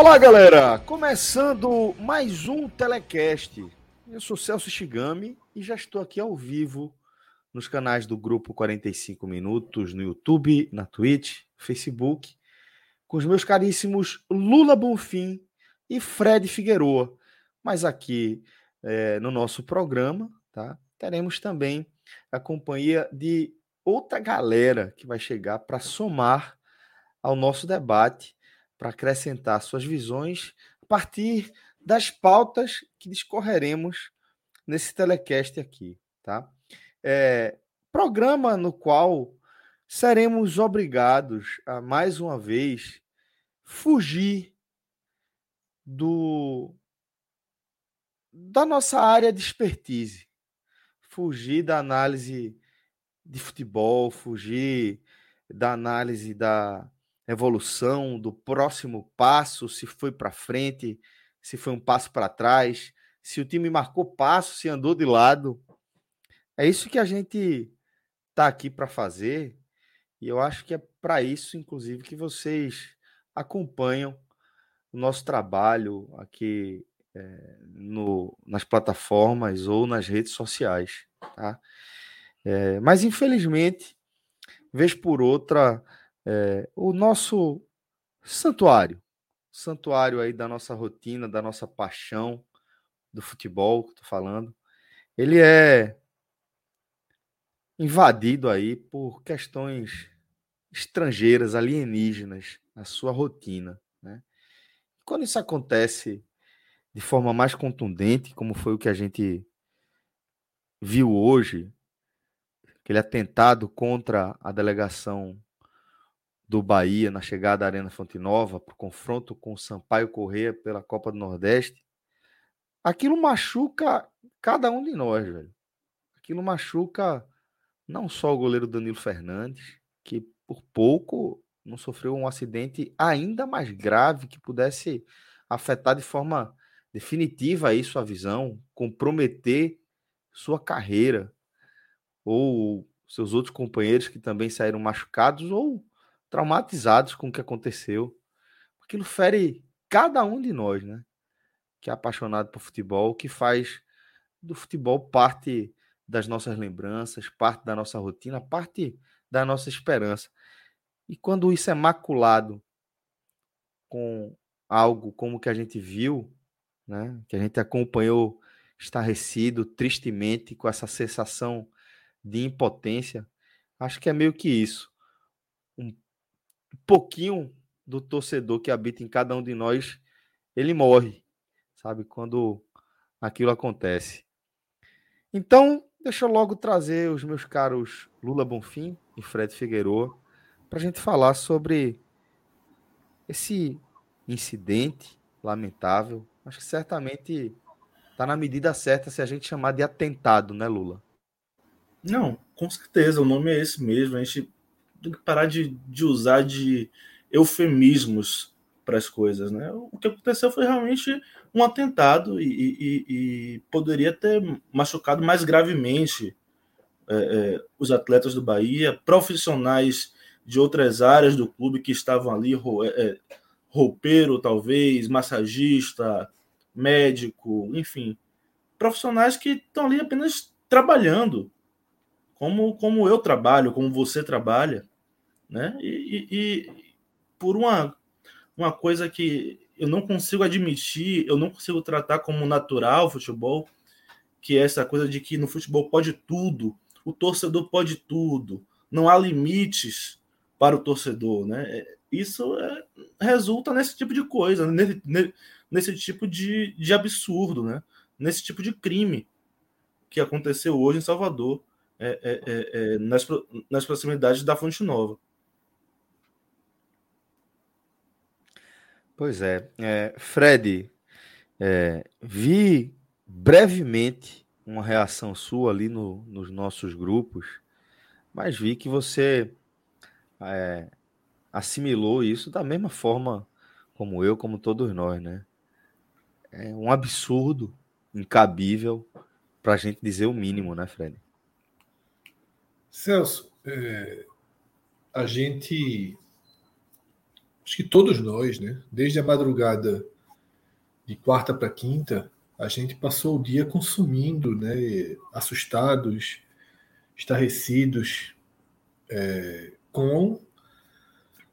Olá, galera! Começando mais um telecast. Eu sou Celso Shigami e já estou aqui ao vivo nos canais do grupo 45 Minutos, no YouTube, na Twitch, Facebook, com os meus caríssimos Lula Bonfim e Fred Figueroa. Mas aqui é, no nosso programa, tá? Teremos também a companhia de outra galera que vai chegar para somar ao nosso debate para acrescentar suas visões a partir das pautas que discorreremos nesse telecast aqui, tá? É, programa no qual seremos obrigados a mais uma vez fugir do da nossa área de expertise, fugir da análise de futebol, fugir da análise da evolução, do próximo passo, se foi para frente, se foi um passo para trás, se o time marcou passo, se andou de lado. É isso que a gente está aqui para fazer, e eu acho que é para isso, inclusive, que vocês acompanham o nosso trabalho aqui é, no, nas plataformas ou nas redes sociais. Tá? É, mas, infelizmente, vez por outra, é, o nosso santuário, santuário aí da nossa rotina, da nossa paixão do futebol, que estou falando, ele é invadido aí por questões estrangeiras, alienígenas, na sua rotina. Né? Quando isso acontece de forma mais contundente, como foi o que a gente viu hoje, aquele atentado contra a delegação do Bahia na chegada à Arena Fonte Nova, para o confronto com o Sampaio Correia pela Copa do Nordeste, aquilo machuca cada um de nós, velho. Aquilo machuca não só o goleiro Danilo Fernandes, que por pouco não sofreu um acidente ainda mais grave que pudesse afetar de forma definitiva aí sua visão, comprometer sua carreira, ou seus outros companheiros que também saíram machucados, ou traumatizados com o que aconteceu. Aquilo fere cada um de nós, né? Que é apaixonado por futebol, que faz do futebol parte das nossas lembranças, parte da nossa rotina, parte da nossa esperança. E quando isso é maculado com algo como que a gente viu, né, que a gente acompanhou estarrecido, tristemente, com essa sensação de impotência, acho que é meio que isso. Pouquinho do torcedor que habita em cada um de nós, ele morre, sabe? Quando aquilo acontece. Então, deixa eu logo trazer os meus caros Lula Bonfim e Fred Figueroa para a gente falar sobre esse incidente lamentável. Acho que certamente está na medida certa se a gente chamar de atentado, né, Lula? Não, com certeza, o nome é esse mesmo. A gente tem que parar de, de usar de eufemismos para as coisas. Né? O que aconteceu foi realmente um atentado e, e, e poderia ter machucado mais gravemente é, é, os atletas do Bahia, profissionais de outras áreas do clube que estavam ali, é, é, roupeiro talvez, massagista, médico, enfim, profissionais que estão ali apenas trabalhando, como, como eu trabalho, como você trabalha, né? E, e, e por uma, uma coisa que eu não consigo admitir, eu não consigo tratar como natural o futebol, que é essa coisa de que no futebol pode tudo, o torcedor pode tudo, não há limites para o torcedor, né? É, isso é, resulta nesse tipo de coisa, nesse, nesse tipo de, de absurdo, né? Nesse tipo de crime que aconteceu hoje em Salvador, é, é, é, é nas, nas proximidades da Fonte Nova. Pois é. é Fred, é, vi brevemente uma reação sua ali no, nos nossos grupos, mas vi que você é, assimilou isso da mesma forma como eu, como todos nós, né? É um absurdo, incabível, para a gente dizer o mínimo, né, Fred? Celso, é, a gente acho que todos nós, né? Desde a madrugada de quarta para quinta, a gente passou o dia consumindo, né? Assustados, estarrecidos é, com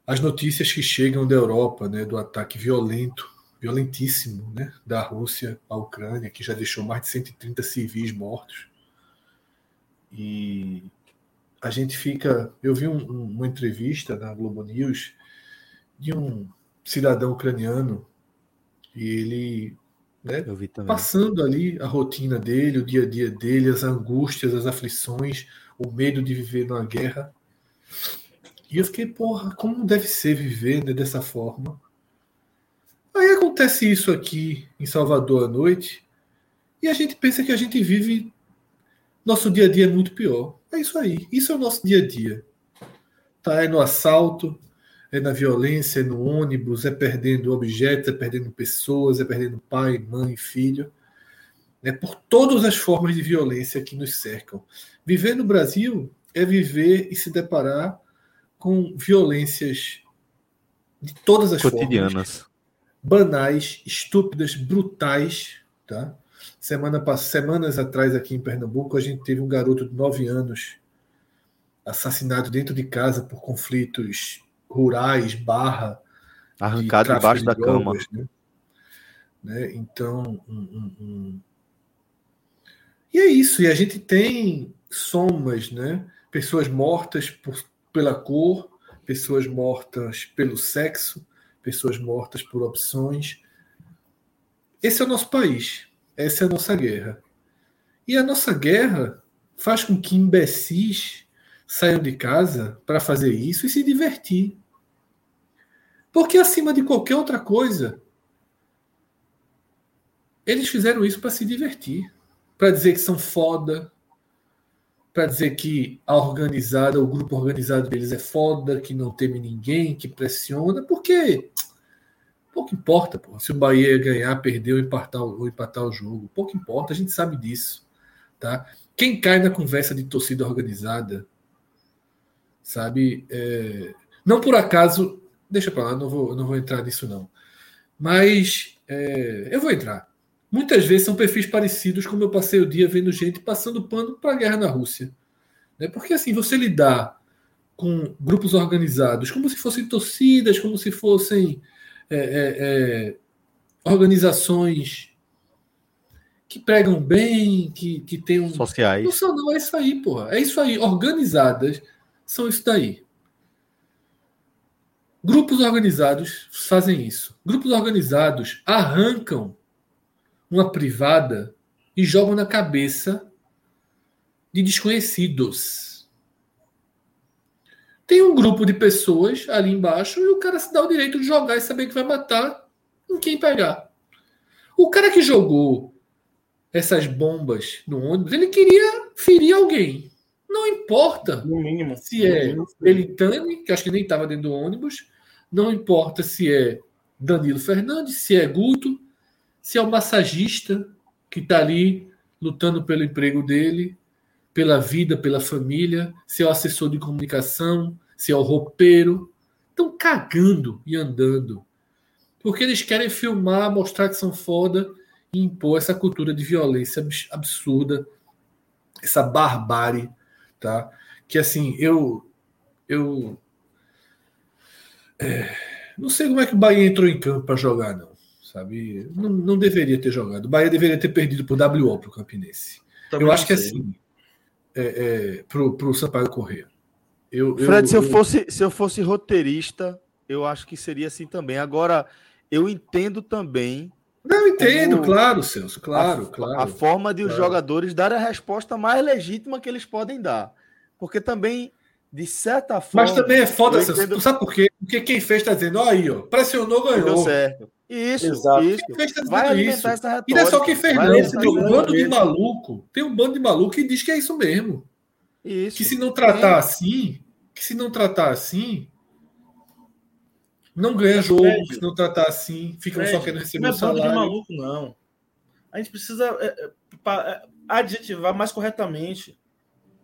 as notícias que chegam da Europa, né? Do ataque violento, violentíssimo, né? Da Rússia à Ucrânia, que já deixou mais de 130 civis mortos. E a gente fica. Eu vi um, um, uma entrevista na Globo News de um cidadão ucraniano e ele né, passando ali a rotina dele, o dia a dia dele, as angústias, as aflições, o medo de viver numa guerra. E eu fiquei, porra, como deve ser viver né, dessa forma? Aí acontece isso aqui em Salvador à noite e a gente pensa que a gente vive nosso dia a dia é muito pior. É isso aí. Isso é o nosso dia a dia. Tá? É no assalto, é na violência, é no ônibus, é perdendo objetos, é perdendo pessoas, é perdendo pai, mãe, filho. É por todas as formas de violência que nos cercam. Viver no Brasil é viver e se deparar com violências de todas as cotidianas, formas, banais, estúpidas, brutais, tá? Semana, semanas atrás aqui em Pernambuco a gente teve um garoto de 9 anos assassinado dentro de casa por conflitos rurais, barra. Arrancado de debaixo da drogas, cama. Né? né? Então. Um, um, um... E é isso. E a gente tem somas, né? Pessoas mortas por, pela cor, pessoas mortas pelo sexo, pessoas mortas por opções. Esse é o nosso país. Essa é a nossa guerra. E a nossa guerra faz com que imbecis saiam de casa para fazer isso e se divertir. Porque acima de qualquer outra coisa, eles fizeram isso para se divertir, para dizer que são foda, para dizer que a organizada, o grupo organizado deles é foda, que não teme ninguém, que pressiona, porque pouco importa, pô, se o Bahia ganhar, perder ou empatar, ou empatar o jogo, pouco importa, a gente sabe disso, tá? Quem cai na conversa de torcida organizada sabe? É, não por acaso, deixa para lá, não vou, não vou entrar nisso não. Mas é, eu vou entrar. Muitas vezes são perfis parecidos, como eu passei o dia vendo gente passando pano para a guerra na Rússia. Né? Porque assim, você lidar com grupos organizados como se fossem torcidas, como se fossem é, é, é organizações que pregam bem, que, que tem um. Sociais. Não são, não, é isso aí, porra. É isso aí. Organizadas são isso daí. Grupos organizados fazem isso. Grupos organizados arrancam uma privada e jogam na cabeça de desconhecidos. Tem um grupo de pessoas ali embaixo e o cara se dá o direito de jogar e saber que vai matar em quem pegar. O cara que jogou essas bombas no ônibus, ele queria ferir alguém. Não importa no mínimo, se é Belitani, que acho que nem estava dentro do ônibus, não importa se é Danilo Fernandes, se é Guto, se é o massagista que está ali lutando pelo emprego dele, pela vida, pela família, se é o assessor de comunicação, se é o roupeiro. Estão cagando e andando. Porque eles querem filmar, mostrar que são foda e impor essa cultura de violência absurda, essa barbárie tá? Que assim, eu eu é, não sei como é que o Bahia entrou em campo para jogar não, sabe? Não, não deveria ter jogado. O Bahia deveria ter perdido por WO para o Campinense. Também eu acho que assim, é, é, pro, pro Sampaio Correr. Eu, Fred, eu, se, eu, eu fosse, se eu fosse roteirista, eu acho que seria assim também. Agora, eu entendo também. Não, entendo, claro, Celso, claro, a, claro. A forma de claro. os jogadores darem a resposta mais legítima que eles podem dar. Porque também, de certa forma. Mas também é foda, Celso. Entendo... Tu sabe por quê? Porque quem fez está dizendo, ó, aí, ó, pressionou, ganhou. Deu certo. Isso, Exato. isso. Quem fez tá Vai alimentar isso. essa retórica. E não é só quem fez, não. Tem um bando de maluco, tem um bando de maluco que diz que é isso mesmo. Isso. Que se não tratar é. assim, que se não tratar assim, não ganha jogo, Fred, se não tratar assim, ficam só querendo receber não é salário. Não é maluco, não. A gente precisa é, é, é, adjetivar mais corretamente.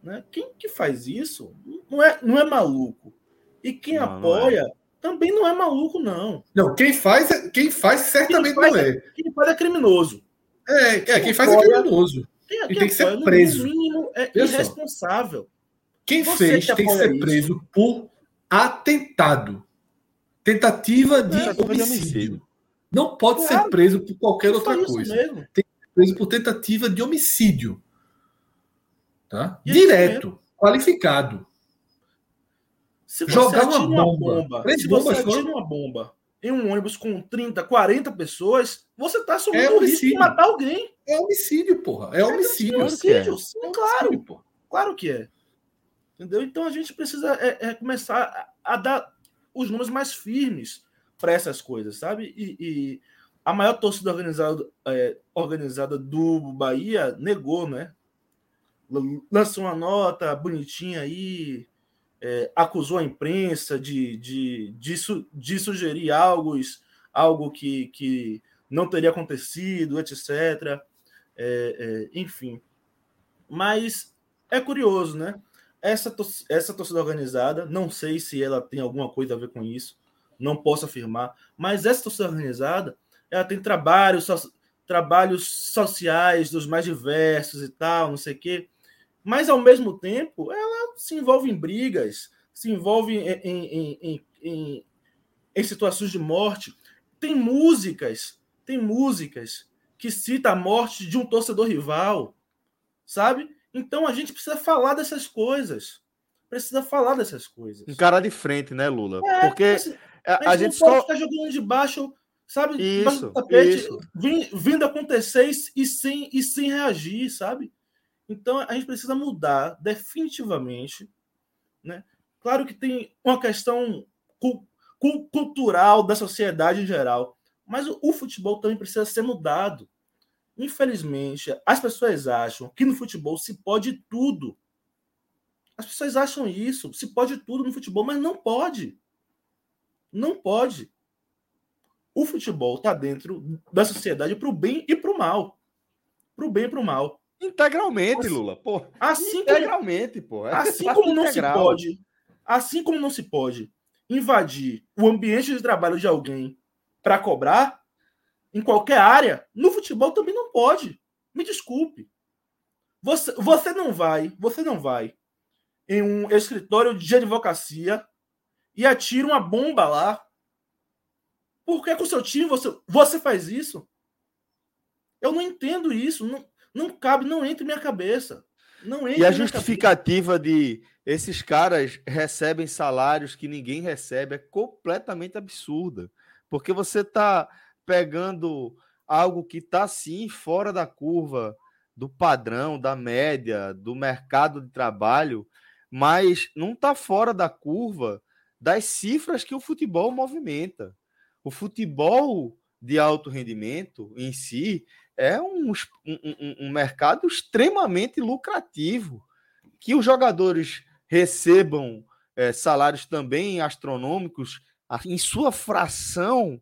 Né? Quem que faz isso não é, não é maluco. E quem não, apoia não é. também não é maluco, não. Não, quem faz, quem faz certamente quem faz, não é. Quem faz é criminoso. É, é quem, quem faz é criminoso. Quem, e tem que ser preso. No mínimo, é irresponsável. Quem Você fez que tem que ser isso. preso por atentado. Tentativa de, é, homicídio. de homicídio. Não pode claro. ser preso por qualquer outra coisa. Mesmo. Tem que ser preso por tentativa de homicídio. Tá? Direto, qualificado. Se Jogar uma bomba. Bomba se você atira uma bomba em um ônibus com 30, 40 pessoas, você está assumindo é o risco de matar alguém. É homicídio, porra. É homicídio. É homicídio, sim, é. claro. Homicídio, claro que é. Entendeu? Então a gente precisa é, é começar a, a, dar os números mais firmes para essas coisas, sabe? E, e, a maior torcida organizada, é, organizada do Bahia negou, né? Lançou uma nota bonitinha aí, é, acusou a imprensa de, de, de, su, de sugerir algo, algo que, que não teria acontecido, etc. É, é, enfim. Mas é curioso, né? Essa, essa torcida organizada, não sei se ela tem alguma coisa a ver com isso, não posso afirmar, mas essa torcida organizada, ela tem trabalhos, so, trabalhos sociais dos mais diversos e tal, não sei o quê, mas ao mesmo tempo ela se envolve em brigas, se envolve em, em, em, em, em situações de morte. Tem músicas, tem músicas que cita a morte de um torcedor rival, sabe? Então a gente precisa falar dessas coisas. Precisa falar dessas coisas. Encarar de frente, né, Lula? É, Porque assim, a, a, gente, só ficar jogando de baixo, sabe? Isso, tapete, isso. Vindo acontecer e sem, e sem reagir, sabe? Então a gente precisa mudar definitivamente, né? Claro que tem uma questão cu, cu, cultural da sociedade em geral, mas o, o futebol também precisa ser mudado. Infelizmente, as pessoas acham que no futebol se pode tudo. As pessoas acham isso, se pode tudo no futebol, mas não pode. Não pode. O futebol está dentro da sociedade para o bem e para o mal. Para o bem e para o mal. Integralmente, Lula. Pô, assim integralmente, como, pô. É assim como não integral. se pode, assim como não se pode invadir o ambiente de trabalho de alguém para cobrar, em qualquer área, no futebol também não pode. Me desculpe. Você, você não vai, você não vai em um escritório de advocacia e atira uma bomba lá. Por que com o seu time você, você faz isso? Eu não entendo isso. Não, não cabe, não entra em minha cabeça. Não entra e a justificativa de esses caras recebem salários que ninguém recebe é completamente absurda. Porque você está pegando algo que está sim fora da curva do padrão, da média, do mercado de trabalho, mas não está fora da curva das cifras que o futebol movimenta. O futebol de alto rendimento em si é um, um, um mercado extremamente lucrativo. Que os jogadores recebam é, salários também astronômicos em sua fração,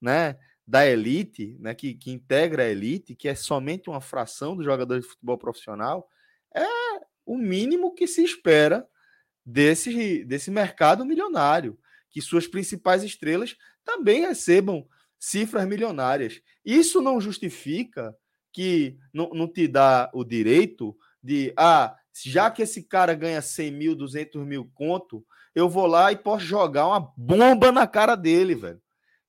né? Da elite, né, que, que integra a elite, que é somente uma fração dos jogadores de futebol profissional, é o mínimo que se espera desse, desse mercado milionário, que suas principais estrelas também recebam cifras milionárias. Isso não justifica que não, não te dá o direito de, ah, já que esse cara ganha 100 mil, 200 mil conto, eu vou lá e posso jogar uma bomba na cara dele, velho.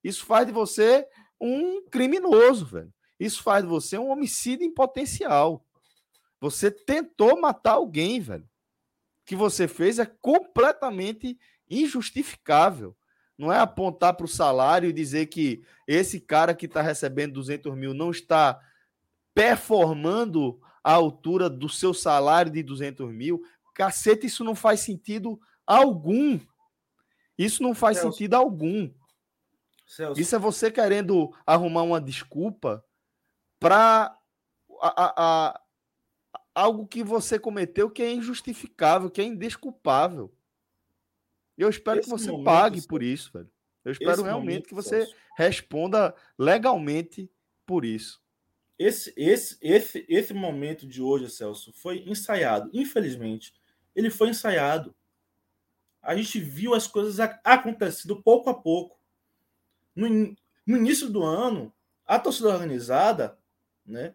Isso faz de você um criminoso, velho. Isso faz de você um homicídio em potencial. Você tentou matar alguém, velho. que você fez é completamente injustificável. Não é apontar para o salário e dizer que esse cara que está recebendo 200 mil não está performando à altura do seu salário de 200 mil. Cacete, isso não faz sentido algum. Isso não faz sentido algum. Celso. Isso é você querendo arrumar uma desculpa para algo que você cometeu que é injustificável, que é indesculpável. Eu espero Esse que você momento, pague por isso, velho. Eu espero realmente momento, que você Celso. responda legalmente por isso. Esse, esse, esse, esse momento de hoje, Celso, foi ensaiado. Infelizmente, ele foi ensaiado. A gente viu as coisas acontecendo pouco a pouco. No, no início do ano, a torcida organizada né,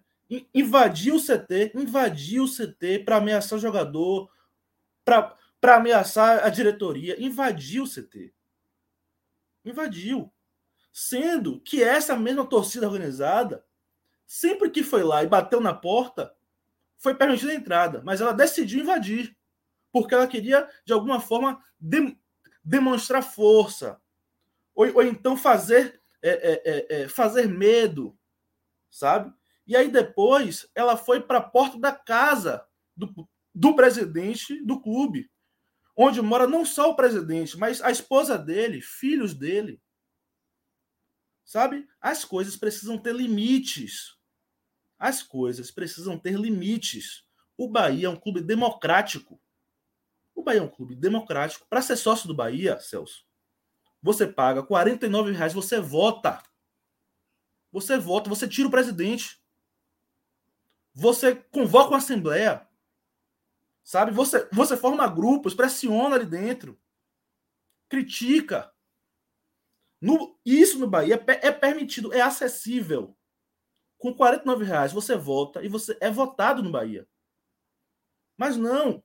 invadiu o CT, invadiu o CT para ameaçar o jogador, para ameaçar a diretoria, invadiu o CT. Invadiu. Sendo que essa mesma torcida organizada, sempre que foi lá e bateu na porta, foi permitida a entrada, mas ela decidiu invadir, porque ela queria, de alguma forma, de, demonstrar força, ou, ou então fazer, é, é, é, é fazer medo, sabe? E aí depois ela foi para a porta da casa do, do presidente do clube, onde mora não só o presidente, mas a esposa dele, filhos dele. Sabe? As coisas precisam ter limites. As coisas precisam ter limites. O Bahia é um clube democrático. O Bahia é um clube democrático. Para ser sócio do Bahia, Celso, você paga R$ reais, você vota. Você vota, você tira o presidente. Você convoca uma assembleia, sabe? Você, você forma grupos, pressiona ali dentro, critica. No, isso no Bahia é, é permitido, é acessível. Com 49 reais você vota e você é votado no Bahia. Mas não.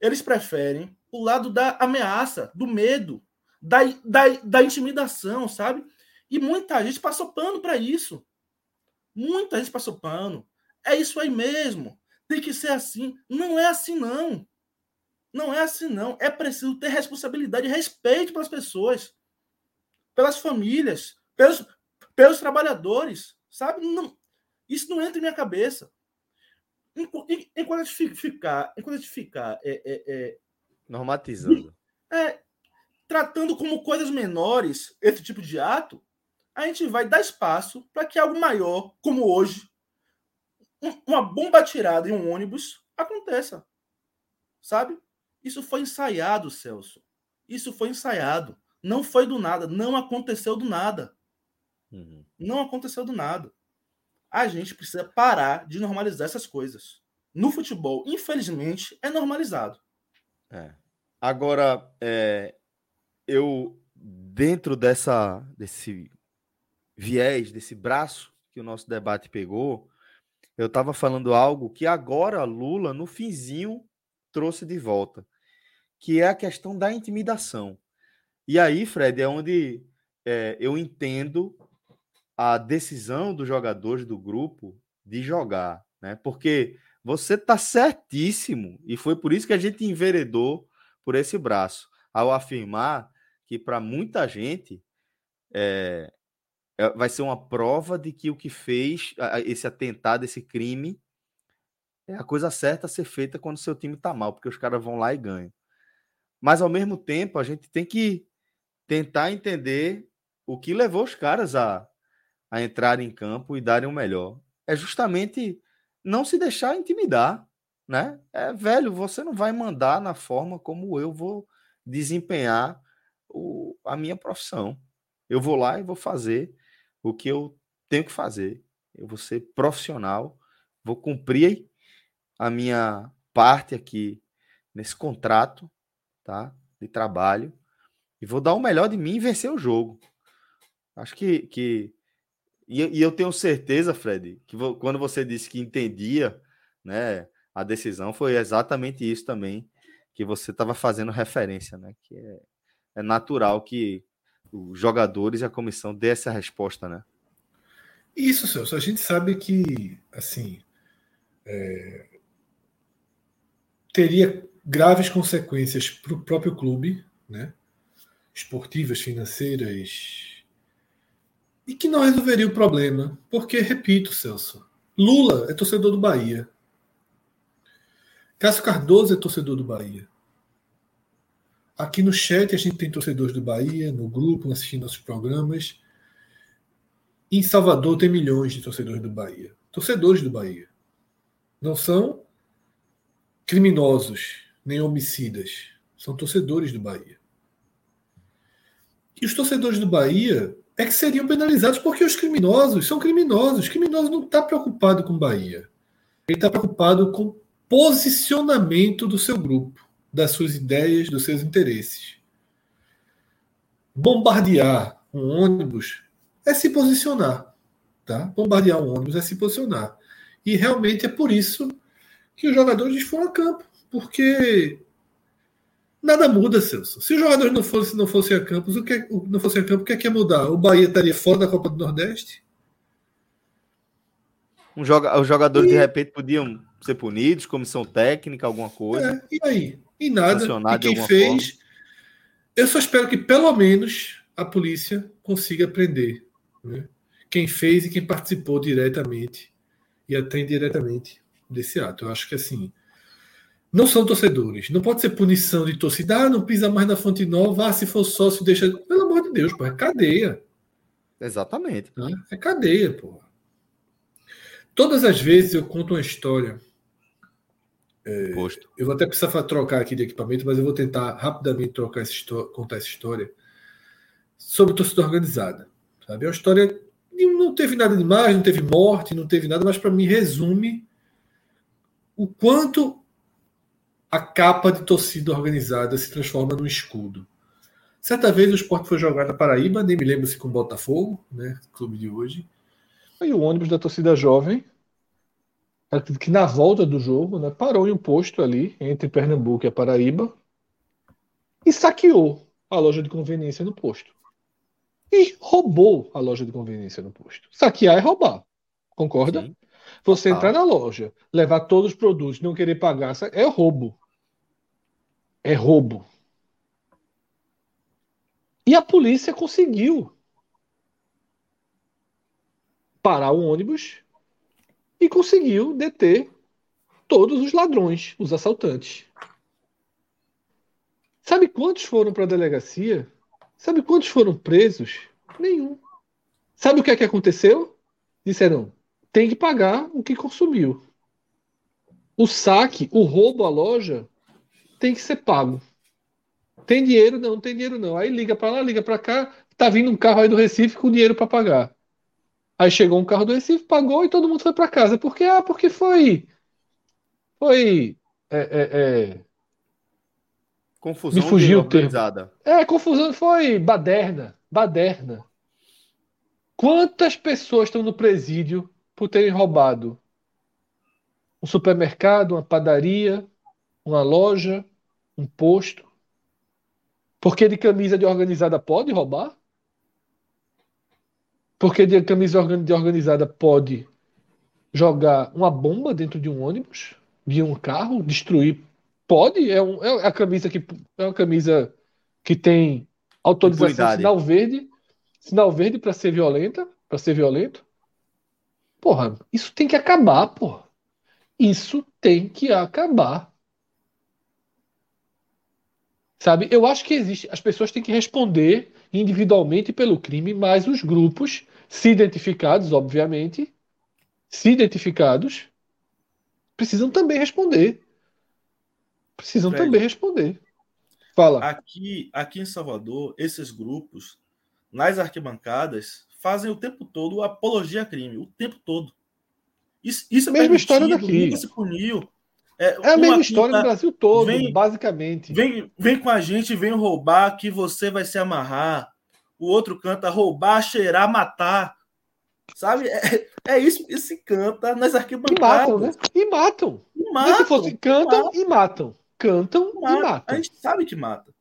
Eles preferem o lado da ameaça, do medo, da, da, da intimidação, sabe? E muita gente passou pano para isso. Muita gente passou pano. É isso aí mesmo. Tem que ser assim. Não é assim, não. Não é assim, não. É preciso ter responsabilidade e respeito pelas pessoas, pelas famílias, pelos, pelos trabalhadores. Sabe? Não, isso não entra em minha cabeça. Enquanto a gente ficar, enquanto a gente ficar é, é, é, normatizando, é, tratando como coisas menores esse tipo de ato, a gente vai dar espaço para que algo maior, como hoje, uma bomba atirada em um ônibus aconteça. Sabe? Isso foi ensaiado, Celso. Isso foi ensaiado. Não foi do nada. Não aconteceu do nada. Uhum. Não aconteceu do nada. A gente precisa parar de normalizar essas coisas. No futebol, infelizmente, é normalizado. É. Agora, é, eu, dentro dessa, desse viés, desse braço que o nosso debate pegou, eu estava falando algo que agora Lula, no finzinho, trouxe de volta, que é a questão da intimidação. E aí, Fred, é onde é, eu entendo a decisão dos jogadores do grupo de jogar, né? Porque você está certíssimo, e foi por isso que a gente enveredou por esse braço, ao afirmar que para muita gente é, é, vai ser uma prova de que o que fez esse atentado, esse crime, é a coisa certa a ser feita quando seu time tá mal, porque os caras vão lá e ganham. Mas ao mesmo tempo, a gente tem que tentar entender o que levou os caras a, a entrar em campo e darem o melhor. É justamente não se deixar intimidar, né? É velho, você não vai mandar na forma como eu vou desempenhar o, a minha profissão. Eu vou lá e vou fazer o que eu tenho que fazer. Eu vou ser profissional, vou cumprir a minha parte aqui nesse contrato, tá? De trabalho e vou dar o melhor de mim e vencer o jogo. Acho que, que e, e eu tenho certeza, Fred, que vou, quando você disse que entendia, né, a decisão foi exatamente isso também que você estava fazendo referência, né? Que é, é natural que os jogadores e a comissão dê essa resposta, né? Isso, Celso. A gente sabe que, assim, é, teria graves consequências para o próprio clube, né? esportivas, financeiras, e que não resolveria o problema. Porque, repito, Celso, Lula é torcedor do Bahia. Cássio Cardoso é torcedor do Bahia. Aqui no chat a gente tem torcedores do Bahia, no grupo, assistindo nossos programas. Em Salvador tem milhões de torcedores do Bahia. Torcedores do Bahia. Não são criminosos, nem homicidas. São torcedores do Bahia. E os torcedores do Bahia é que seriam penalizados porque os criminosos são criminosos. O criminoso não está preocupado com Bahia. Ele está preocupado com posicionamento do seu grupo, das suas ideias, dos seus interesses. Bombardear um ônibus é se posicionar. Tá? Bombardear um ônibus é se posicionar. E realmente é por isso que os jogadores foram a campo. Porque Nada muda, Celso. Se os jogadores não fossem não fosse a Campos, o que não fosse a Campos, o que é que ia mudar? O Bahia estaria fora da Copa do Nordeste? Um joga, os jogadores e... de repente podiam ser punidos, comissão técnica, alguma coisa. É, e aí? E nada. E quem fez. Forma. Eu só espero que pelo menos a polícia consiga prender né? quem fez e quem participou diretamente e até indiretamente desse ato. Eu acho que assim não são torcedores. Não pode ser punição de torcida. Ah, não pisa mais na fonte nova. Ah, se for sócio, deixa. Pelo amor de Deus, pô, é cadeia. Exatamente. É cadeia, pô. Todas as vezes eu conto uma história. É, eu vou até precisar trocar aqui de equipamento, mas eu vou tentar rapidamente trocar essa contar essa história sobre torcida organizada. Sabe? É uma história não teve nada demais, não teve morte, não teve nada, mas para mim resume o quanto a capa de torcida organizada se transforma num escudo. Certa vez o esporte foi jogar na Paraíba, nem me lembro se com o Botafogo, né, clube de hoje. Aí o ônibus da torcida jovem, que na volta do jogo, né, parou em um posto ali entre Pernambuco e a Paraíba e saqueou a loja de conveniência no posto. E roubou a loja de conveniência no posto. Saquear é roubar. Concorda? Sim. Você ah. entrar na loja, levar todos os produtos, não querer pagar, é roubo é roubo. E a polícia conseguiu parar o ônibus e conseguiu deter todos os ladrões, os assaltantes. Sabe quantos foram para a delegacia? Sabe quantos foram presos? Nenhum. Sabe o que é que aconteceu? Disseram: tem que pagar o que consumiu. O saque, o roubo à loja, tem que ser pago. Tem dinheiro? Não, não tem dinheiro não. Aí liga para lá, liga para cá, tá vindo um carro aí do Recife com dinheiro para pagar. Aí chegou um carro do Recife, pagou e todo mundo foi para casa. Por quê? Ah, porque foi. Foi. É, é, é... Confusão Me fugiu o termo. É, confusão foi baderna. Baderna. Quantas pessoas estão no presídio por terem roubado um supermercado, uma padaria, uma loja, um posto. Porque de camisa de organizada pode roubar? Porque de camisa organizada pode jogar uma bomba dentro de um ônibus, de um carro, destruir? Pode? É, um, é a camisa que é uma camisa que tem autorização sinal verde, sinal verde para ser violenta, para ser violento. Porra, isso tem que acabar, porra. Isso tem que acabar. Sabe? Eu acho que existe. As pessoas têm que responder individualmente pelo crime, mas os grupos, se identificados, obviamente, se identificados, precisam também responder. Precisam também responder. Fala. Aqui, aqui em Salvador, esses grupos, nas arquibancadas, fazem o tempo todo apologia a crime, o tempo todo. Isso, isso é mesma história daqui. Nunca se puniu. É, é a mesma história no Brasil todo, vem, basicamente. Vem, vem com a gente, vem roubar, que você vai se amarrar. O outro canta roubar, cheirar, matar. Sabe? É, é isso que se canta nas arquibancadas. E matam, né? E matam. E matam. Se fosse, cantam matam. e matam. Cantam e matam. A gente sabe que mata.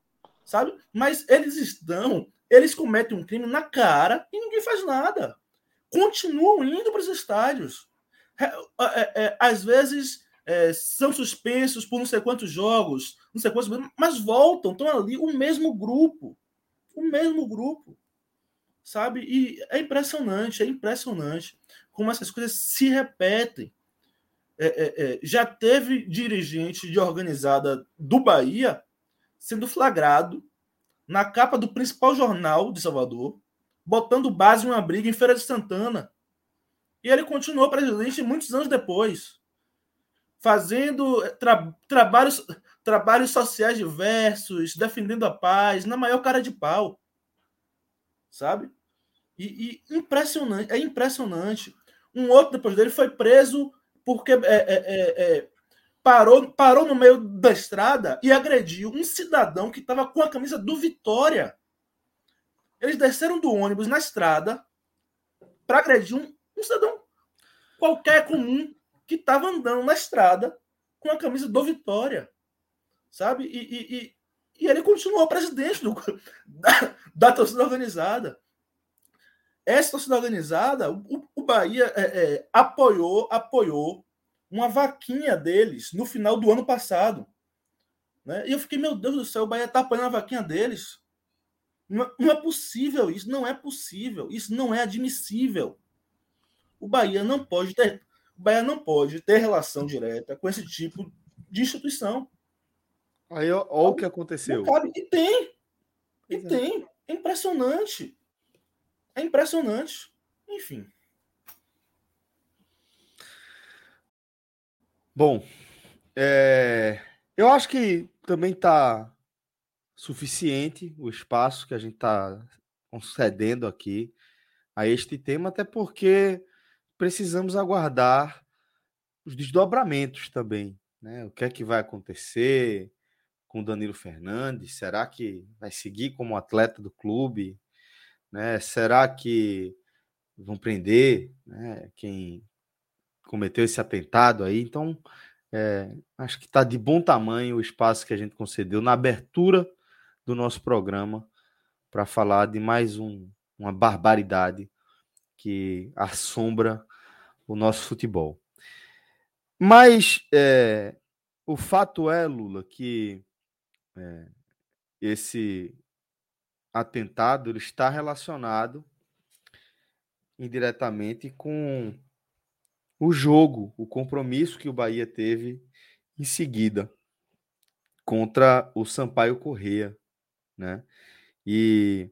Sabe? Mas eles estão. Eles cometem um crime na cara e ninguém faz nada. Continuam indo para os estádios. É, é, é, às vezes é, são suspensos por não sei quantos jogos, não sei quantos, mas voltam, estão ali, o mesmo grupo. O mesmo grupo. Sabe? E é impressionante, é impressionante como essas coisas se repetem. É, é, é, já teve dirigente de organizada do Bahia sendo flagrado na capa do principal jornal de Salvador, botando base em uma briga em Feira de Santana. E ele continuou presidente muitos anos depois, fazendo tra trabalhos, trabalhos sociais diversos, defendendo a paz, na maior cara de pau. Sabe? E, e impressionante, é impressionante. Um outro depois dele foi preso porque é, é, é, é parou, parou no meio da estrada e agrediu um cidadão que estava com a camisa do Vitória. Eles desceram do ônibus na estrada para agredir um, um cidadão qualquer comum que estava andando na estrada com a camisa do Vitória. Sabe? E, e, e, e ele continuou presidente do, da, da torcida organizada. Essa torcida organizada, o, o Bahia é, é, apoiou, apoiou uma vaquinha deles no final do ano passado. Né? E eu fiquei, meu Deus do céu, o Bahia está apoiando a vaquinha deles. Não, não, é possível isso, não é possível, isso não é admissível. O Bahia não pode ter, o Bahia não pode ter relação direta com esse tipo de instituição. Aí, olha o que aconteceu. Cabe, e tem. E Exato. tem. É impressionante. É impressionante. Enfim. Bom, é, eu acho que também está suficiente o espaço que a gente está concedendo aqui a este tema, até porque precisamos aguardar os desdobramentos também. Né? O que é que vai acontecer com Danilo Fernandes? Será que vai seguir como atleta do clube? Né? Será que vão prender né, quem cometeu esse atentado aí. Então, é, acho que está de bom tamanho o espaço que a gente concedeu na abertura do nosso programa para falar de mais um, uma barbaridade que assombra o nosso futebol. Mas é, o fato é, Lula, que é, esse atentado ele está relacionado indiretamente com o jogo, o compromisso que o Bahia teve em seguida contra o Sampaio Correia, né? E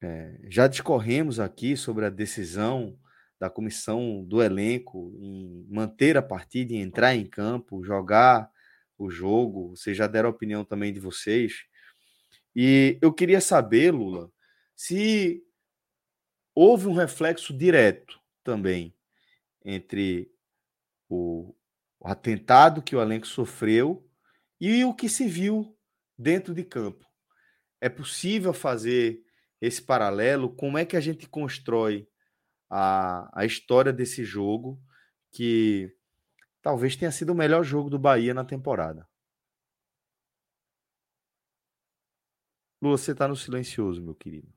é, já discorremos aqui sobre a decisão da comissão do elenco em manter a partida, em entrar em campo, jogar o jogo. Vocês já deram a opinião também de vocês. E eu queria saber, Lula, se houve um reflexo direto também entre o, o atentado que o elenco sofreu e o que se viu dentro de campo. É possível fazer esse paralelo? Como é que a gente constrói a, a história desse jogo que talvez tenha sido o melhor jogo do Bahia na temporada? Lu, você está no silencioso, meu querido.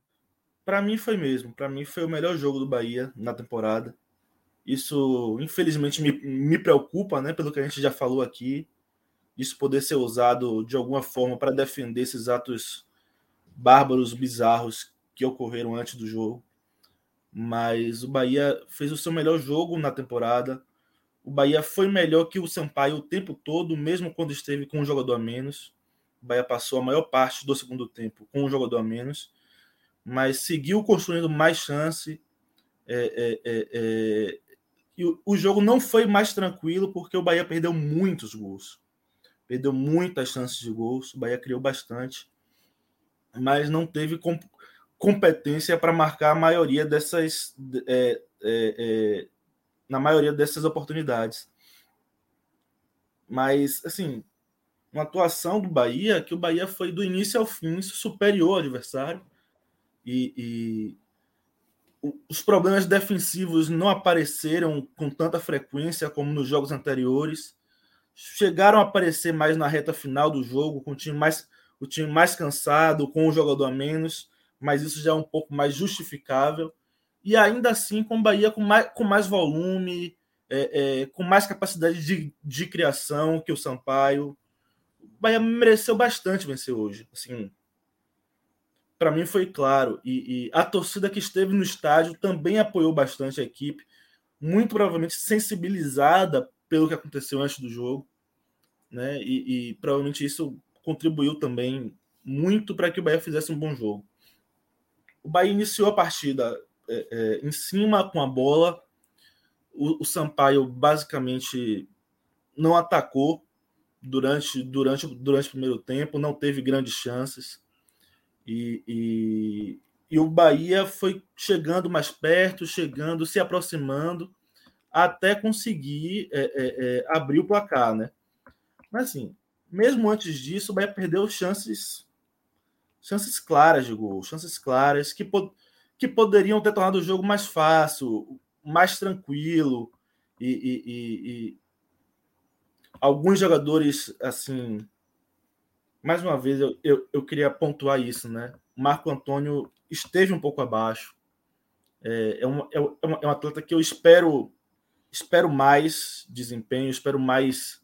Para mim foi mesmo. Para mim foi o melhor jogo do Bahia na temporada. Isso, infelizmente, me, me preocupa, né? Pelo que a gente já falou aqui. Isso poder ser usado de alguma forma para defender esses atos bárbaros, bizarros que ocorreram antes do jogo. Mas o Bahia fez o seu melhor jogo na temporada. O Bahia foi melhor que o Sampaio o tempo todo, mesmo quando esteve com um jogador a menos. O Bahia passou a maior parte do segundo tempo com um jogador a menos, mas seguiu construindo mais chance. É, é, é, é e o, jogo não foi mais tranquilo porque o Bahia perdeu muitos gols. Perdeu muitas chances de gols. O Bahia criou bastante, mas não teve comp competência para marcar a maioria dessas. É, é, é, na maioria dessas oportunidades. Mas, assim, uma atuação do Bahia que o Bahia foi do início ao fim superior ao adversário. E, e os problemas defensivos não apareceram com tanta frequência como nos jogos anteriores. Chegaram a aparecer mais na reta final do jogo, com o time mais, o time mais cansado, com o jogador a menos, mas isso já é um pouco mais justificável. E ainda assim, com o Bahia com mais, com mais volume, é, é, com mais capacidade de, de criação que o Sampaio. O Bahia mereceu bastante vencer hoje. Assim, para mim foi claro. E, e, a torcida que esteve no estádio também apoiou bastante a equipe, muito provavelmente sensibilizada pelo que aconteceu antes do jogo. Né? E, e provavelmente isso contribuiu também muito para que o Bahia fizesse um bom jogo. O Bahia iniciou a partida é, é, em cima com a bola. O, o, Sampaio basicamente não atacou durante, durante, durante o primeiro tempo, não teve grandes chances. E, e, e o Bahia foi chegando mais perto, chegando, se aproximando, até conseguir é, é, é abrir o placar, né? Mas assim, mesmo antes disso, o Bahia perdeu chances chances claras de gol, chances claras que, que poderiam ter tornado o jogo mais fácil, mais tranquilo e, e, e, e alguns jogadores assim mais uma vez eu, eu, eu, queria pontuar isso, né? Marco Antônio esteve um pouco abaixo. É, é, um, é, um, é um atleta que eu espero espero mais desempenho, espero mais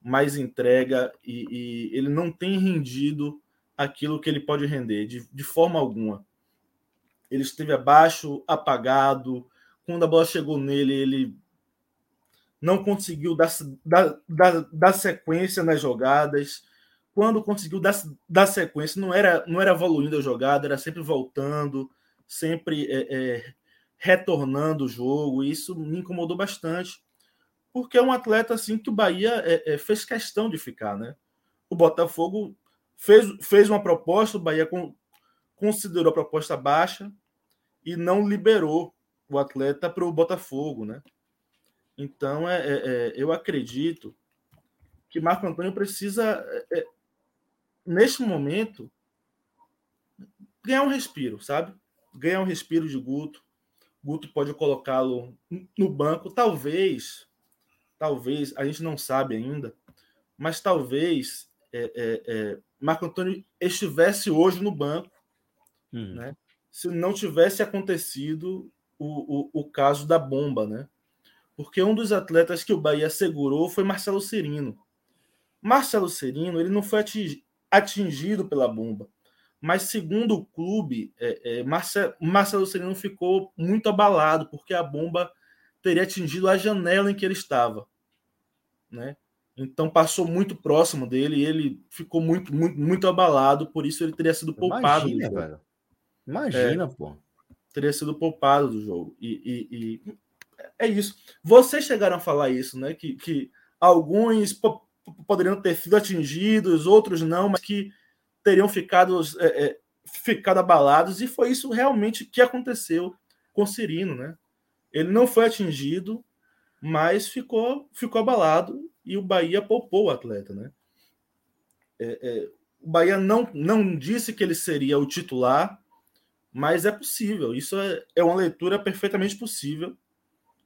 mais entrega e, e ele não tem rendido aquilo que ele pode render, de, de forma alguma. Ele esteve abaixo, apagado. Quando a bola chegou nele, ele não conseguiu dar, dar, dar, dar sequência nas jogadas. Quando conseguiu dar, dar sequência, não era, não era evoluindo a jogada, era sempre voltando, sempre é, é, retornando o jogo. E isso me incomodou bastante, porque é um atleta assim que o Bahia é, é fez questão de ficar, né? O Botafogo fez, fez uma proposta, o Bahia com, considerou a proposta baixa e não liberou o atleta para o Botafogo, né? Então, é, é, é, eu acredito que Marco Antônio precisa, é, é neste momento, ganhar um respiro, sabe? Ganhar um respiro de Guto. Guto pode colocá-lo no banco, talvez, talvez, a gente não sabe ainda, mas talvez é, Marco Antônio estivesse hoje no banco, hum. né? Se não tivesse acontecido o, o, o, caso da bomba, né? Porque um dos atletas que o Bahia segurou foi Marcelo Serino. Marcelo Serino ele não foi atingido pela bomba, mas segundo o clube, é, é, Marcelo, Marcelo Serino ficou muito abalado porque a bomba teria atingido a janela em que ele estava, né? Então passou muito próximo dele e ele ficou muito, muito, muito abalado, por isso ele teria sido poupado. Imagina, velho. Imagina, é, pô. Teria sido poupado do jogo. E, e, e, é isso. Vocês chegaram a falar isso, né? Que, que alguns poderiam ter sido atingidos, outros não, mas que teriam ficado, é, é, ficado abalados, e foi isso realmente que aconteceu com Cirino, né? Ele não foi atingido, mas ficou, ficou abalado e o Bahia poupou o atleta, né? É, é, o Bahia não, não disse que ele seria o titular, mas é possível. Isso é, é uma leitura perfeitamente possível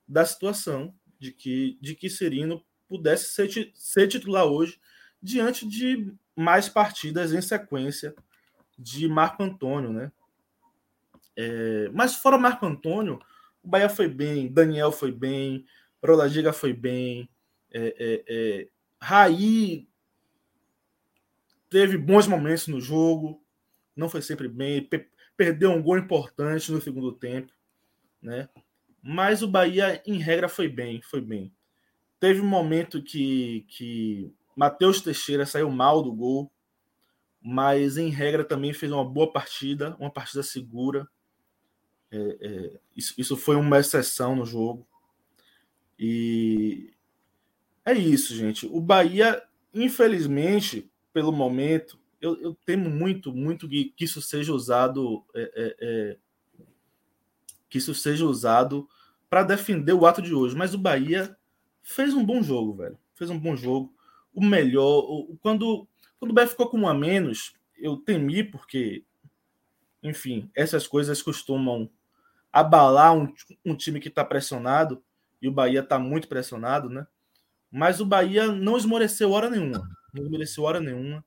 da situação de que, de que Serino pudesse ser, ser titular hoje diante de mais partidas em sequência de Marco Antônio, né? É, mas fora Marco Antônio, o Bahia foi bem, Daniel foi bem, Roladiga foi bem, é, é, é, Raí teve bons momentos no jogo, não foi sempre bem, perdeu um gol importante no segundo tempo, né? Mas o Bahia, em regra, foi bem, foi bem. Teve um momento que, que Matheus Teixeira saiu mal do gol, mas em regra também fez uma boa partida, uma partida segura. É, é, isso, isso foi uma exceção no jogo. E é isso, gente. O Bahia, infelizmente, pelo momento, eu, eu temo muito, muito que, que isso seja usado, é, é, é, que isso seja usado para defender o ato de hoje. Mas o Bahia fez um bom jogo, velho. Fez um bom jogo. O melhor, o, quando, quando o Bahia ficou com um a menos, eu temi porque, enfim, essas coisas costumam abalar um, um time que está pressionado e o Bahia está muito pressionado, né? Mas o Bahia não esmoreceu hora nenhuma. Não esmoreceu hora nenhuma.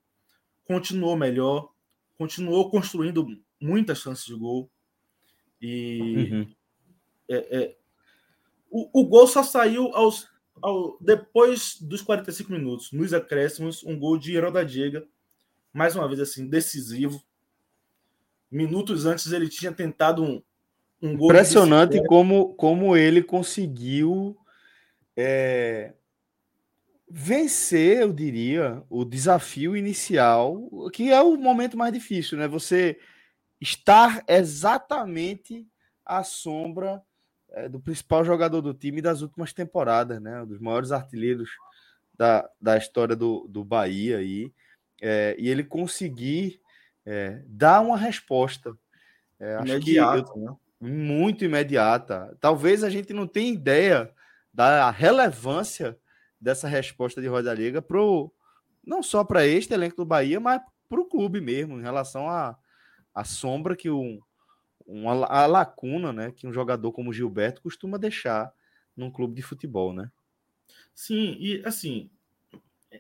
Continuou melhor. Continuou construindo muitas chances de gol. E uhum. é, é, O, o gol só saiu aos, ao, depois dos 45 minutos, nos acréscimos, um gol de Diego, mais uma vez assim, decisivo. Minutos antes ele tinha tentado um, um gol. Impressionante como, como ele conseguiu é, vencer, eu diria, o desafio inicial, que é o momento mais difícil, né? Você estar exatamente à sombra é, do principal jogador do time das últimas temporadas, né? Um dos maiores artilheiros da, da história do, do Bahia aí. É, e ele conseguir é, dar uma resposta. Acho imediata, que eu, né? muito imediata. Talvez a gente não tenha ideia da relevância dessa resposta de Roda Liga pro não só para este elenco do Bahia, mas para o clube mesmo, em relação à a, a, sombra que um, uma a lacuna, né, que um jogador como Gilberto costuma deixar num clube de futebol, né? Sim, e assim,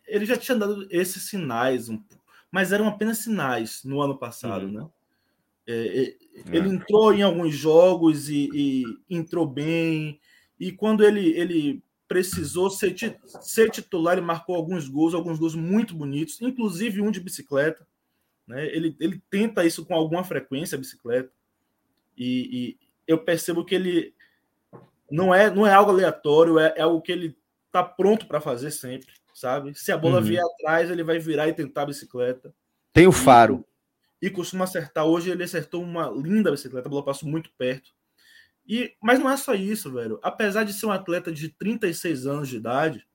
ele já tinha dado esses sinais, mas eram apenas sinais no ano passado, uhum. né? É, é, ele é. entrou em alguns jogos e, e, entrou bem, e quando ele, ele precisou ser, ser titular, ele marcou alguns gols, alguns gols muito bonitos, inclusive um de bicicleta. Né? Ele, ele tenta isso com alguma frequência, a bicicleta. E, e, eu percebo que ele não é, não é algo aleatório, é, é algo que ele está pronto para fazer sempre, sabe? Se a bola uhum. vier atrás, ele vai virar e tentar a bicicleta. Tem o faro. E, e costuma acertar. Hoje ele acertou uma linda bicicleta, a bola passou muito perto. E, mas não é só isso, velho. Apesar de ser um atleta de 36 anos de idade,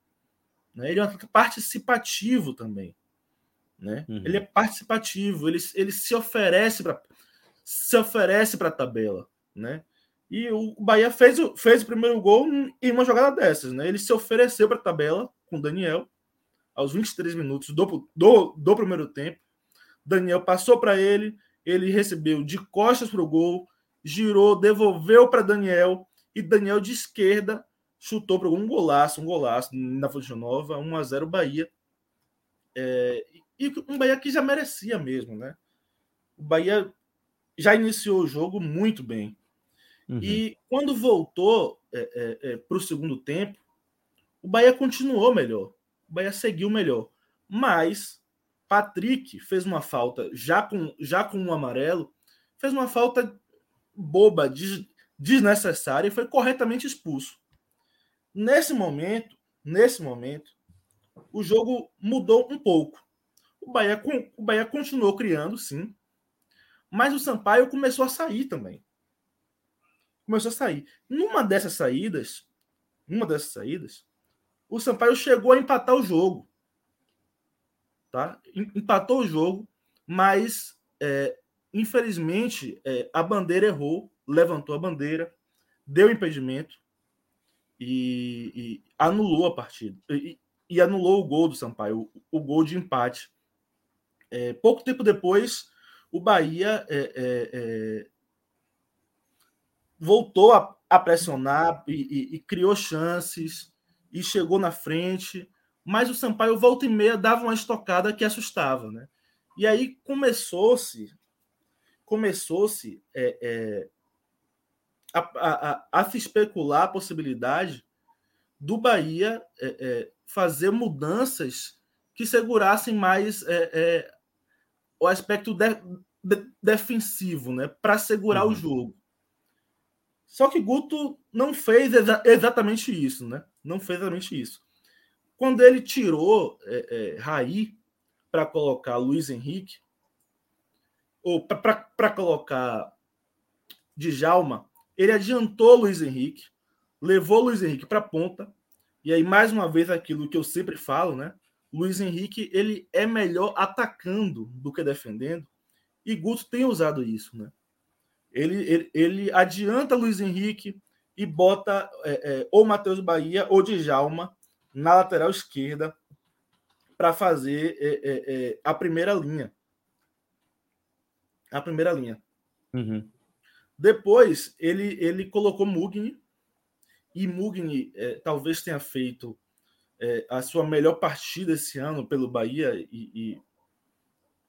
né, ele é um atleta participativo também. Né? Uhum. Ele é participativo, ele, ele se oferece para se oferece para a tabela, né? E o Bahia fez, fez o primeiro gol em uma jogada dessas, né? Ele se ofereceu para a tabela com o Daniel aos 23 minutos do, do, do primeiro tempo. Daniel passou para ele, ele recebeu de costas para o gol, girou, devolveu para Daniel e Daniel de esquerda chutou para um golaço, um golaço na Fonte Nova, 1 a 0 Bahia. É, e um Bahia que já merecia mesmo, né? O Bahia já iniciou o jogo muito bem. Uhum. E quando voltou é, é, é para o segundo tempo, o Bahia continuou melhor. O Bahia seguiu melhor. Mas Patrick fez uma falta já com, já com um amarelo, fez uma falta boba, des, desnecessária e foi corretamente expulso. Nesse momento, nesse momento, o jogo mudou um pouco. O Bahia, o Bahia continuou criando, sim, mas o Sampaio começou a sair também. Começou a sair. Numa dessas saídas, uma dessas saídas, o Sampaio chegou a empatar o jogo. Tá? Empatou o jogo, mas é, Infelizmente, é, a bandeira errou, levantou a bandeira, deu impedimento e, e anulou a partida. E, e, anulou o gol do Sampaio, o, o gol de empate. É, pouco tempo depois, o Bahia é, é, é voltou a, a pressionar e, e, criou chances e chegou na frente, mas o Sampaio volta e meia dava uma estocada que assustava, né? E aí começou-se começou-se é, é, a, a, a, se especular a possibilidade do Bahia é, é fazer mudanças que segurassem mais é, é, o aspecto de, de, defensivo, né, para segurar uhum. o jogo. Só que Guto não fez exa exatamente isso, né? Não fez exatamente isso. Quando ele tirou é, Raí para colocar Luiz Henrique, ou para colocar Djalma, ele adiantou Luiz Henrique, levou Luiz Henrique para a ponta, e aí mais uma vez aquilo que eu sempre falo, né? Luiz Henrique ele é melhor atacando do que defendendo, e Guto tem usado isso, né? Ele, ele, ele adianta Luiz Henrique e bota é, é, ou Matheus Bahia ou Djalma na lateral esquerda para fazer é, é, é, a primeira linha a primeira linha. Uhum. Depois, ele, ele colocou Mugni, e Mugni é, talvez tenha feito é, a sua melhor partida esse ano pelo Bahia, e, e,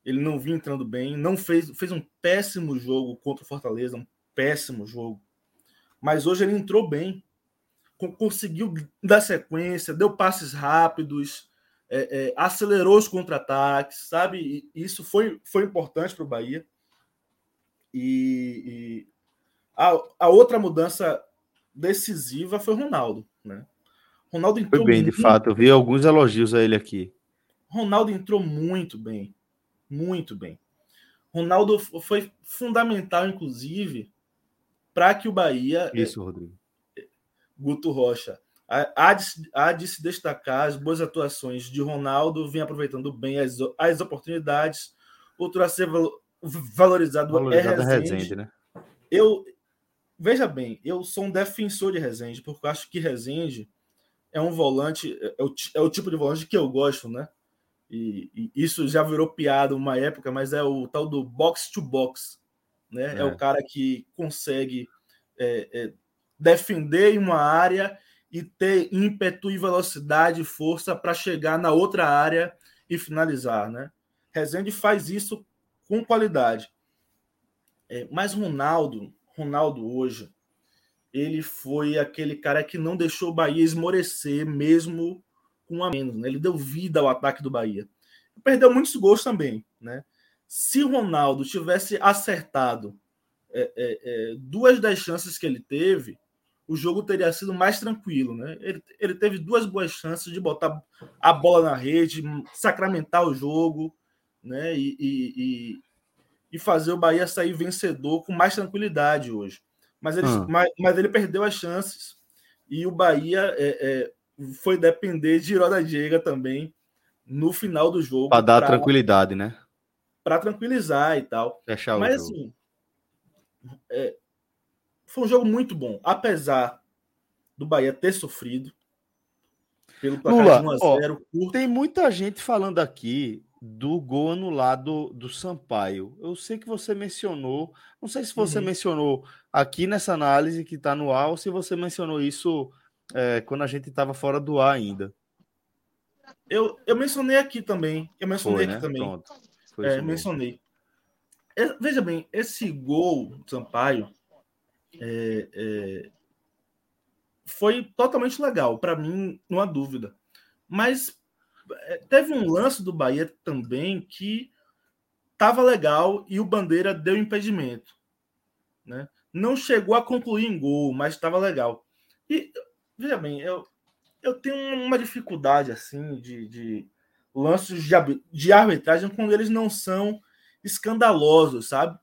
ele não vinha entrando bem, não fez, fez um péssimo jogo contra o Fortaleza, um péssimo jogo. Mas hoje ele entrou bem. conseguiu dar sequência, deu passes rápidos, é, é, acelerou os contra-ataques, sabe? E isso foi, foi importante para o Bahia. E, e a, a, outra mudança decisiva foi o Ronaldo, né? Ronaldo entrou foi bem, muito... de fato. Eu vi alguns elogios a ele aqui. Ronaldo entrou muito bem, muito bem. Ronaldo foi fundamental, inclusive, para que o Bahia. Isso, Rodrigo. Guto Rocha. Há de, há de se destacar as boas atuações de Ronaldo, vem aproveitando bem as, as oportunidades. Outro a ser valorizado, valorizado é Rezende. Rezende né? Eu, veja bem, eu sou um defensor de Rezende, porque eu acho que Rezende é um volante, é o, é o tipo de volante que eu gosto, né? E, e, isso já virou piada uma época, mas é o tal do box to box, né? É, é o cara que consegue é, é, defender uma área e ter ímpeto e velocidade e força para chegar na outra área e finalizar, né? Rezende faz isso com qualidade. É, mas Ronaldo, Ronaldo hoje, ele foi aquele cara que não deixou o Bahia esmorecer mesmo com a menos, né? Ele deu vida ao ataque do Bahia. Perdeu muitos gols também, né? Se Ronaldo tivesse acertado é, é, é, duas das chances que ele teve, o jogo teria sido mais tranquilo, né? Ele, ele teve duas boas chances de botar a bola na rede, sacramentar o jogo, né? E, e, e, fazer o Bahia sair vencedor com mais tranquilidade hoje. Mas ele, ah. mas, mas, ele perdeu as chances e o Bahia é, é, foi depender de Roda Diego também no final do jogo. Para dar pra, tranquilidade, né? Para tranquilizar e tal. Fechar Mas assim, é, foi um jogo muito bom, apesar do Bahia ter sofrido pelo placar Lula, de 1 a 0 ó, Tem muita gente falando aqui do gol anulado do Sampaio. Eu sei que você mencionou, não sei se você uhum. mencionou aqui nessa análise que está no ar ou se você mencionou isso é, quando a gente estava fora do ar ainda. Eu, eu mencionei aqui também. Eu mencionei Foi, aqui né? também. Pronto. Foi é, mencionei. É, veja bem, esse gol do Sampaio é, é, foi totalmente legal. Para mim, não há dúvida. Mas teve um lance do Bahia também que estava legal e o Bandeira deu impedimento. Né? Não chegou a concluir em gol, mas estava legal. E veja bem, eu, eu tenho uma dificuldade assim de, de lances de, de arbitragem quando eles não são escandalosos, sabe?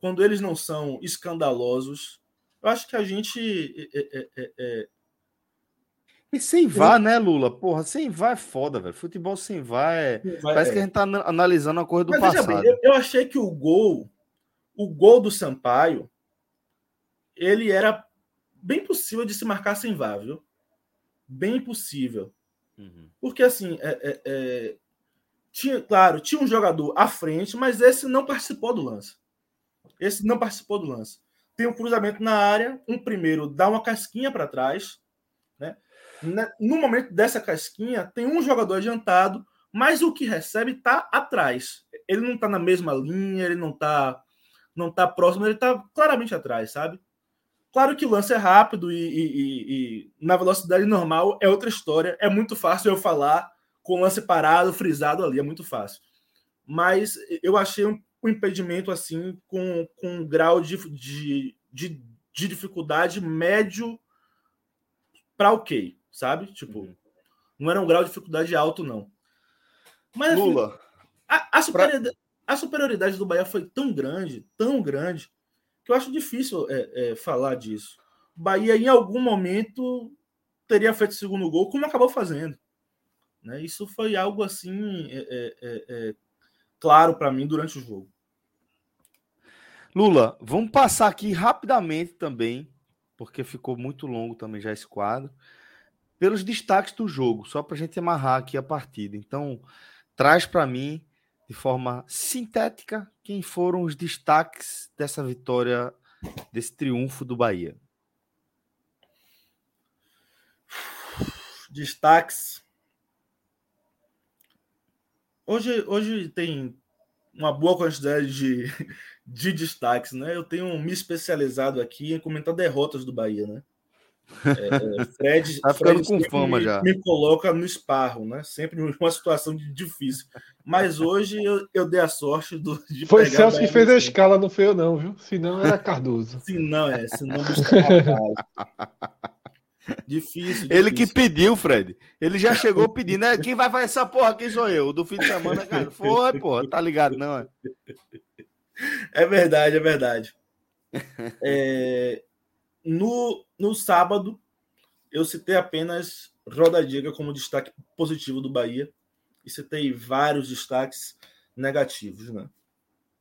Quando eles não são escandalosos, eu acho que a gente. É, é, é, é e sem VAR, né, Lula? Porra, sem VAR é foda, velho. Futebol sem VAR é. Vai, Parece que a gente tá analisando a coisa do Mas, passado. Bem, eu, eu achei que o gol, o gol do Sampaio, ele era bem possível de se marcar sem VAR, viu? bem possível. Uhum. Porque, assim, é, é, é, tinha, claro, tinha um jogador à frente, mas esse não participou do lance. Esse não participou do lance. Tem um cruzamento na área, um primeiro dá uma casquinha para trás? No momento dessa casquinha, tem um jogador adiantado, mas o que recebe está atrás. Ele não está na mesma linha, ele não está não tá próximo, ele está claramente atrás, sabe? Claro que o lance é rápido e, e, e, na velocidade normal é outra história. É muito fácil eu falar com o lance parado, frisado ali, é muito fácil. Mas eu achei um, um impedimento assim com, com um grau de, de, de, de dificuldade médio para ok, sabe? Tipo, uhum. não era um grau de dificuldade alto, não. Mas Lula. a, a, superioridade, pra... a superioridade do Bahia foi tão grande, tão grande, que eu acho difícil é, é, falar disso. Bahia, em algum momento, teria feito o segundo gol, como acabou fazendo. Né? Isso foi algo assim é, é, é, é claro para mim durante o jogo. Lula, vamos passar aqui rapidamente também, porque ficou muito longo também já esse quadro, pelos destaques do jogo, só para a gente amarrar aqui a partida. Então, traz para mim de forma sintética quem foram os destaques dessa vitória, desse triunfo do Bahia. Destaques. Hoje, hoje tem uma boa quantidade de, de destaques, né? Eu tenho me especializado aqui em comentar derrotas do Bahia, né? É, é, Fred, tá ficando Fred com fama me, já. Me coloca no esparro, né? Sempre uma situação difícil. Mas hoje eu, eu dei a sorte do, de Foi Celso que fez a escala, não foi eu, não, viu? Se não, era Cardoso. Se não, é. Se não, Difícil, difícil, Ele que pediu, Fred. Ele já chegou pedindo, né? Quem vai fazer essa porra aqui sou eu. Do fim de semana, cara. Foi, porra. Tá ligado, não? É, é verdade, é verdade. É, no, no sábado, eu citei apenas Roda Diga como destaque positivo do Bahia e citei vários destaques negativos. Né?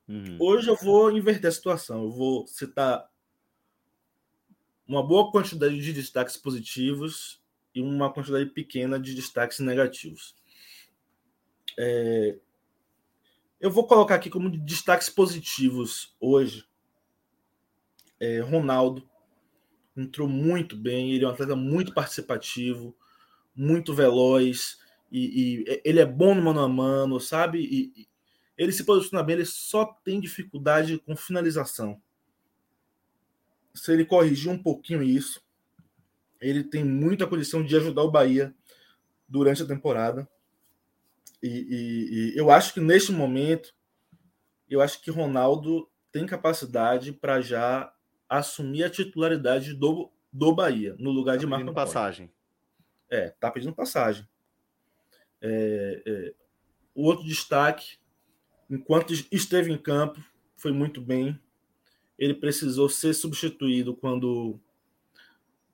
Uhum. Hoje eu vou inverter a situação. Eu vou citar uma boa quantidade de destaques positivos e uma quantidade pequena de destaques negativos. É, eu vou colocar aqui como destaques positivos hoje. É, Ronaldo entrou muito bem, ele é um atleta muito participativo, muito veloz, e, e ele é bom no mano a mano, sabe? E, e, ele se posiciona bem, ele só tem dificuldade com finalização. Se ele corrigir um pouquinho isso, ele tem muita condição de ajudar o Bahia durante a temporada. E, e, e eu acho que neste momento, eu acho que Ronaldo tem capacidade para já assumir a titularidade do, do Bahia, no lugar tá de Marco Antônio. passagem. É, tá pedindo passagem. É, é, o outro destaque, enquanto esteve em campo, foi muito bem. Ele precisou ser substituído quando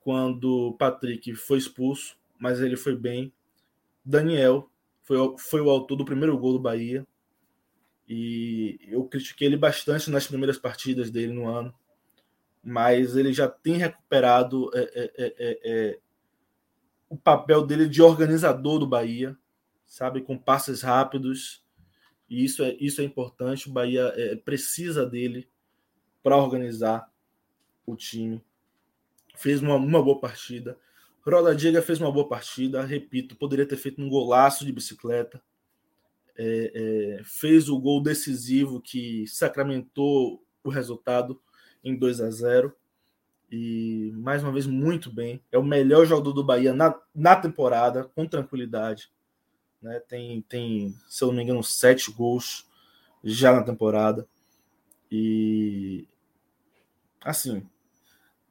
quando Patrick foi expulso, mas ele foi bem. Daniel foi, foi o autor do primeiro gol do Bahia. E eu critiquei ele bastante nas primeiras partidas dele no ano mas ele já tem recuperado é é, é, é, é, o papel dele de organizador do Bahia, sabe, com passes rápidos. E isso é, isso é importante. O Bahia precisa dele para organizar o time. Fez uma, uma boa partida. Roda Diga fez uma boa partida. Repito, poderia ter feito um golaço de bicicleta. É, é, fez o gol decisivo que sacramentou o resultado em 2 a 0 e mais uma vez muito bem. É o melhor jogador do Bahia na, na temporada, com tranquilidade. Né? Tem, tem, se eu não me engano, sete gols já na temporada. E assim,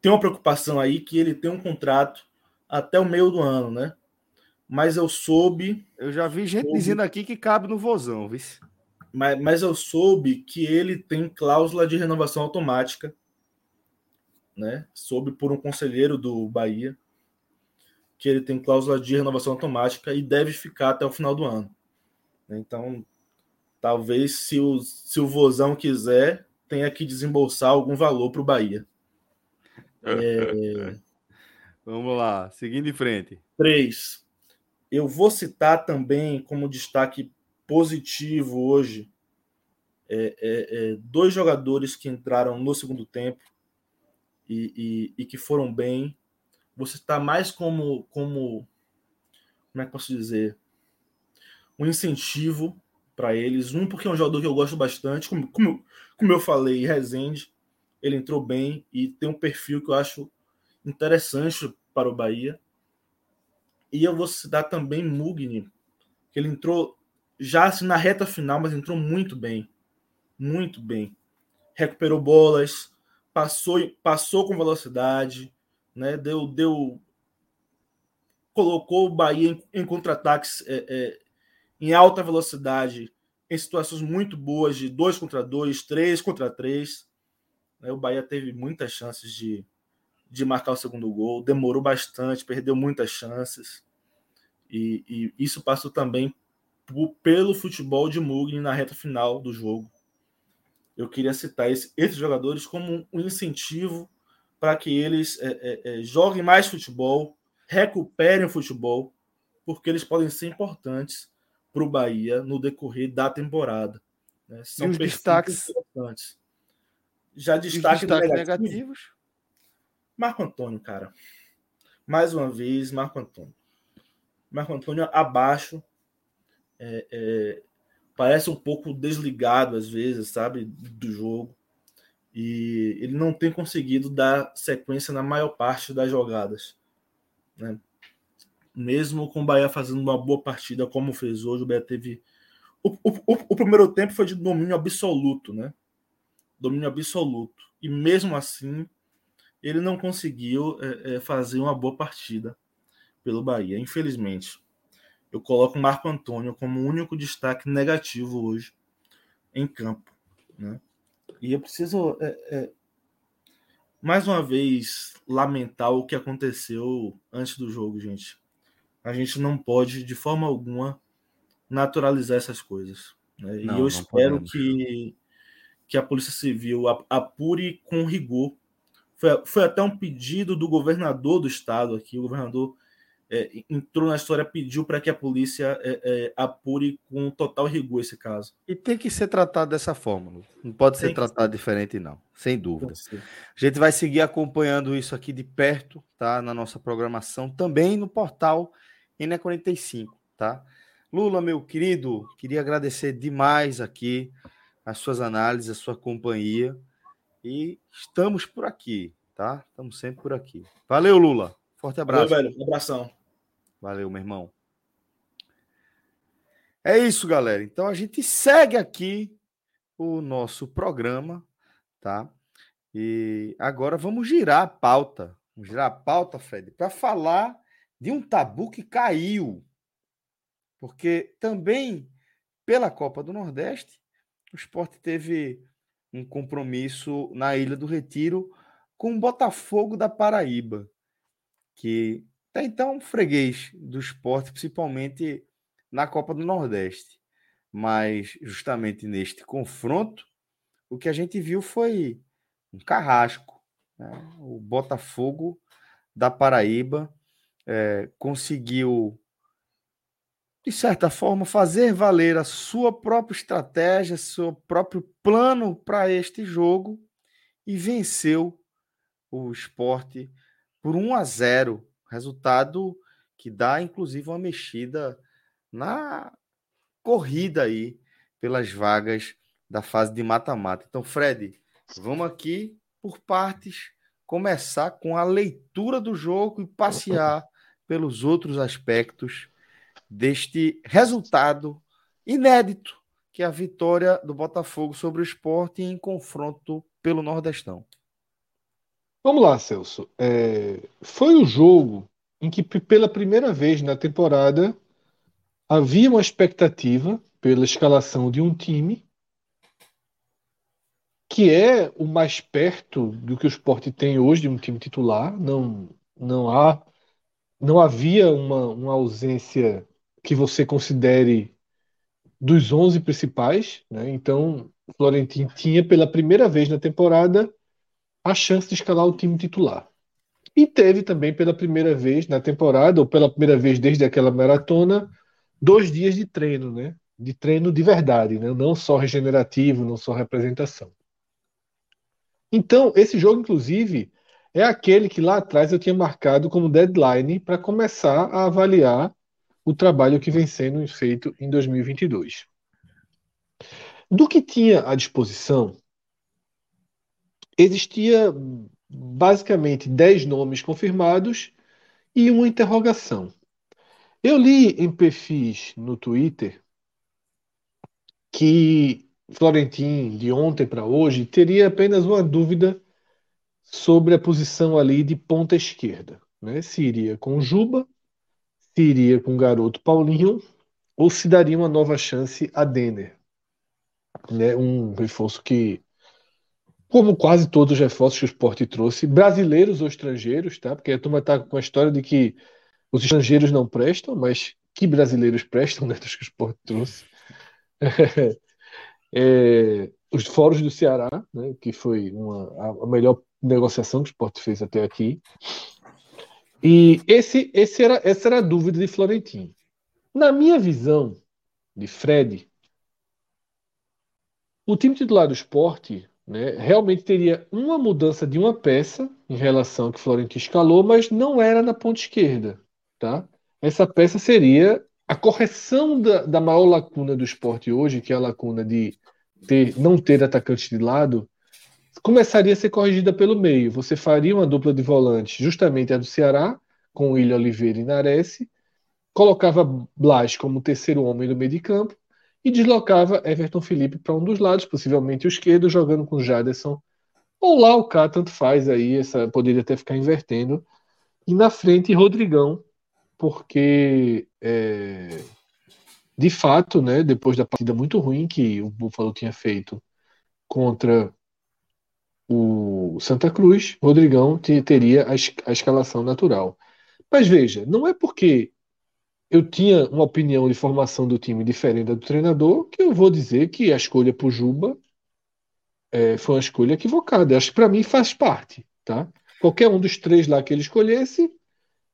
tem uma preocupação aí que ele tem um contrato até o meio do ano, né? Mas eu soube. Eu já vi gente soube, dizendo aqui que cabe no vozão, viu? Mas, mas eu soube que ele tem cláusula de renovação automática né? Soube por um conselheiro do Bahia que ele tem cláusula de renovação automática e deve ficar até o final do ano. Então, talvez se o, se o Vozão quiser, tenha que desembolsar algum valor para o Bahia. É... Vamos lá, seguindo em frente. Três. Eu vou citar também como destaque positivo hoje é, é, é dois jogadores que entraram no segundo tempo e, e, e que foram bem. Você está mais como, como. Como é que posso dizer? Um incentivo para eles. Um, porque é um jogador que eu gosto bastante. Como, como, como eu falei, Rezende, ele entrou bem e tem um perfil que eu acho interessante para o Bahia. E eu vou citar também Mugni, que ele entrou já assim, na reta final, mas entrou muito bem. Muito bem. Recuperou bolas, passou, passou com velocidade, né? Deu, deu, colocou o Bahia em, em contra-ataques é, é, em alta velocidade, em situações muito boas de dois contra dois, três contra três. Né? O Bahia teve muitas chances de, de marcar o segundo gol, demorou bastante, perdeu muitas chances. E, e isso passou também pelo futebol de Mugni na reta final do jogo eu queria citar esse, esses jogadores como um incentivo para que eles é, é, é, joguem mais futebol, recuperem o futebol, porque eles podem ser importantes para o Bahia no decorrer da temporada. Né? São e os destaques importantes. Já destaque destaques negativo, negativos. Marco Antônio, cara. Mais uma vez, Marco Antônio. Marco Antônio abaixo. É, é, parece um pouco desligado às vezes, sabe, do jogo. e ele não tem conseguido dar sequência na maior parte das jogadas. Né? Mesmo com o Bahia fazendo uma boa partida, como fez hoje, o Bahia teve. O, o, o primeiro tempo foi de domínio absoluto, né? Domínio absoluto. E mesmo assim, ele não conseguiu é, é, fazer uma boa partida pelo Bahia, infelizmente. Eu coloco o Marco Antônio como o único destaque negativo hoje em campo. Né? E eu preciso, é, é, mais uma vez, lamentar o que aconteceu antes do jogo, gente. A gente não pode, de forma alguma, naturalizar essas coisas. Né? Não, e eu espero que, que a Polícia Civil apure com rigor. Foi, foi até um pedido do governador do estado aqui, o governador é, entrou na história, pediu para que a polícia é, é, apure com total rigor esse caso. E tem que ser tratado dessa forma, não pode tem ser tratado ser. diferente, não, sem dúvida. A gente vai seguir acompanhando isso aqui de perto, tá? Na nossa programação, também no portal NE45, tá? Lula, meu querido, queria agradecer demais aqui as suas análises, a sua companhia. E estamos por aqui, tá? Estamos sempre por aqui. Valeu, Lula. Forte abraço. Valeu, velho. Um abração. Valeu, meu irmão. É isso, galera. Então a gente segue aqui o nosso programa, tá? E agora vamos girar a pauta. Vamos girar a pauta, Fred, para falar de um tabu que caiu. Porque também pela Copa do Nordeste, o esporte teve um compromisso na Ilha do Retiro com o Botafogo da Paraíba, que até então freguês do esporte, principalmente na Copa do Nordeste. Mas justamente neste confronto, o que a gente viu foi um carrasco. Né? O Botafogo da Paraíba é, conseguiu, de certa forma, fazer valer a sua própria estratégia, seu próprio plano para este jogo e venceu o esporte por 1 a 0 Resultado que dá, inclusive, uma mexida na corrida aí pelas vagas da fase de mata-mata. Então, Fred, vamos aqui por partes começar com a leitura do jogo e passear pelos outros aspectos deste resultado inédito, que é a vitória do Botafogo sobre o esporte em confronto pelo Nordestão. Vamos lá, Celso. É, foi o jogo em que, pela primeira vez na temporada, havia uma expectativa pela escalação de um time que é o mais perto do que o esporte tem hoje de um time titular. Não, não há, não havia uma, uma ausência que você considere dos 11 principais. Né? Então, Florentino tinha pela primeira vez na temporada a chance de escalar o time titular. E teve também pela primeira vez na temporada, ou pela primeira vez desde aquela maratona, dois dias de treino, né? De treino de verdade, né? não só regenerativo, não só representação. Então, esse jogo, inclusive, é aquele que lá atrás eu tinha marcado como deadline para começar a avaliar o trabalho que vem sendo feito em 2022. Do que tinha à disposição, existia basicamente 10 nomes confirmados e uma interrogação. Eu li em perfis no Twitter que Florentin, de ontem para hoje, teria apenas uma dúvida sobre a posição ali de ponta esquerda. Né? Se iria com Juba, se iria com o garoto Paulinho, ou se daria uma nova chance a Denner. Né? Um reforço que como quase todos os reforços que o esporte trouxe, brasileiros ou estrangeiros, tá? Porque a turma está com a história de que os estrangeiros não prestam, mas que brasileiros prestam né, que o esporte trouxe. É, os fóruns do Ceará, né, que foi uma, a melhor negociação que o esporte fez até aqui. E esse, esse era, essa era a dúvida de Florentino. Na minha visão de Fred, o time titular do esporte né, realmente teria uma mudança de uma peça em relação ao que Florentino escalou, mas não era na ponta esquerda. Tá? Essa peça seria a correção da, da maior lacuna do esporte hoje, que é a lacuna de ter, não ter atacante de lado, começaria a ser corrigida pelo meio. Você faria uma dupla de volantes, justamente a do Ceará, com William Oliveira e Nares, colocava Blas como terceiro homem do meio de campo e deslocava Everton Felipe para um dos lados, possivelmente o esquerdo, jogando com Jaderson. Ou lá o K, tanto faz aí, essa poderia até ficar invertendo. E na frente, Rodrigão, porque é, de fato, né, depois da partida muito ruim que o Buffalo tinha feito contra o Santa Cruz, Rodrigão teria a, a escalação natural. Mas veja, não é porque eu tinha uma opinião de formação do time diferente da do treinador, que eu vou dizer que a escolha por Juba é, foi uma escolha equivocada. Acho que para mim faz parte, tá? Qualquer um dos três lá que ele escolhesse.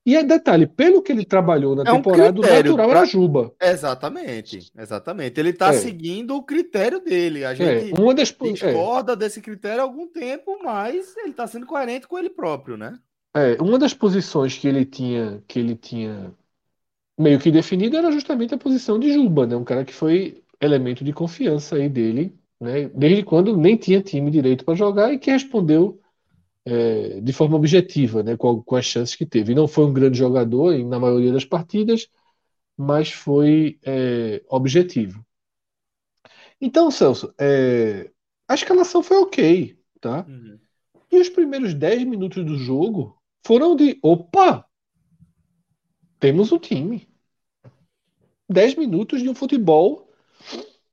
E é detalhe, pelo que ele trabalhou na é temporada, um o natural pra... era Juba. Exatamente, exatamente. Ele está é. seguindo o critério dele. A é, gente é. uma das... discorda desse critério há algum tempo, mas ele está sendo coerente com ele próprio, né? É, uma das posições que ele tinha, que ele tinha meio que definido era justamente a posição de Juba, né? Um cara que foi elemento de confiança aí dele, né? Desde quando nem tinha time direito para jogar e que respondeu é, de forma objetiva, né? Com, com, as chances que teve. E não foi um grande jogador na maioria das partidas, mas foi é, objetivo. Então, Celso, é, a escalação foi ok, tá? Uhum. E os primeiros 10 minutos do jogo foram de opa! Temos um time. 10 minutos de um futebol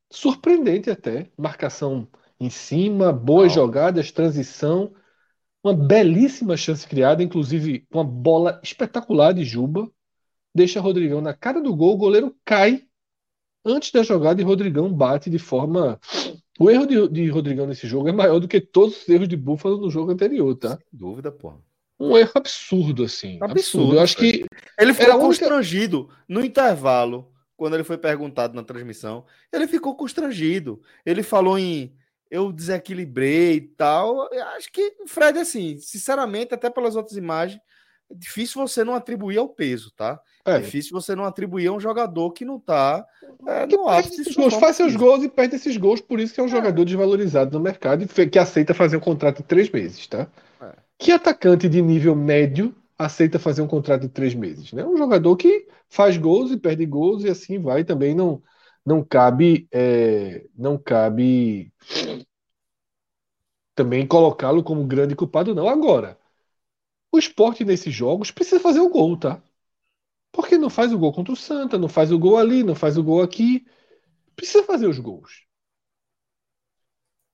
surpreendente até. Marcação em cima, boas jogadas, transição, uma belíssima chance criada, inclusive uma bola espetacular de Juba. Deixa Rodrigão na cara do gol, o goleiro cai antes da jogada e Rodrigão bate de forma. O erro de, de Rodrigão nesse jogo é maior do que todos os erros de Búfalo no jogo anterior, tá? Sem dúvida, porra um erro absurdo, assim. Absurdo. absurdo. Eu acho que. Ele ficou constrangido única... no intervalo quando ele foi perguntado na transmissão, ele ficou constrangido. Ele falou em eu desequilibrei e tal. Eu acho que Fred, assim, sinceramente, até pelas outras imagens, é difícil você não atribuir ao peso, tá? É, é difícil você não atribuir a um jogador que não tá é, que no ápice. Gols, faz seus gols e perde esses gols, por isso que é um é. jogador desvalorizado no mercado e que aceita fazer um contrato de três meses, tá? É. Que atacante de nível médio aceita fazer um contrato de três meses. Né? Um jogador que faz gols e perde gols e assim vai também não não cabe é, não cabe também colocá-lo como grande culpado não. Agora, o esporte nesses jogos precisa fazer o gol, tá? Porque não faz o gol contra o Santa, não faz o gol ali, não faz o gol aqui. Precisa fazer os gols.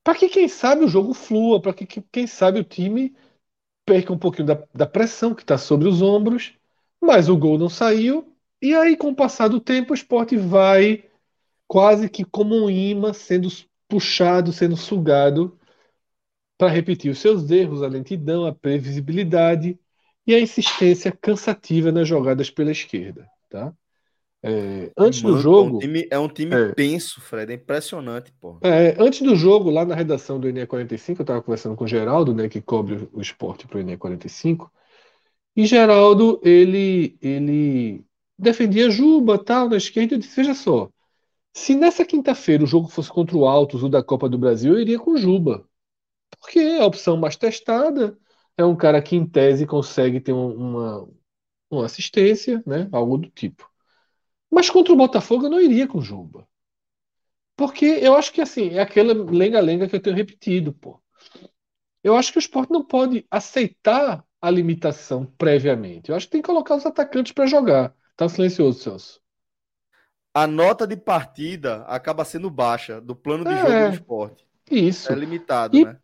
Para que quem sabe o jogo flua, para que quem sabe o time perca um pouquinho da, da pressão que está sobre os ombros, mas o gol não saiu. E aí, com o passar do tempo, o esporte vai quase que como um imã sendo puxado, sendo sugado para repetir os seus erros, a lentidão, a previsibilidade e a insistência cansativa nas jogadas pela esquerda. Tá? É, antes Mano, do jogo. É um time, é um time é, penso, Fred. É impressionante, pô. É, antes do jogo, lá na redação do ENE 45, eu estava conversando com o Geraldo, né, que cobre o esporte para o ENE 45. E Geraldo, ele, ele defendia Juba tal, na esquerda. Eu disse: veja só, se nessa quinta-feira o jogo fosse contra o Altos, o da Copa do Brasil, eu iria com Juba. Porque é a opção mais testada. É um cara que, em tese, consegue ter uma, uma assistência, né, algo do tipo. Mas contra o Botafogo eu não iria com Juba. Porque eu acho que assim, é aquela lenga-lenga que eu tenho repetido, pô. Eu acho que o esporte não pode aceitar a limitação previamente. Eu acho que tem que colocar os atacantes para jogar. Tá silencioso, Celso. A nota de partida acaba sendo baixa do plano de é, jogo do esporte. Isso. É limitado, e, né?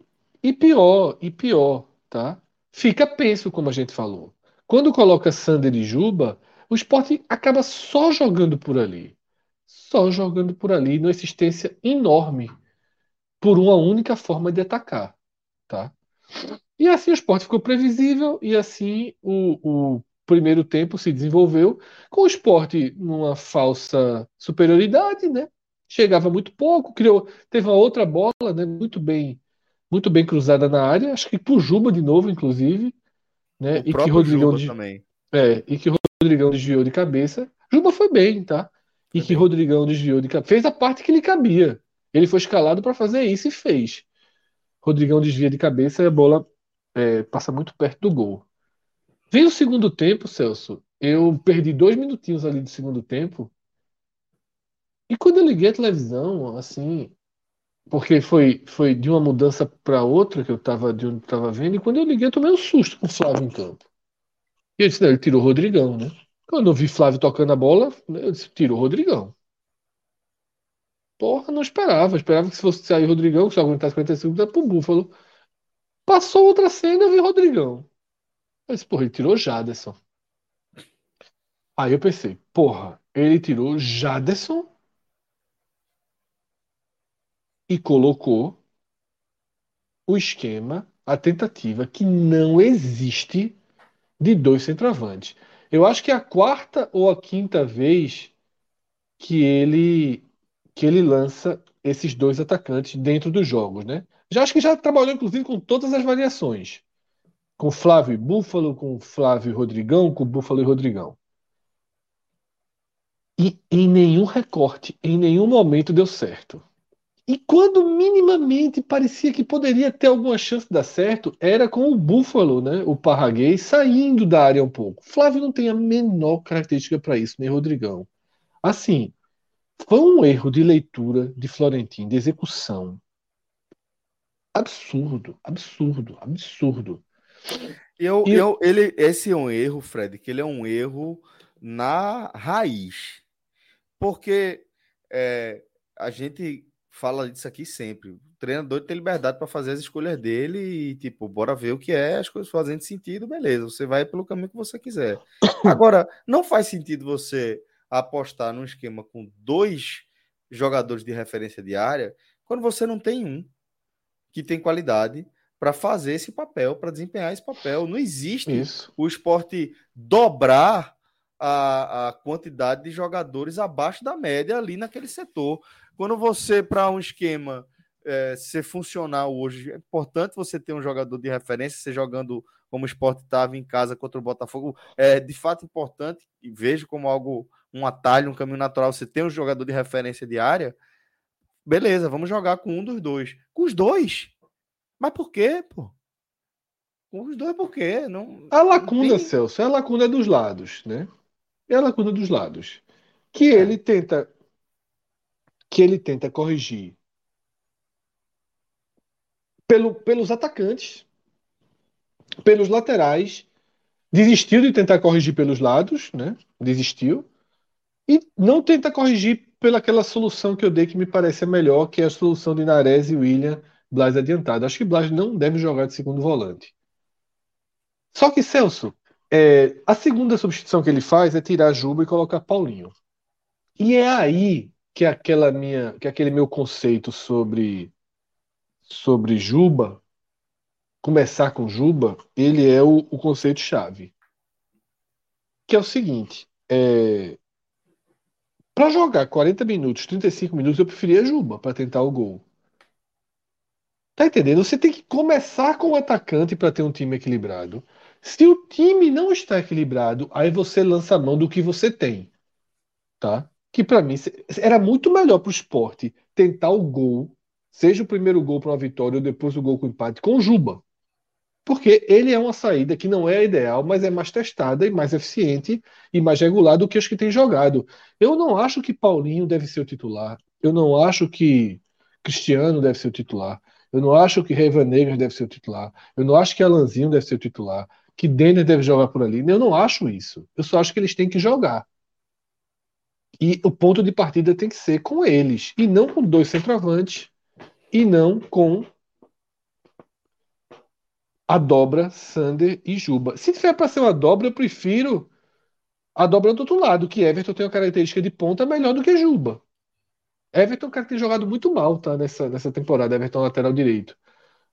E pior, e pior, tá? Fica penso, como a gente falou. Quando coloca Sander e Juba, o esporte acaba só jogando por ali. Só jogando por ali, numa existência enorme, por uma única forma de atacar. Tá? E assim o esporte ficou previsível, e assim o, o primeiro tempo se desenvolveu, com o esporte numa falsa superioridade, né? Chegava muito pouco, criou, teve uma outra bola, né? Muito bem, muito bem cruzada na área, acho que por Juba de novo, inclusive, né? O e que Rodrigão Juba também. É, e que Rodrigão desviou de cabeça. Juba foi bem, tá? E que. Rodrigão desviou de cabeça. Fez a parte que lhe cabia. Ele foi escalado para fazer isso e fez. Rodrigão desvia de cabeça e a bola é, passa muito perto do gol. Vem o segundo tempo, Celso. Eu perdi dois minutinhos ali do segundo tempo. E quando eu liguei a televisão, assim, porque foi, foi de uma mudança para outra que eu estava onde estava vendo, e quando eu liguei, eu tomei um susto com o Flávio em campo. E eu disse, não, ele tirou o Rodrigão, né? Quando eu vi Flávio tocando a bola, eu disse, tirou o Rodrigão. Porra, não esperava. Esperava que se fosse sair o Rodrigão, que só aguentasse 45 minutos, pro Búfalo. Passou outra cena, eu vi o Rodrigão. Eu disse, porra, ele tirou Jaderson. Aí eu pensei, porra, ele tirou Jaderson e colocou o esquema, a tentativa que não existe de dois centroavantes. Eu acho que é a quarta ou a quinta vez que ele que ele lança esses dois atacantes dentro dos jogos, né? Já acho que já trabalhou inclusive com todas as variações. Com Flávio e Búfalo, com Flávio e Rodrigão, com Búfalo e Rodrigão. E em nenhum recorte, em nenhum momento deu certo. E quando minimamente parecia que poderia ter alguma chance de dar certo, era com o Búfalo, né? O Parraguês saindo da área um pouco. Flávio não tem a menor característica para isso, nem Rodrigão. Assim, foi um erro de leitura de Florentino, de execução. Absurdo, absurdo, absurdo. Eu, e... eu, ele, esse é um erro, Fred, que ele é um erro na raiz. Porque é, a gente fala disso aqui sempre. O treinador tem liberdade para fazer as escolhas dele e, tipo, bora ver o que é, as coisas fazendo sentido, beleza. Você vai pelo caminho que você quiser. Agora, não faz sentido você apostar num esquema com dois jogadores de referência diária quando você não tem um que tem qualidade para fazer esse papel, para desempenhar esse papel. Não existe Isso. o esporte dobrar a, a quantidade de jogadores abaixo da média ali naquele setor. Quando você, para um esquema é, ser funcional hoje, é importante você ter um jogador de referência, você jogando como o esporte estava em casa contra o Botafogo, é de fato importante e vejo como algo, um atalho, um caminho natural. Você tem um jogador de referência diária, beleza, vamos jogar com um dos dois. Com os dois? Mas por quê, pô? Com os dois por quê? Não, a lacuna, tem... Celso, é a lacuna dos lados, né? É a lacuna dos lados. Que é. ele tenta que ele tenta corrigir pelo, pelos atacantes, pelos laterais, desistiu de tentar corrigir pelos lados, né? Desistiu. E não tenta corrigir pelaquela solução que eu dei que me parece a melhor, que é a solução de Nares e William Blas adiantado. Acho que Blas não deve jogar de segundo volante. Só que, Celso, é, a segunda substituição que ele faz é tirar Juba e colocar Paulinho. E é aí que aquela minha, que aquele meu conceito sobre sobre Juba, começar com Juba, ele é o, o conceito chave. Que é o seguinte, é, para jogar 40 minutos, 35 minutos, eu preferia Juba para tentar o gol. Tá entendendo? Você tem que começar com o atacante para ter um time equilibrado. Se o time não está equilibrado, aí você lança a mão do que você tem. Tá? que para mim era muito melhor para o esporte tentar o gol, seja o primeiro gol para uma vitória ou depois o gol com empate, com o Juba. Porque ele é uma saída que não é ideal, mas é mais testada e mais eficiente e mais regular do que os que tem jogado. Eu não acho que Paulinho deve ser o titular. Eu não acho que Cristiano deve ser o titular. Eu não acho que Reiva Negas deve ser o titular. Eu não acho que Alanzinho deve ser o titular. Que Denner deve jogar por ali. Eu não acho isso. Eu só acho que eles têm que jogar. E o ponto de partida tem que ser com eles, e não com dois centroavantes, e não com a dobra Sander e Juba. Se tiver para ser uma dobra, eu prefiro a dobra do outro lado, que Everton tem uma característica de ponta melhor do que Juba. Everton, cara, tem jogado muito mal, tá? Nessa, nessa temporada, Everton lateral direito.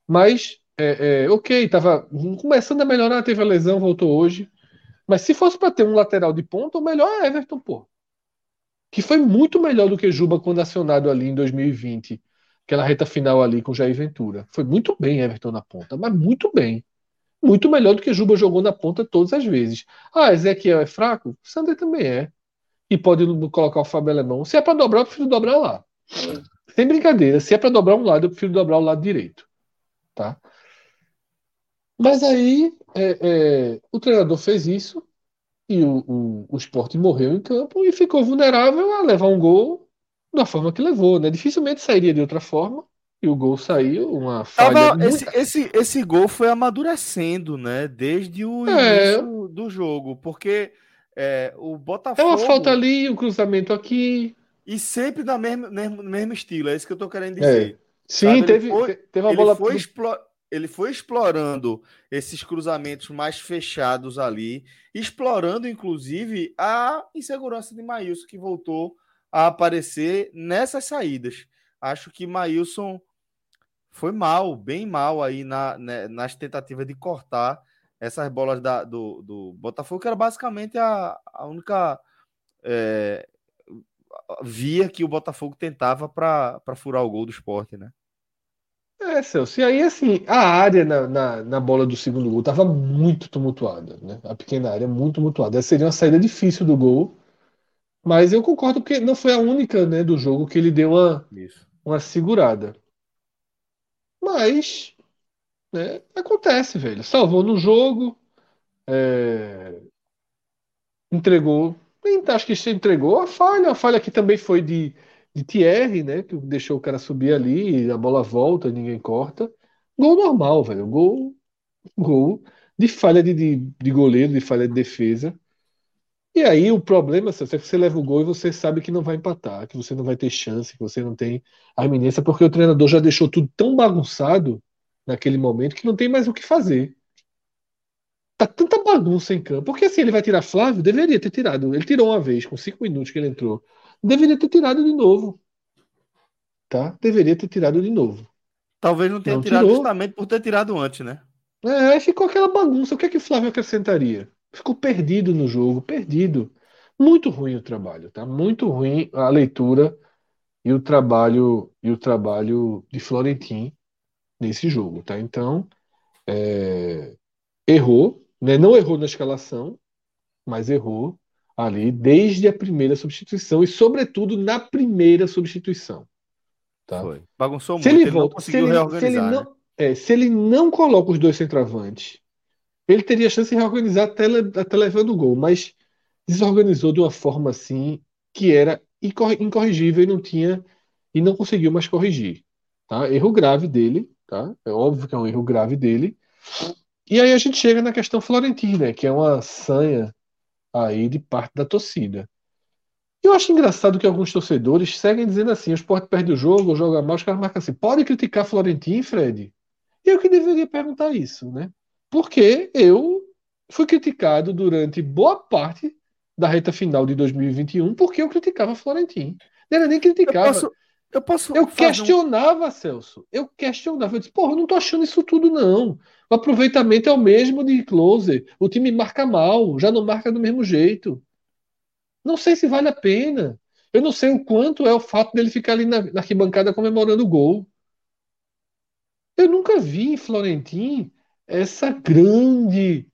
Mas, é, é, ok, tava começando a melhorar, teve a lesão, voltou hoje. Mas se fosse para ter um lateral de ponta, o melhor é Everton, pô que foi muito melhor do que Juba quando acionado ali em 2020, aquela reta final ali com Jair Ventura. Foi muito bem Everton na ponta, mas muito bem. Muito melhor do que Juba jogou na ponta todas as vezes. Ah, Ezequiel é fraco? Sander também é. E pode colocar o Fábio Alemão. Se é para dobrar, eu prefiro dobrar lá. Sem brincadeira. Se é para dobrar um lado, eu prefiro dobrar o lado direito. tá? Mas aí é, é, o treinador fez isso e o, o, o esporte morreu em campo e ficou vulnerável a levar um gol da forma que levou, né? Dificilmente sairia de outra forma. E o gol saiu, uma falha. Tava, esse, esse, esse gol foi amadurecendo, né? Desde o é... início do jogo, porque é, o Botafogo. É uma falta ali, um cruzamento aqui. E sempre no mesmo, mesmo, mesmo estilo, é isso que eu tô querendo dizer. É. Sim, teve, foi, teve uma bola. Foi explo... Ele foi explorando esses cruzamentos mais fechados ali, explorando inclusive a insegurança de Maílson, que voltou a aparecer nessas saídas. Acho que Maílson foi mal, bem mal aí na, né, nas tentativas de cortar essas bolas da, do, do Botafogo, que era basicamente a, a única é, via que o Botafogo tentava para furar o gol do esporte, né? É, Celso. E aí, assim, a área na, na, na bola do segundo gol estava muito tumultuada, né? A pequena área muito tumultuada. Essa seria uma saída difícil do gol, mas eu concordo porque não foi a única, né, do jogo que ele deu uma, uma segurada. Mas, né, acontece, velho. Salvou no jogo, é... entregou. Acho que se entregou a falha. A falha que também foi de de Thierry, né? Que deixou o cara subir ali, a bola volta, ninguém corta. Gol normal, velho. Gol, gol de falha de, de, de goleiro, de falha de defesa. E aí o problema é que você leva o gol e você sabe que não vai empatar, que você não vai ter chance, que você não tem a iminência, porque o treinador já deixou tudo tão bagunçado naquele momento que não tem mais o que fazer. Tá tanta bagunça em campo. Porque assim, ele vai tirar Flávio? Deveria ter tirado. Ele tirou uma vez, com cinco minutos que ele entrou. Deveria ter tirado de novo. Tá? Deveria ter tirado de novo. Talvez não tenha não tirado tirou. justamente por ter tirado antes, né? É, ficou aquela bagunça. O que é que o Flávio acrescentaria? Ficou perdido no jogo, perdido. Muito ruim o trabalho, tá? Muito ruim a leitura e o trabalho e o trabalho de Florentin nesse jogo, tá? Então, é... errou, né? Não errou na escalação, mas errou ali desde a primeira substituição e, sobretudo, na primeira substituição. Tá? Foi. Bagunçou se muito, ele, volta, se ele, se ele não, né? é, se ele não coloca os dois centroavantes, ele teria chance de reorganizar até, até levando o gol, mas desorganizou de uma forma assim que era incorrigível e não tinha e não conseguiu mais corrigir. Tá? Erro grave dele, tá? É óbvio que é um erro grave dele. E aí a gente chega na questão florentina, que é uma sanha aí de parte da torcida. Eu acho engraçado que alguns torcedores seguem dizendo assim: o esporte perde o jogo, joga mal, os caras marcam assim. Pode criticar Florentino, Fred? Eu que deveria perguntar isso, né? Porque eu fui criticado durante boa parte da reta final de 2021 porque eu criticava Florentino. Não era nem criticava. Eu posso, eu, posso eu questionava, um... Celso. Eu questionava. Eu disse, porra, eu não tô achando isso tudo, não. O aproveitamento é o mesmo de closer. O time marca mal, já não marca do mesmo jeito. Não sei se vale a pena. Eu não sei o quanto é o fato dele ficar ali na, na arquibancada comemorando o gol. Eu nunca vi em Florentim essa grande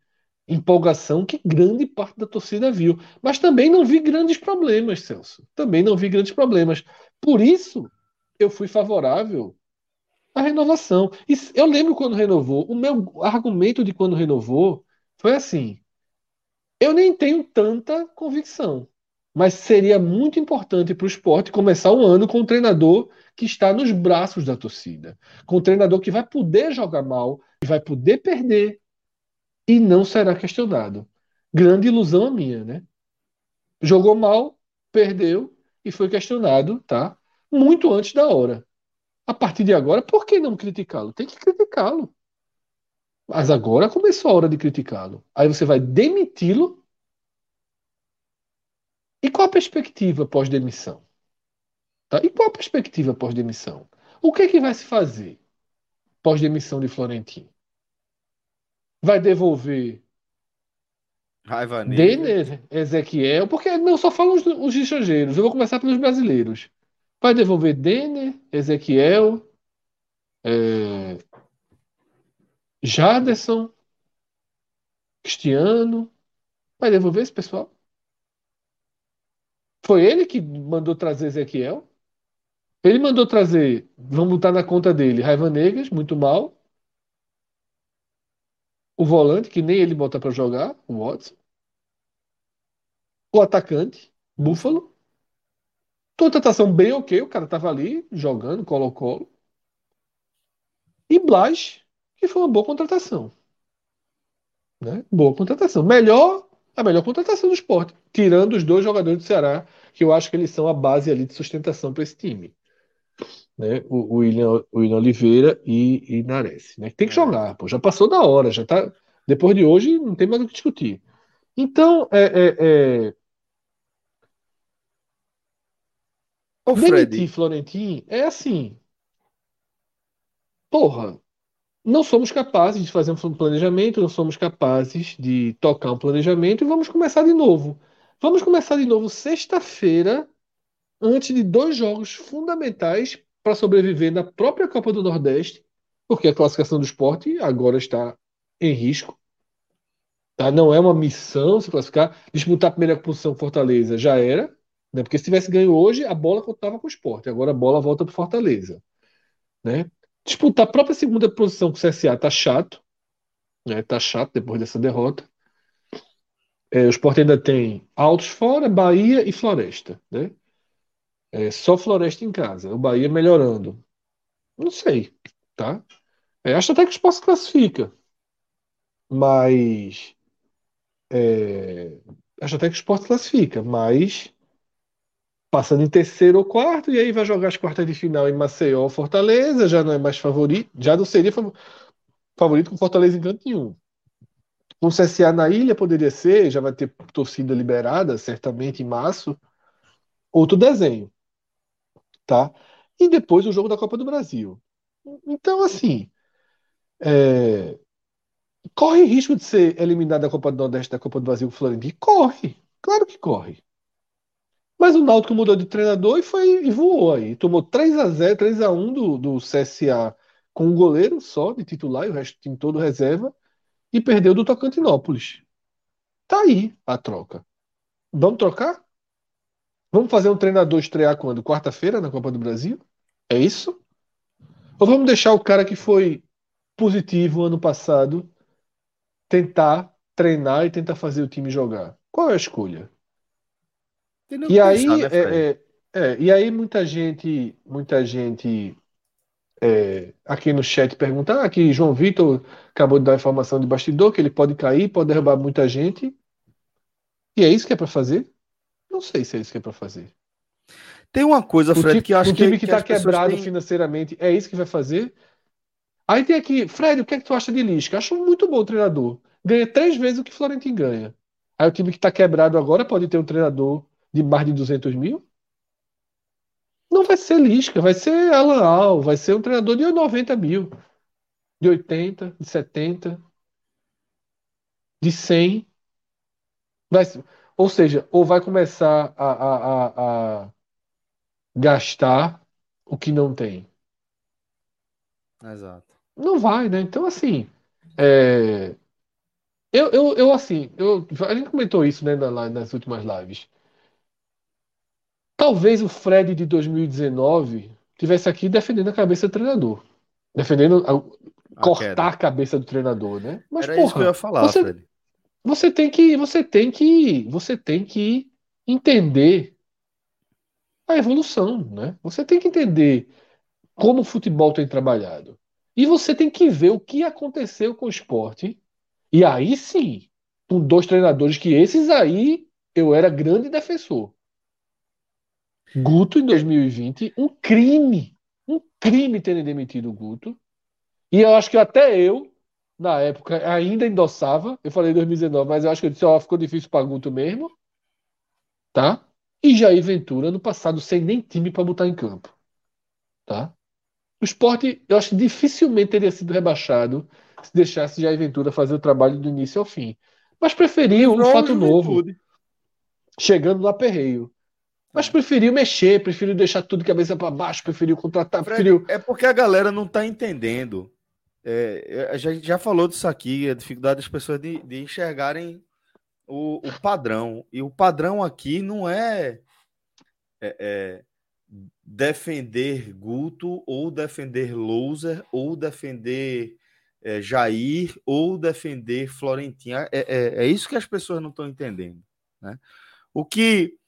empolgação que grande parte da torcida viu. Mas também não vi grandes problemas, Celso. Também não vi grandes problemas. Por isso, eu fui favorável à renovação. E eu lembro quando renovou, o meu argumento de quando renovou foi assim: eu nem tenho tanta convicção, mas seria muito importante para o esporte começar um ano com um treinador que está nos braços da torcida, com um treinador que vai poder jogar mal, que vai poder perder e não será questionado. Grande ilusão minha, né? Jogou mal, perdeu, e foi questionado, tá? Muito antes da hora. A partir de agora, por que não criticá-lo? Tem que criticá-lo. Mas agora começou a hora de criticá-lo. Aí você vai demiti-lo. E qual a perspectiva pós-demissão? Tá? E qual a perspectiva pós-demissão? O que é que vai se fazer pós-demissão de Florentino? Vai devolver Raiva Denner, Ezequiel, porque não só falam os, os estrangeiros. Eu vou começar pelos brasileiros. Vai devolver Denner, Ezequiel, é, Jaderson, Cristiano. Vai devolver esse pessoal? Foi ele que mandou trazer Ezequiel? Ele mandou trazer, vamos botar na conta dele, Raiva Negas, muito mal. o volante, que nem ele bota para jogar, o Watson. O atacante, Buffalo. Contratação bem ok, o cara tava ali jogando, colo-colo. E Blas, que foi uma boa contratação. Né? Boa contratação. Melhor, a melhor contratação do esporte, tirando os dois jogadores do Ceará, que eu acho que eles são a base ali de sustentação para esse time né? O, o, William, o William Oliveira e, e Nares, né? Tem que jogar, pô, já passou da hora, já tá. Depois de hoje não tem mais o que discutir. Então, é, é, é... Ô, Fred. Florentin é assim. Porra, não somos capazes de fazer um planejamento, não somos capazes de tocar um planejamento e vamos começar de novo. Vamos começar de novo sexta-feira, antes de dois jogos fundamentais para sobreviver na própria Copa do Nordeste, porque a classificação do esporte agora está em risco. Tá? Não é uma missão se classificar. Disputar a primeira posição Fortaleza já era, né? porque se tivesse ganho hoje, a bola contava com o esporte. Agora a bola volta para Fortaleza. Né? Disputar a própria segunda posição com o CSA tá chato. Né? Tá chato depois dessa derrota. É, o esporte ainda tem Altos fora, Bahia e Floresta. Né? É, só Floresta em casa. O Bahia melhorando. Não sei, tá? É, acho até que o Esporte classifica. Mas. É, acho até que o Esporte classifica, mas. Passando em terceiro ou quarto, e aí vai jogar as quartas de final em Maceió ou Fortaleza, já não é mais favorito, já não seria favorito com Fortaleza em canto nenhum. Com o CSA na ilha poderia ser, já vai ter torcida liberada, certamente em março. Outro desenho tá? E depois o jogo da Copa do Brasil. Então, assim, é... corre risco de ser eliminado da Copa do Nordeste da Copa do Brasil o Flamengo? Corre, claro que corre. Mas o Náutico mudou de treinador e foi e voou aí. Tomou 3 a 0 3 a 1 do, do CSA com um goleiro só de titular e o resto time todo reserva e perdeu do Tocantinópolis. Tá aí a troca. Vamos trocar? Vamos fazer um treinador estrear quando? Quarta-feira na Copa do Brasil? É isso? Ou vamos deixar o cara que foi positivo ano passado tentar treinar e tentar fazer o time jogar? Qual é a escolha? E aí, pensar, né, é, é, é, e aí muita gente, muita gente é, aqui no chat pergunta ah, que João Vitor acabou de dar informação de bastidor que ele pode cair, pode derrubar muita gente. E é isso que é para fazer? Não sei se é isso que é para fazer. Tem uma coisa, Fred, time, que eu acho que. O time que está que quebrado têm... financeiramente, é isso que vai fazer? Aí tem aqui, Fred, o que é que tu acha de Lisca? Acho muito bom o treinador. Ganha três vezes o que Florentino ganha. Aí o time que está quebrado agora pode ter um treinador de mais de 200 mil? Não vai ser Lisca, vai ser Alan Al, vai ser um treinador de 90 mil, de 80, de 70, de 100. Vai. Ou seja, ou vai começar a, a, a, a gastar o que não tem. Exato. Não vai, né? Então, assim. É... Eu, eu, eu, assim, eu, a gente comentou isso né, nas últimas lives. Talvez o Fred de 2019 tivesse aqui defendendo a cabeça do treinador. Defendendo a, a cortar queda. a cabeça do treinador, né? Mas, Era porra, isso que eu ia falar, você, Fred. Você tem que, você tem que, você tem que entender a evolução, né? Você tem que entender como o futebol tem trabalhado. E você tem que ver o que aconteceu com o esporte. E aí sim, com dois treinadores que esses aí eu era grande defensor. Guto em 2020, um crime, um crime terem demitido o Guto. E eu acho que até eu na época, ainda endossava. Eu falei 2019, mas eu acho que eu disse, ó, ficou difícil para Guto mesmo. Tá? E Jair Ventura, no passado, sem nem time para botar em campo. Tá? O esporte, eu acho que dificilmente teria sido rebaixado se deixasse Jair Ventura fazer o trabalho do início ao fim. Mas preferiu um fato novo, chegando no aperreio. Mas preferiu mexer, preferiu deixar tudo cabeça para baixo, preferiu contratar, preferiu... É porque a galera não está entendendo é, a gente já falou disso aqui, a dificuldade das pessoas de, de enxergarem o, o, padrão. E o padrão aqui não é, é, é, defender Guto, ou defender Loser, ou defender é, Jair ou defender Florentino. É, é, é isso que as pessoas não estão entendendo. Né? O que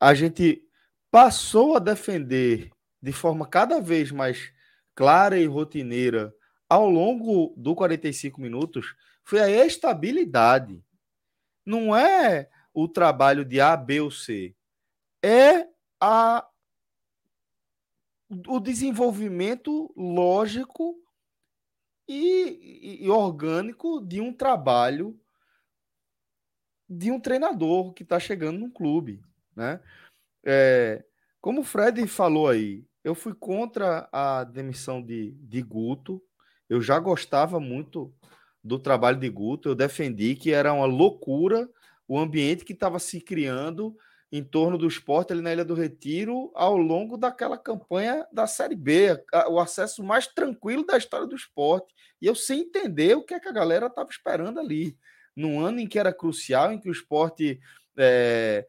a gente passou a defender de forma cada vez mais clara e rotineira ao longo do 45 minutos foi a estabilidade. Não é o trabalho de A, B ou C. É a, o desenvolvimento lógico e, e, orgânico de um trabalho de um treinador que está chegando num clube, né? É, como o Fred falou aí, eu fui contra a demissão de, de Guto. Eu já gostava muito do trabalho de Guto. Eu defendi que era uma loucura o ambiente que estava se criando em torno do esporte ali na Ilha do Retiro ao longo daquela campanha da Série B, o acesso mais tranquilo da história do esporte. E eu sem entender o que, é que a galera estava esperando ali. Num ano em que era crucial, em que o esporte é,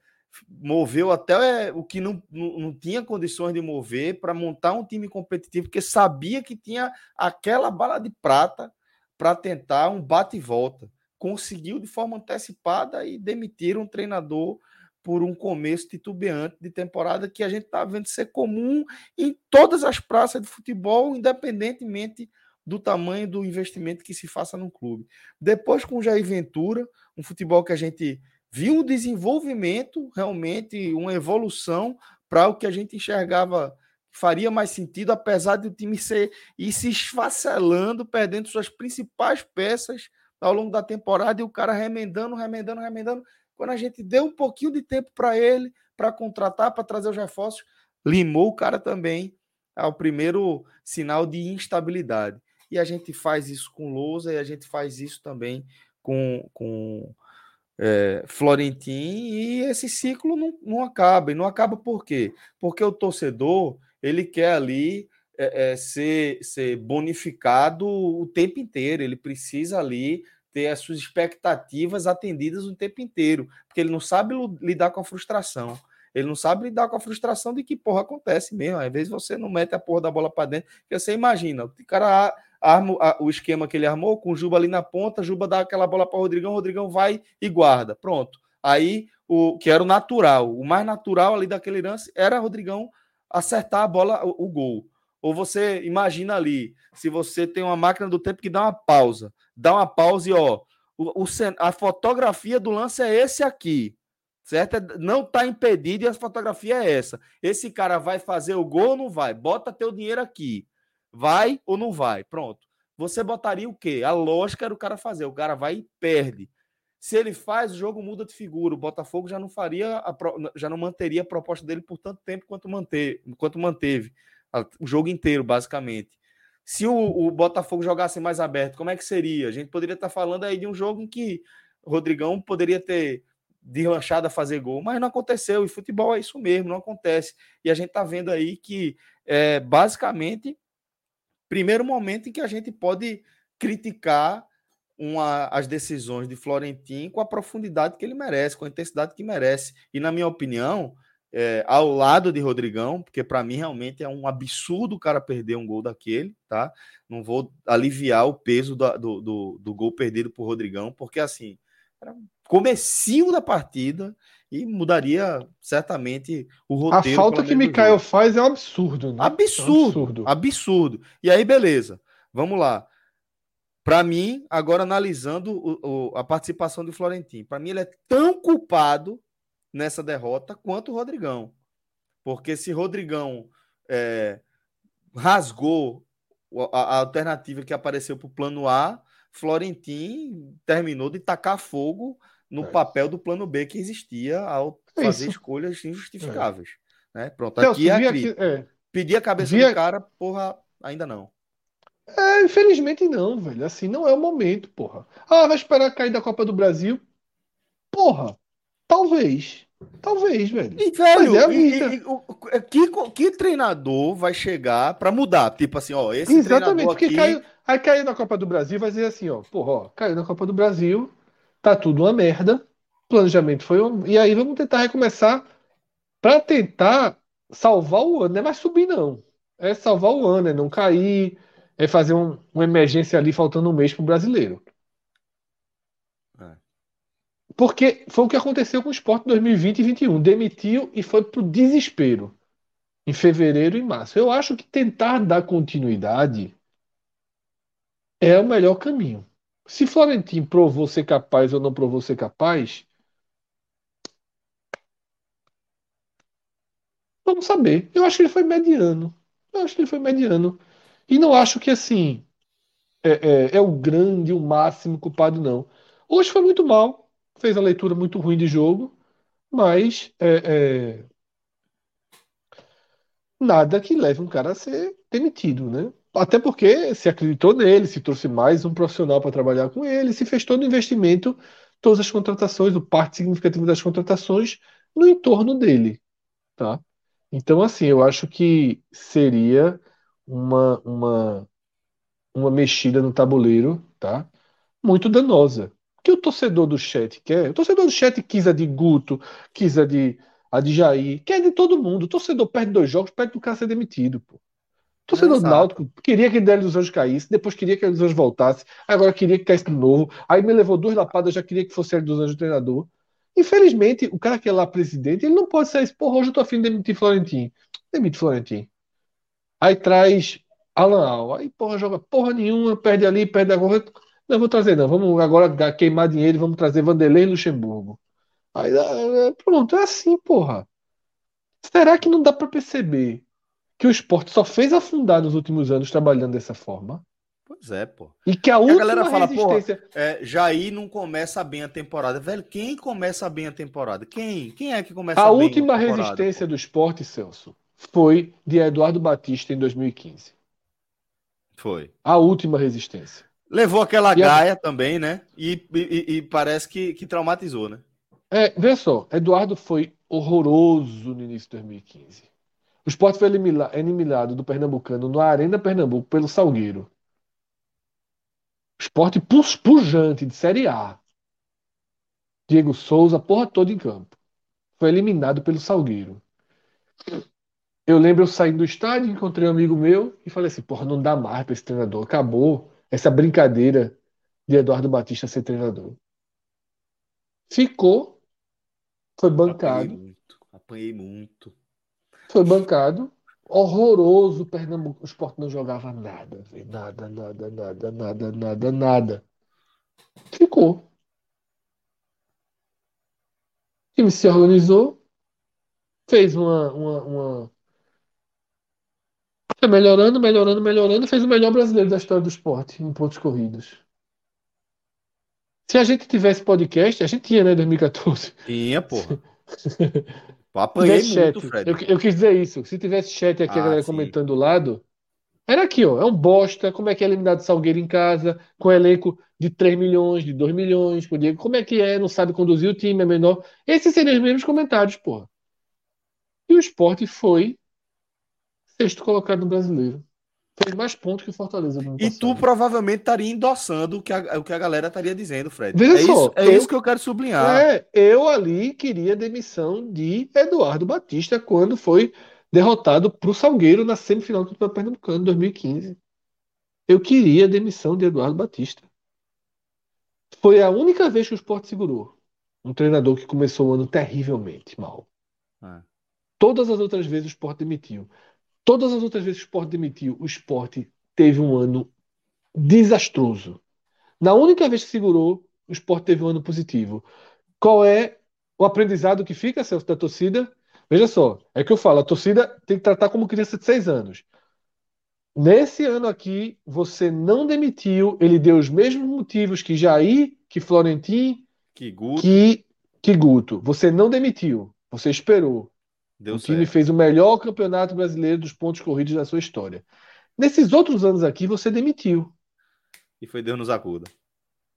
moveu até o que não, não, tinha condições de mover para montar um time competitivo, porque sabia que tinha aquela bala de prata para tentar um bate e volta. Conseguiu de forma antecipada e demitir um treinador por um começo titubeante de temporada que a gente está vendo ser comum em todas as praças de futebol, independentemente do tamanho do investimento que se faça no clube. Depois, com o Jair Ventura, um futebol que a gente viu um desenvolvimento, realmente uma evolução para o que a gente enxergava faria mais sentido, apesar de o time ser ir se esfacelando, perdendo suas principais peças ao longo da temporada e o cara remendando, remendando, remendando. Quando a gente deu um pouquinho de tempo para ele, para contratar, para trazer os reforços, limou o cara também ao primeiro sinal de instabilidade. E a gente faz isso com Lousa e a gente faz isso também com, com é, Florentin e esse ciclo não, não acaba. E não acaba por quê? Porque o torcedor ele quer ali é, é, ser, ser bonificado o tempo inteiro, ele precisa ali ter as suas expectativas atendidas o tempo inteiro, porque ele não sabe lidar com a frustração. Ele não sabe lidar com a frustração de que porra acontece mesmo. Às vezes você não mete a porra da bola para dentro, porque você imagina, o cara arma o esquema que ele armou com o Juba ali na ponta, Juba dá aquela bola para o Rodrigão, o Rodrigão vai e guarda. Pronto. Aí o que era o natural, o mais natural ali daquele lance era o Rodrigão acertar a bola, o, o gol. Ou você imagina ali, se você tem uma máquina do tempo que dá uma pausa, dá uma pausa e ó, o, o a fotografia do lance é esse aqui, certo? É, não está impedido e a fotografia é essa. Esse cara vai fazer o gol ou não vai? Bota teu dinheiro aqui. Vai ou não vai? Pronto. Você botaria o quê? A lógica era o cara fazer. O cara vai e perde. Se ele faz, o jogo muda de figura. O Botafogo já não faria, a, já não manteria a proposta dele por tanto tempo quanto, manter, quanto manteve o jogo inteiro, basicamente. Se o, o, Botafogo jogasse mais aberto, como é que seria? A gente poderia estar falando aí de um jogo em que Rodrigão poderia ter deslanchado a fazer gol, mas não aconteceu. E futebol é isso mesmo, não acontece. E a gente está vendo aí que, é, basicamente, primeiro momento em que a gente pode criticar uma, as decisões de Florentin com a profundidade que ele merece, com a intensidade que merece. E, na minha opinião, é, ao lado de Rodrigão, porque para mim realmente é um absurdo o cara perder um gol daquele, tá? Não vou aliviar o peso do, do, do, do gol perdido por Rodrigão, porque assim, era comecinho da partida e mudaria certamente o roteiro. A falta que Mikael faz é um absurdo, né? Absurdo, é um absurdo, absurdo. E aí, beleza, vamos lá. Para mim, agora analisando o, o, a participação de Florentino, para mim ele é tão culpado nessa derrota quanto o Rodrigão. Porque se Rodrigão é, rasgou a, a, alternativa que apareceu para o plano A, Florentin terminou de tacar fogo no é. papel do plano B que existia ao é fazer Isso. escolhas injustificáveis. É. Né? Pronto, aqui é a é. Pedir a cabeça via... do cara, porra, ainda não. É, infelizmente não, velho. Assim, não é o momento, porra. Ah, vai esperar cair da Copa do Brasil? Porra, talvez. Talvez, velho. E, velho, é e, e, é, que, que treinador vai chegar para mudar? Tipo assim, ó, esse Exatamente, porque aqui... caiu, aí caiu na Copa do Brasil, vai dizer assim, ó, porra, ó, caiu na Copa do Brasil, tá tudo uma merda, planejamento foi um... E aí vamos tentar recomeçar para tentar salvar o ano, não é mais subir, não. É salvar o ano, é não cair, é fazer um, uma emergência ali faltando um mês para o brasileiro. É. Porque foi o que aconteceu com o esporte 2020 e 2021. Demitiu e foi para o desespero em fevereiro e março. Eu acho que tentar dar continuidade é o melhor caminho. Se Florentino provou ser capaz ou não provou ser capaz, vamos saber. Eu acho que ele foi mediano. Eu acho que ele foi mediano. E não acho que assim é, é, é o grande, o máximo culpado, não. Hoje foi muito mal, fez a leitura muito ruim de jogo, mas é, é, nada que leve um cara a ser demitido, né? Até porque se acreditou nele, se trouxe mais um profissional para trabalhar com ele, se fez todo o investimento, todas as contratações, o parte significativo das contratações no entorno dele, tá? Então, assim, eu acho que seria uma, uma, uma mexida no tabuleiro, tá? Muito danosa. O que o torcedor do chat quer? O torcedor do chat quis a de Guto, quis a de, a de Jair, quer de todo mundo. O torcedor perde dois jogos, perde do cara ser demitido, pô. Torcedor do Náutico queria que Délio dos Anjos caísse, depois queria que Délio dos Anjos voltasse, agora queria que caísse de novo, aí me levou duas lapadas, já queria que fosse Délio dos Anjos treinador. Infelizmente, o cara que é lá presidente, ele não pode sair, porra, hoje eu tô afim de demitir Florentino. Demite Florentino. Aí traz Alan Al, aí porra, joga porra nenhuma, perde ali, perde agora. Não, vou trazer não, vamos agora queimar dinheiro e vamos trazer Vanderlei e Luxemburgo. Aí é, pronto, é assim, porra. Será que não dá para perceber que o esporte só fez afundar nos últimos anos trabalhando dessa forma. Pois é, pô. E que a, última a galera fala, resistência... pô, é, Jair não começa bem a temporada. Velho, quem começa bem a temporada? Quem? Quem é que começa a bem a última resistência pô? do esporte, Celso, foi de Eduardo Batista em 2015. Foi. A última resistência. Levou aquela e gaia a... também, né? E, e, e parece que, que traumatizou, né? É, vê só, Eduardo foi horroroso no início de 2015. O esporte foi eliminado do Pernambucano no Arena Pernambuco pelo Salgueiro. Esporte pujante de Série A. Diego Souza, porra toda em campo. Foi eliminado pelo Salgueiro. Eu lembro eu saindo do estádio, encontrei um amigo meu e falei assim: porra, não dá mais para esse treinador. Acabou essa brincadeira de Eduardo Batista ser treinador. Ficou, foi bancado. Apanhei muito. Apanhei muito. Foi bancado. Horroroso. Pernambuco. O esporte não jogava nada. Nada, nada, nada, nada, nada, nada. Ficou. O time se organizou. Fez uma, uma, uma... Foi melhorando, melhorando, melhorando. Fez o melhor brasileiro da história do esporte em pontos corridos. Se a gente tivesse podcast, a gente tinha, né, 2014. Tinha, porra. apanhei muito, chat, Fred. Eu, eu, quis dizer isso. Se tivesse chat aqui, ah, a galera sim. comentando do lado, era aqui, ó. É um bosta. Como é que é eliminado Salgueiro em casa, com elenco de 3 milhões, de 2 milhões, com Diego. Como é que é? Não sabe conduzir o time, é menor. Esses seriam os mesmos comentários, porra. E o esporte foi sexto colocado no brasileiro. Fez mais pontos que o Fortaleza. E tu provavelmente estaria endossando o que a, o que a galera estaria dizendo, Fred. Veja é só, isso, é eu, isso que eu quero sublinhar. É, eu ali queria a demissão de Eduardo Batista quando foi derrotado para o Salgueiro na semifinal do Campeonato Pernambucano em 2015. Eu queria a demissão de Eduardo Batista. Foi a única vez que o Sport segurou. Um treinador que começou o ano terrivelmente mal. É. Todas as outras vezes o Sport demitiu. Todas as outras vezes que o esporte demitiu, o esporte teve um ano desastroso. Na única vez que segurou, o esporte teve um ano positivo. Qual é o aprendizado que fica, Celso, da torcida? Veja só, é que eu falo, a torcida tem que tratar como criança de seis anos. Nesse ano aqui, você não demitiu, ele deu os mesmos motivos que Jair, que Florentin, que Guto. Que, que Guto. Você não demitiu, você esperou. Deu o time certo. fez o melhor campeonato brasileiro dos pontos corridos da sua história. Nesses outros anos aqui, você demitiu. E foi Deus nos acuda.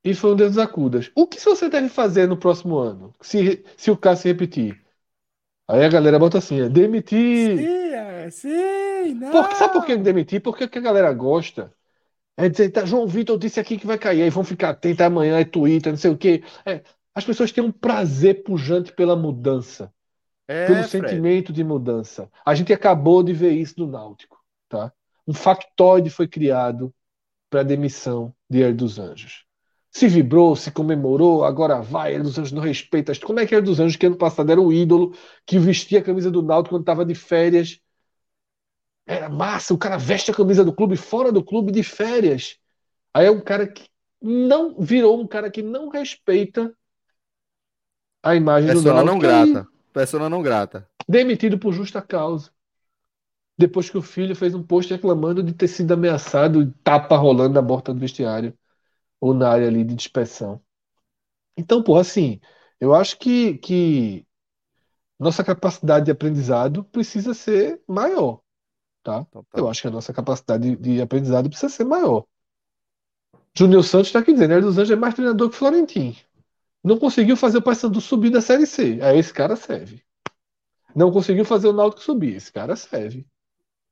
E foi um Deus nos acudas. O que você deve fazer no próximo ano? Se, se o caso se repetir? Aí a galera bota assim, é demitir. Sim, é, sim, não. Porque, sabe por que demitir? Porque o que a galera gosta é dizer, tá, João Vitor disse aqui que vai cair, aí vão ficar atentos amanhã, é Twitter, não sei o quê. É, as pessoas têm um prazer pujante pela mudança. É, pelo Fred. sentimento de mudança. A gente acabou de ver isso no Náutico, tá? um factoide foi criado para a demissão de Hélio dos Anjos. Se vibrou, se comemorou, agora vai, Hélio dos Anjos não respeita. Como é que Hélio dos Anjos, que ano passado era o ídolo, que vestia a camisa do Náutico quando estava de férias, era massa, o cara veste a camisa do clube fora do clube de férias. Aí é um cara que não virou um cara que não respeita a imagem Persona do Náutico. Persona não grata. Persona não grata. Demitido por justa causa. Depois que o filho fez um post reclamando de ter sido ameaçado, tapa rolando na porta do vestiário ou na área ali de dispersão. Então, pô, assim, eu acho que, que nossa capacidade de aprendizado precisa ser maior. Tá? Eu acho que a nossa capacidade de, de aprendizado precisa ser maior. Júnior Santos está aqui dizendo, dos Anjos é mais treinador que Florentino. Não conseguiu fazer o Paysandu subir da Série C. Aí esse cara serve. Não conseguiu fazer o Náutico subir. Esse cara serve.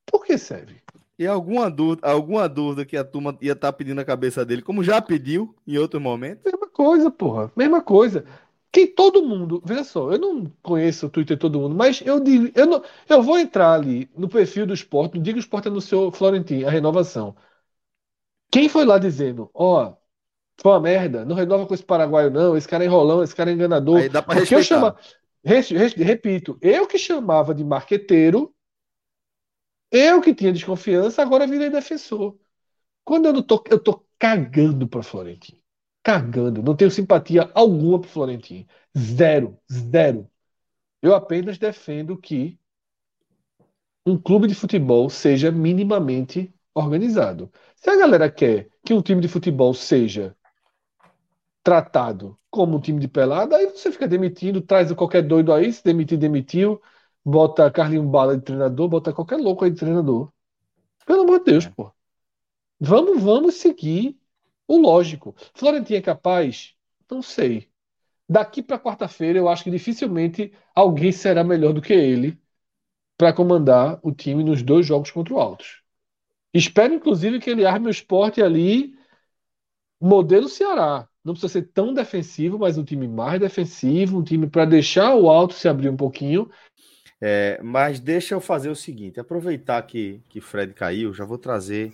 Por que serve? E alguma dúvida, alguma dúvida que a turma ia estar tá pedindo a cabeça dele, como já pediu em outro momento? Mesma coisa, porra. Mesma coisa. Que todo mundo, veja só, eu não conheço o Twitter de todo mundo, mas eu digo, eu, não, eu vou entrar ali no perfil do esporte, não digo que o esporte é no seu Florentino, a renovação. Quem foi lá dizendo, ó, oh, foi uma merda, não renova com esse paraguaio, não, esse cara é enrolão, esse cara é enganador. Aí dá pra Porque eu chama, repito, eu que chamava de marqueteiro, eu que tinha desconfiança, agora virei defensor. Quando eu não tô, eu tô cagando para Florentino. Cagando. Não tenho simpatia alguma para Florentino. Zero, zero. Eu apenas defendo que um clube de futebol seja minimamente organizado. Se a galera quer que um time de futebol seja tratado como um time de pelada, aí você fica demitindo, traz qualquer doido aí, se demitir, demitiu, bota Carlinho Bala de treinador, bota qualquer louco aí de treinador. Pelo amor de Deus, é. pô. Vamos, vamos seguir o lógico. Florentino é capaz? Não sei. Daqui para quarta-feira, eu acho que dificilmente alguém será melhor do que ele para comandar o time nos dois jogos contra o Altos. Espero, inclusive, que ele arme o esporte ali, modelo Ceará. Não precisa ser tão defensivo, mas um time mais defensivo, um time para deixar o alto se abrir um pouquinho. É, mas deixa eu fazer o seguinte: aproveitar que, que Fred caiu, já vou trazer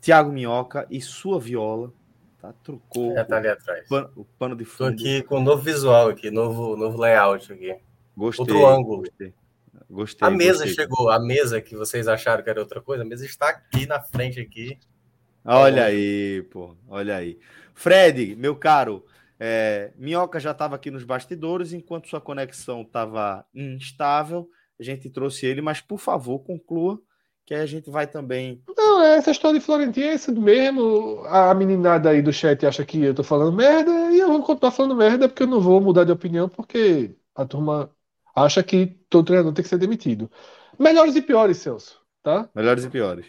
Thiago Minhoca e sua viola. Tá? Trocou já tá ali atrás. O, pano, o pano de fundo. Tô aqui com um novo visual aqui, novo, novo layout aqui. Gostei. Outro ângulo. Gostei. Gostei, a mesa gostei. chegou, a mesa que vocês acharam que era outra coisa, a mesa está aqui na frente aqui. Olha aí, pô, olha aí. Fred, meu caro, é, Minhoca já estava aqui nos bastidores, enquanto sua conexão estava instável, a gente trouxe ele, mas por favor, conclua, que a gente vai também. Não, é, essa história de Florentino é isso mesmo. A meninada aí do chat acha que eu tô falando merda, e eu vou continuar falando merda, porque eu não vou mudar de opinião, porque a turma acha que todo treinador tem que ser demitido. Melhores e piores, Celso, tá? Melhores e piores.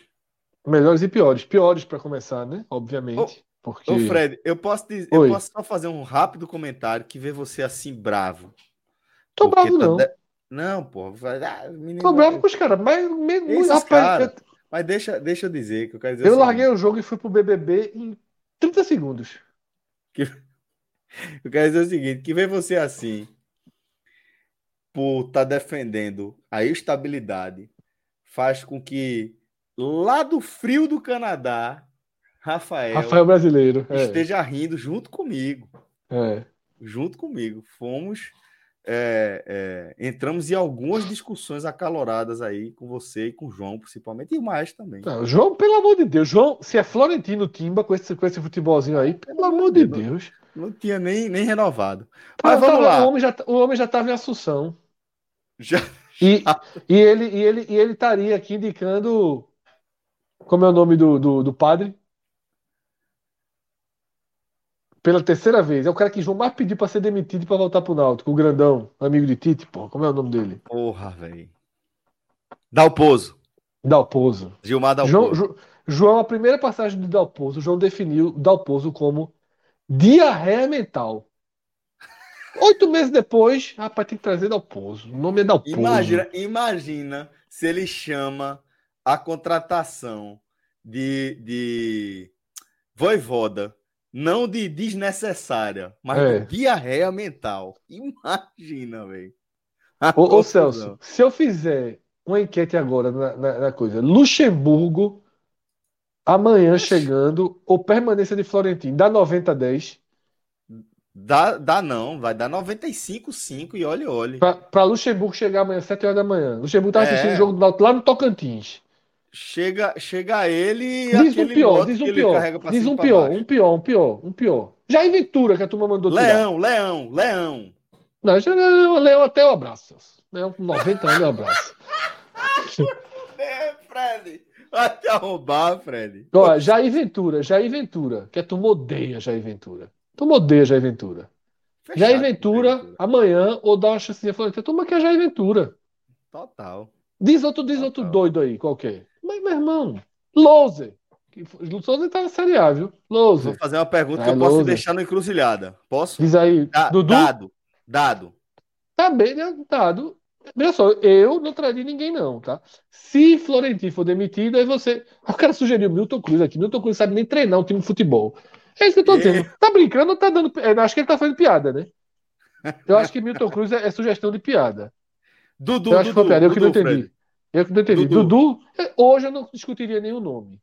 Melhores e piores. Piores para começar, né? Obviamente. Ô, porque... ô Fred, eu posso, dizer, eu posso só fazer um rápido comentário que vê você assim bravo. Tô bravo, tá não. De... Não, pô. Ah, menino... Tô bravo com os caras, mas mesmo. Rapaz. Mas deixa, deixa eu dizer que eu quero dizer. Eu assim, larguei o jogo e fui pro BBB em 30 segundos. Que... Eu quero dizer o seguinte: que vê você assim, por estar tá defendendo a estabilidade, faz com que lá do frio do Canadá, Rafael, Rafael brasileiro é. esteja rindo junto comigo. É. Junto comigo. Fomos. É, é, entramos em algumas discussões acaloradas aí com você e com o João, principalmente, e o mais também. Não, João, pelo amor de Deus, João, se é Florentino Timba com esse, com esse futebolzinho aí, pelo amor de Deus. Não, não tinha nem, nem renovado. Mas vamos lá. O homem já, o homem já estava em Assunção. Já. E, e, ele, e, ele, e ele estaria aqui indicando. Como é o nome do, do, do padre? Pela terceira vez. É o cara que João mais pediu para ser demitido para voltar pro Náutico. O grandão, amigo de Tite, pô. Como é o nome dele? Porra, velho. Dalpozo. Dalpozo. Gilmar Dalpozo. João, João, a primeira passagem de Dalpozo, João definiu Dalpozo como diarreia mental. Oito meses depois, rapaz, tem que trazer Dalpozo. O nome é Dalpozo. Imagina, imagina se ele chama a contratação de, de Voivoda, não de desnecessária, mas é. de diarreia mental. Imagina, velho. Ô, ô, Celso, se eu fizer uma enquete agora na, na, na, coisa, Luxemburgo Amanhã chegando, ou permanência de Florentino, dá 90 a 10. Dá, dá não, vai dar 95, 5 e olhe, olhe. Pra, pra Luxemburgo chegar amanhã, 7 horas da manhã. Luxemburgo tá assistindo é. o jogo do Náutico lá no Tocantins. Chega, chega ele e diz um pior, diz um pior, diz um pior, um pior, um pior, um pior. Já em Ventura que a turma mandou Leão, tirar. Leão, Leão. Não, já, Leão até o abraço. Leão com 90 anos eu abraço. é, Fred. Vai te arrombar, Fred. Olha, Jair Ventura, Jair Ventura, que a turma odeia Jair Ventura. Tu odeia Jair Ventura. Fechado, Jair Ventura, Ventura, amanhã, ou dá uma chancinha falando, turma que é Jair Ventura. Total. Diz outro, diz Total. outro doido aí, qualquer. Mas, meu irmão, Louser. Louser tá na Série A, viu? Louser. Vou fazer uma pergunta que eu posso deixar no encruzilhada. Posso? Diz aí. Da, Dudu? Dado. Dado. Tá bem, né? Dado. Veja só, eu não traria ninguém, não, tá? Se Florentino for demitido, aí você. O cara sugeriu Milton Cruz aqui. Milton Cruz sabe nem treinar um time de futebol. É isso que eu tô dizendo. Tá brincando ou tá dando. Eu acho que ele tá fazendo piada, né? Eu acho que Milton Cruz é, é sugestão de piada. Dudu, eu acho Dudu, que foi piada. Eu que não entendi. Fred. Eu que não entendi. Dudu. Dudu, hoje eu não discutiria nenhum nome.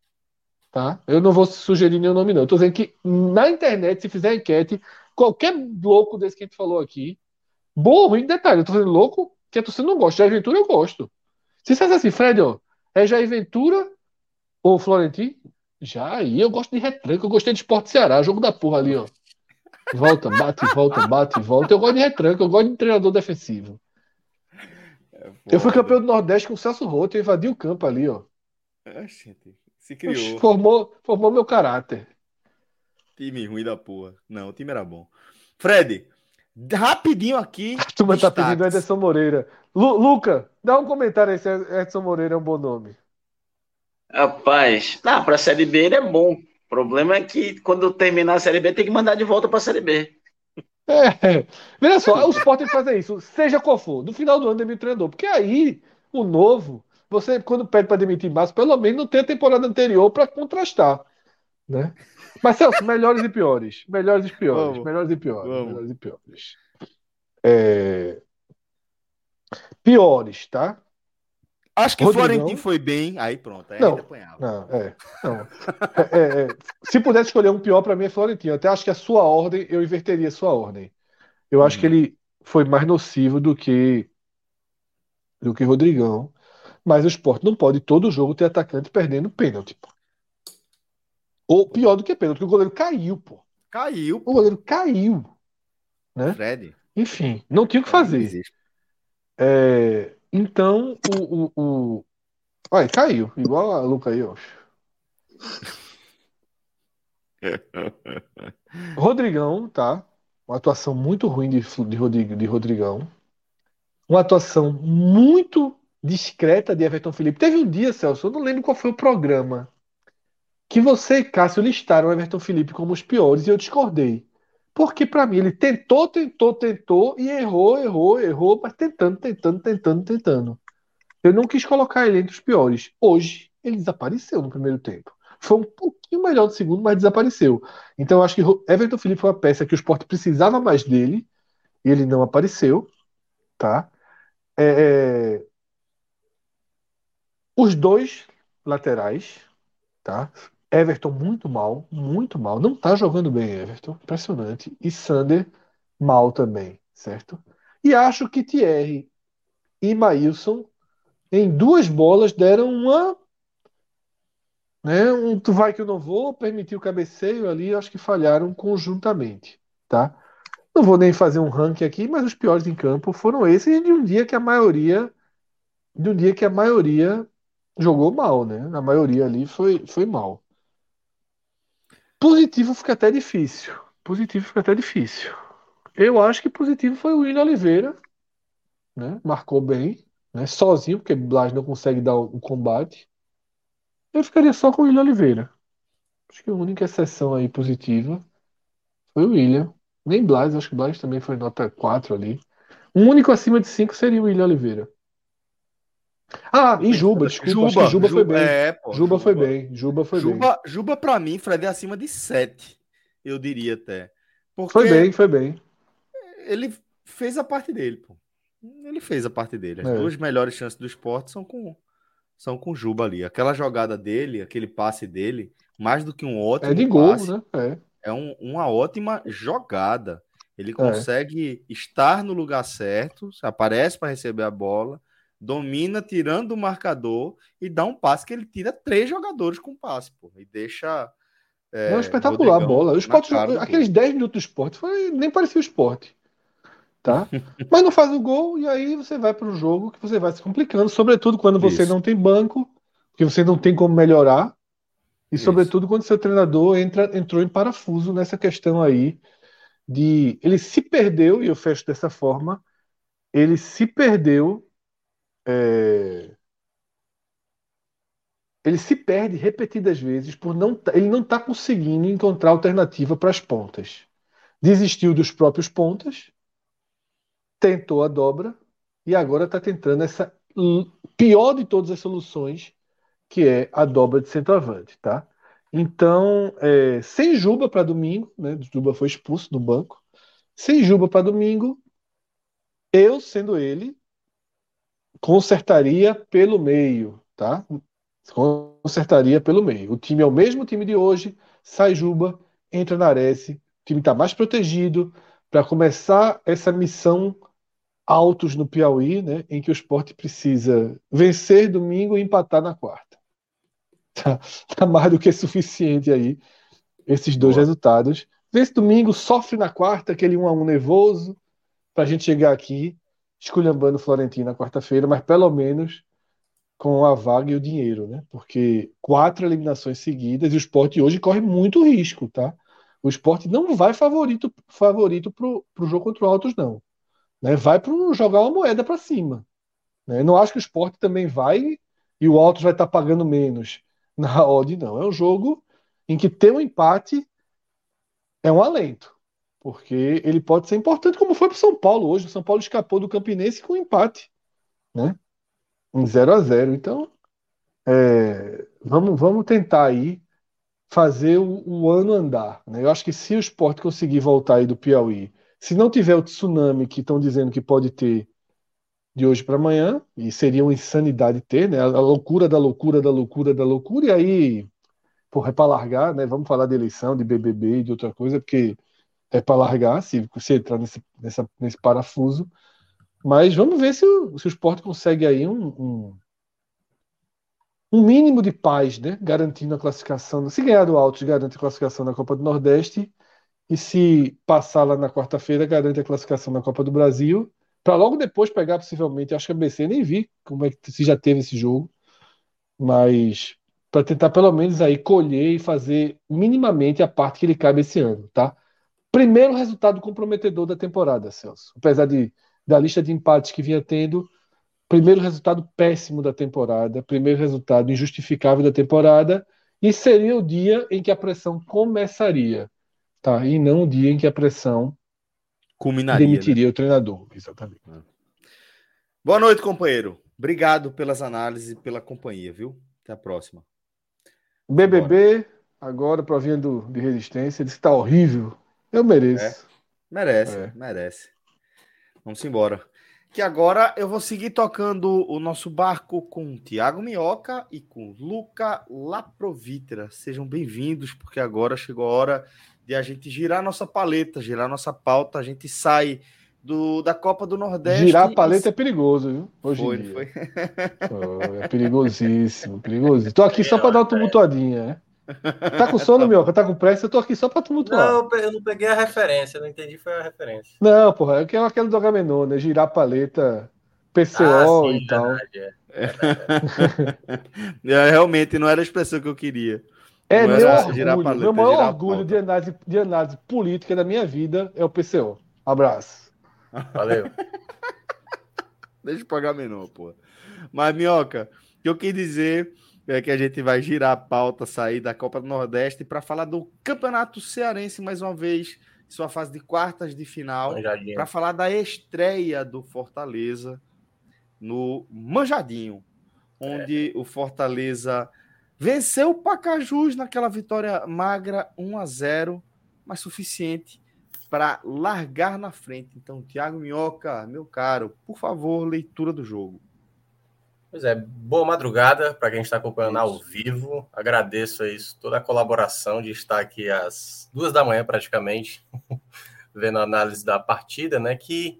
Tá? Eu não vou sugerir nenhum nome, não. Eu tô dizendo que na internet, se fizer enquete, qualquer louco desse que a gente falou aqui, bom ou ruim, detalhe, eu tô dizendo louco que a torcida não gosta. Jair Ventura eu gosto. Se você assim, Fred, ó, é Jair Ventura ou Florentino? Já aí eu gosto de retranca, eu gostei de Esporte Ceará, jogo da porra ali, ó. Volta, bate, volta, bate, volta. Eu gosto de retranca, eu gosto de treinador defensivo. É eu fui campeão do Nordeste com o Celso Roto, eu invadi o campo ali, ó. É, gente, se criou. Formou, formou meu caráter. Time ruim da porra. Não, o time era bom. Fred, rapidinho aqui. A turma tá pedindo Ederson Moreira. Lu, Luca, dá um comentário aí se Edson Moreira é um bom nome. Rapaz, não, para a Série B ele é bom. O problema é que quando terminar a Série B tem que mandar de volta para a Série B. É, veja só, o Sport tem que fazer isso, seja qual for. No final do ano demite o treinador, porque aí o novo, você quando pede para demitir mais, pelo menos não tem a temporada anterior para contrastar, né? Mas Celso, melhores e piores, melhores e piores, Vamos. melhores e piores, Vamos. melhores e piores. É... Piores, tá? Acho que o Florentino foi bem, aí pronto, aí não, não, é, não. É, é, é. Se pudesse escolher um pior para mim é Florentino. Até acho que a sua ordem, eu inverteria a sua ordem. Eu hum. acho que uhum. ele foi mais nocivo do que do que Rodrigão. Mas o esporte não pode todo jogo ter atacante perdendo pênalti. Pô. Ou pior do que pênalti, porque o goleiro caiu, pô. Caiu. Pô. O goleiro caiu. Né? Fred. Enfim, não tinha o que fazer. É, então, o, o, o... Olha, caiu, igual a Luca aí, ó. Rodrigão, tá? Uma atuação muito ruim de, de, Rodrigo, de Rodrigão. Uma atuação muito discreta de Everton Felipe. Teve um dia, Celso, eu não lembro qual foi o programa, que você e Cássio listaram o Everton Felipe como os piores e eu discordei. Porque para mim ele tentou, tentou, tentou e errou, errou, errou, mas tentando, tentando, tentando, tentando. Eu não quis colocar ele entre os piores. Hoje ele desapareceu no primeiro tempo. Foi um pouquinho melhor no segundo, mas desapareceu. Então eu acho que Everton Felipe foi uma peça que o esporte precisava mais dele e ele não apareceu, tá? É... é os dois laterais, tá? Everton muito mal, muito mal. Não tá jogando bem, Everton. Impressionante. E Sander mal também, certo? E acho que Thierry e Maílson, em duas bolas, deram uma. Né, um tu vai que eu não vou, permitir o cabeceio ali, acho que falharam conjuntamente, tá? Não vou nem fazer um ranking aqui, mas os piores em campo foram esses de um dia que a maioria de um dia que a maioria jogou mal, né? A maioria ali foi, foi mal. Positivo fica até difícil. Positivo fica até difícil. Eu acho que positivo foi o William Oliveira, né? Marcou bem, né? Sozinho, porque Blas não consegue dar o combate. Eu ficaria só com o William Oliveira. Acho que a única exceção aí positiva foi o William. Nem Blas, acho que Blas também foi nota 4 ali. O único acima de 5 seria o William Oliveira. Ah, e Juba, desculpa. Juba, Juba, Juba foi bem. É, pô, Juba, Juba, foi bem. Juba foi Juba, bem. Juba, pra mim, Fred, é acima de 7. Eu diria até. Porque foi bem, foi bem. Ele fez a parte dele, pô. Ele fez a parte dele. As é. duas melhores chances do esporte são com, são com Juba ali. Aquela jogada dele, aquele passe dele, mais do que um ótimo É de passe, gol, né? É, é um, uma ótima jogada. Ele é. consegue é. estar no lugar certo, aparece para receber a bola, domina tirando o marcador e dá um passe que ele tira três jogadores com passe, pô, e deixa. É, Não, espetacular a bola. Aqueles 10 minutos do esporte foi, nem parecia o esporte. Tá? Mas não faz o gol e aí você vai para o jogo que você vai se complicando, sobretudo quando você Isso. não tem banco, que você não tem como melhorar, e Isso. sobretudo quando seu treinador entra, entrou em parafuso nessa questão aí de ele se perdeu, e eu fecho dessa forma, ele se perdeu. É... Ele se perde repetidas vezes por não ele não está conseguindo encontrar alternativa para as pontas. Desistiu dos próprios pontas, tentou a dobra e agora está tentando essa pior de todas as soluções, que é a dobra de centroavante, tá? Então, é, sem Juba para domingo, né? Juba foi expulso do banco. Sem Juba para domingo, eu, sendo ele, consertaria pelo meio, tá? Consertaria pelo meio. O time é o mesmo time de hoje, sai Juba, entra na Ares, o time está mais protegido para começar essa missão altos no Piauí, né, em que o esporte precisa vencer domingo e empatar na quarta. Tá, tá mais do que suficiente aí esses dois Boa. resultados. Vence domingo, sofre na quarta, aquele 1 a 1 nervoso, para a gente chegar aqui esculhambando o Florentino na quarta-feira, mas pelo menos com a vaga e o dinheiro, né? Porque quatro eliminações seguidas e o esporte hoje corre muito risco, tá? O esporte não vai favorito favorito pro, pro jogo contra o Altos, não. Né? Vai para jogar uma moeda para cima. Né? Não acho que o esporte também vai e o Altos vai estar tá pagando menos na odd, não. É um jogo em que ter um empate é um alento, porque ele pode ser importante, como foi para o São Paulo hoje. O São Paulo escapou do Campinense com um empate, né? Em 0 a 0 Então, é, vamos, vamos tentar aí fazer o, o, ano andar. Né? Eu acho que se o esporte conseguir voltar aí do Piauí, se não tiver o tsunami que estão dizendo que pode ter de hoje para amanhã, e seria uma insanidade ter, né? A loucura da loucura da loucura da loucura, e aí, porra, é para largar, né? Vamos falar de eleição, de BBB e de outra coisa, porque é para largar se você entrar nesse, nessa, nesse parafuso. Mas vamos ver se o, se o esporte consegue aí um, um, um, mínimo de paz, né? Garantindo a classificação. Se ganhar do Altos, garante a classificação na Copa do Nordeste. E se passar lá na quarta-feira, garante a classificação na Copa do Brasil para logo depois pegar possivelmente, acho que a BC nem vi como é que se já teve esse jogo, mas para tentar pelo menos aí colher e fazer minimamente a parte que ele cabe esse ano, tá? Primeiro resultado comprometedor da temporada, Celso. Apesar de da lista de empates que vinha tendo, primeiro resultado péssimo da temporada, primeiro resultado injustificável da temporada, e seria o dia em que a pressão começaria, tá? E não o dia em que a pressão Culminaria. Demitiria né? o treinador, exatamente. É. Boa noite, companheiro. Obrigado pelas análises e pela companhia, viu? Até a próxima. BBB, Bora. agora provindo de resistência, disse que tá horrível. Eu mereço. É. Merece, é. merece. Vamos embora. Que agora eu vou seguir tocando o nosso barco com Tiago Minhoca e com Luca Laprovitra. Sejam bem-vindos, porque agora chegou a hora de a gente girar nossa paleta, girar nossa pauta, a gente sai do, da Copa do Nordeste. Girar a paleta e... é perigoso, viu? Hoje foi, foi. Oh, é perigosíssimo, perigoso. Tô aqui só para dar uma tumultuadinha, né? Tá com sono, meu? Tá com pressa? Eu tô aqui só pra tumultuar. Não, eu não peguei a referência, não entendi, foi a referência. Não, porra, é aquele do Agamenon, né? Girar paleta, PCO ah, sim, e tal. é. é. Realmente, não era a expressão que eu queria. É meu orgulho, paleta, meu maior orgulho de análise, de análise política da minha vida é o PCO. Abraço. Valeu. Deixa eu pagar menor, pô. Mas, Minhoca, o que eu quis dizer é que a gente vai girar a pauta, sair da Copa do Nordeste para falar do Campeonato Cearense mais uma vez, sua fase de quartas de final, para falar da estreia do Fortaleza no Manjadinho, onde é. o Fortaleza Venceu o Pacajus naquela vitória magra 1 a 0, mas suficiente para largar na frente. Então, Thiago Minhoca, meu caro, por favor, leitura do jogo. Pois é, boa madrugada para quem está acompanhando ao vivo. Agradeço aí toda a colaboração de estar aqui às duas da manhã praticamente, vendo a análise da partida, né? Que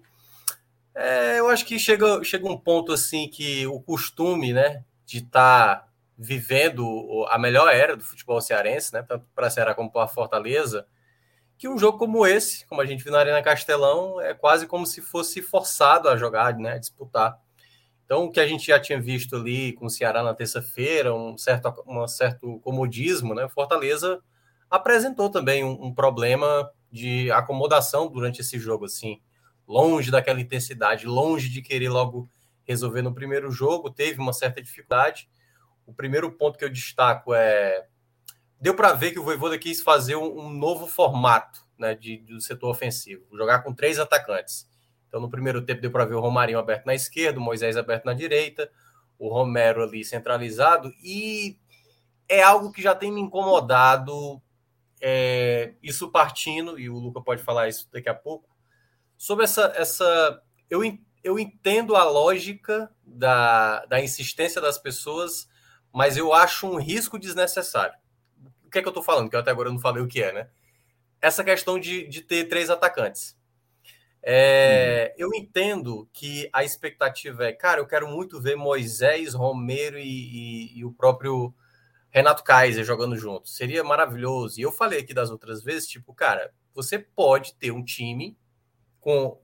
é, eu acho que chega, chega um ponto assim que o costume, né, de estar tá vivendo a melhor era do futebol cearense, né, tanto para a Ceará como para a Fortaleza, que um jogo como esse, como a gente viu na Arena Castelão, é quase como se fosse forçado a jogar, né, a disputar. Então, o que a gente já tinha visto ali com o Ceará na terça-feira, um certo, um certo comodismo, né? Fortaleza apresentou também um, um, problema de acomodação durante esse jogo, assim, longe daquela intensidade, longe de querer logo resolver no primeiro jogo, teve uma certa dificuldade. O primeiro ponto que eu destaco é deu para ver que o Voivoda quis fazer um, um novo formato, né, de, do setor ofensivo, jogar com três atacantes. Então, no primeiro tempo, deu para ver o Romarinho aberto na esquerda, o Moisés aberto na direita, o Romero ali centralizado, e é algo que já tem me incomodado, é, isso partindo, e o Luca pode falar isso daqui a pouco, sobre essa. essa eu, eu entendo a lógica da, da insistência das pessoas, mas eu acho um risco desnecessário. O que é que eu estou falando? Que eu até agora não falei o que é, né? Essa questão de, de ter três atacantes. É, uhum. Eu entendo que a expectativa é, cara, eu quero muito ver Moisés, Romero e, e, e, o próprio Renato Kaiser jogando juntos. Seria maravilhoso. E eu falei aqui das outras vezes, tipo, cara, você pode ter um time com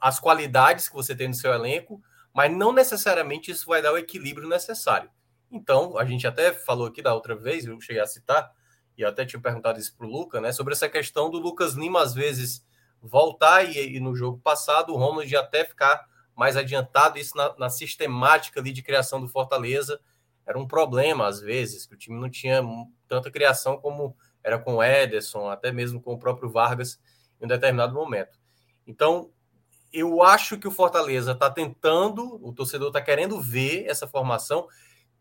as qualidades que você tem no seu elenco, mas não necessariamente isso vai dar o equilíbrio necessário. Então, a gente até falou aqui da outra vez, eu cheguei a citar, e até tinha perguntado isso para o Lucas, né, sobre essa questão do Lucas Lima, às vezes voltar e, e no jogo passado o Ronald até ficar mais adiantado, isso na, na, sistemática ali de criação do Fortaleza era um problema às vezes, que o time não tinha tanta criação como era com o Ederson, até mesmo com o próprio Vargas em um determinado momento. Então, eu acho que o Fortaleza está tentando, o torcedor está querendo ver essa formação.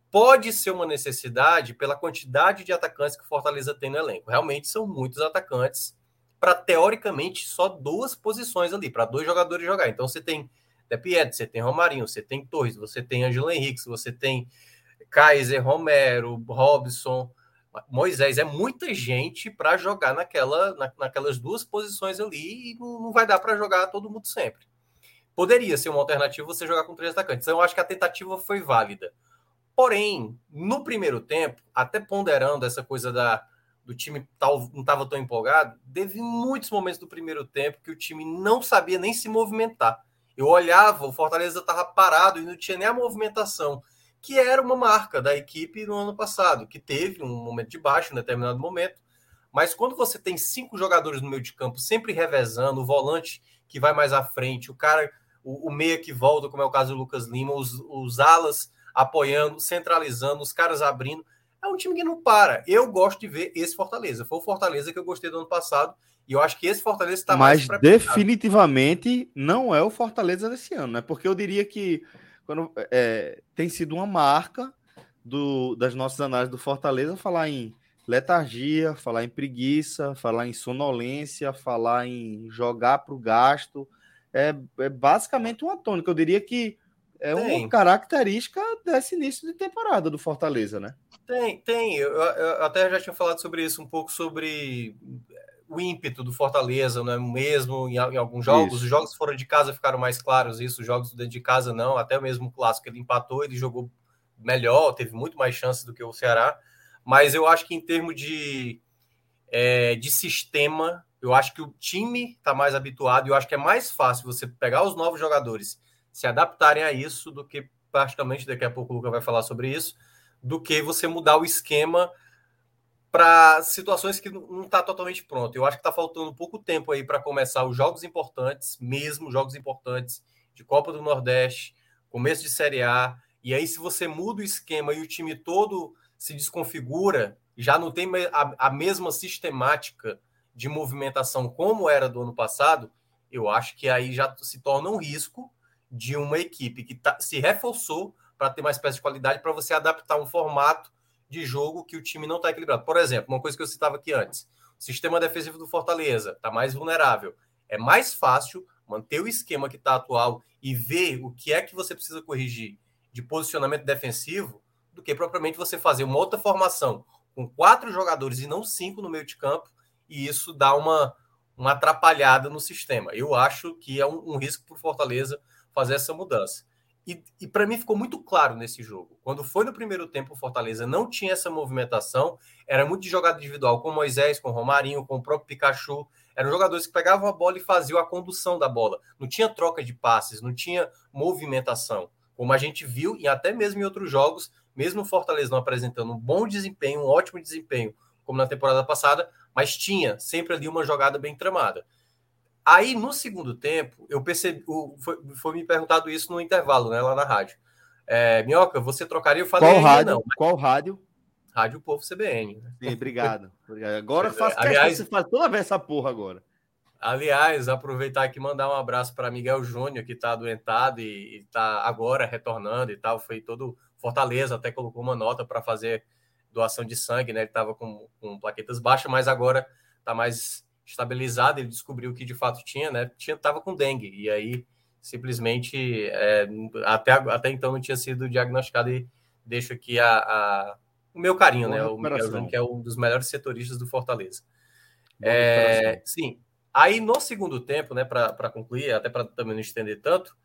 Pode ser uma necessidade pela quantidade de atacantes que o Fortaleza tem no elenco. Realmente são muitos atacantes para teoricamente só duas posições ali, para dois jogadores jogar. Então você tem De você tem Romarinho, você tem Torres, você tem Angelo Henrique, você tem Kaiser, Romero, Robson, Moisés. É muita gente para jogar naquela, na, naquelas duas posições ali e não, não vai dar para jogar todo mundo sempre. Poderia ser uma alternativa você jogar com três atacantes. Então eu acho que a tentativa foi válida. Porém, no primeiro tempo, até ponderando essa coisa da do time tal, não estava tão empolgado, teve muitos momentos do primeiro tempo que o time não sabia nem se movimentar. Eu olhava, o Fortaleza estava parado e não tinha nem a movimentação, que era uma marca da equipe no ano passado, que teve um momento de baixo em determinado momento. Mas quando você tem cinco jogadores no meio de campo, sempre revezando, o volante que vai mais à frente, o cara, o, o meia que volta, como é o caso do Lucas Lima, os, os alas apoiando, centralizando, os caras abrindo é um time que não para. Eu gosto de ver esse Fortaleza. Foi o Fortaleza que eu gostei do ano passado. E eu acho que esse Fortaleza está mais. Mas definitivamente não é o Fortaleza desse ano, né? Porque eu diria que quando, é, tem sido uma marca do, das nossas análises do Fortaleza falar em letargia, falar em preguiça, falar em sonolência, falar em jogar para o gasto. É, é basicamente uma tônica. Eu diria que é uma característica desse início de temporada do Fortaleza, né? Tem, tem. Eu, eu, até já tinha falado sobre isso, um pouco sobre o ímpeto do Fortaleza, não é mesmo? Em, em alguns jogos, isso. os jogos fora de casa ficaram mais claros, isso, os jogos dentro de casa não. Até mesmo o clássico ele empatou, ele jogou melhor, teve muito mais chances do que o Ceará. Mas eu acho que em termos de, é, de sistema, eu acho que o time está mais habituado. Eu acho que é mais fácil você pegar os novos jogadores se adaptarem a isso do que praticamente daqui a pouco o Luca vai falar sobre isso do que você mudar o esquema para situações que não está totalmente pronto. Eu acho que está faltando pouco tempo aí para começar os jogos importantes, mesmo jogos importantes de Copa do Nordeste, começo de Série A. E aí, se você muda o esquema e o time todo se desconfigura, já não tem a, a mesma sistemática de movimentação como era do ano passado, eu acho que aí já se torna um risco de uma equipe que tá, se reforçou para ter mais peças de qualidade, para você adaptar um formato de jogo que o time não está equilibrado. Por exemplo, uma coisa que eu citava aqui antes: o sistema defensivo do Fortaleza está mais vulnerável. É mais fácil manter o esquema que está atual e ver o que é que você precisa corrigir de posicionamento defensivo do que propriamente você fazer uma outra formação com quatro jogadores e não cinco no meio de campo, e isso dá uma, uma atrapalhada no sistema. Eu acho que é um, um risco para o Fortaleza fazer essa mudança. E, e para mim ficou muito claro nesse jogo. Quando foi no primeiro tempo, o Fortaleza não tinha essa movimentação, era muito de jogada individual com Moisés, com Romarinho, com o próprio Pikachu. Eram jogadores que pegavam a bola e faziam a condução da bola. Não tinha troca de passes, não tinha movimentação. Como a gente viu, e até mesmo em outros jogos, mesmo o Fortaleza não apresentando um bom desempenho, um ótimo desempenho, como na temporada passada, mas tinha sempre ali uma jogada bem tramada. Aí, no segundo tempo, eu percebi, foi, foi me perguntado isso no intervalo, né, lá na rádio. É, Minhoca, você trocaria? Eu falei, Qual rádio? Não, Qual rádio? Rádio Povo CBN. Né? Sim, obrigado. Agora é, faço aliás, você faz toda vez essa porra agora. Aliás, aproveitar aqui e mandar um abraço para Miguel Júnior, que está adoentado e está agora retornando e tal. Foi todo Fortaleza, até colocou uma nota para fazer doação de sangue, né? Ele estava com, com plaquetas baixas, mas agora está mais estabilizado. Ele descobriu que de fato tinha, né? Tinha, tava com dengue e aí simplesmente é, até, até então não tinha sido diagnosticado e deixo aqui a, a o meu carinho, Boa né? O Miguel que é um dos melhores setoristas do Fortaleza. É, sim. Aí no segundo tempo, né, para concluir, até para também não estender tanto,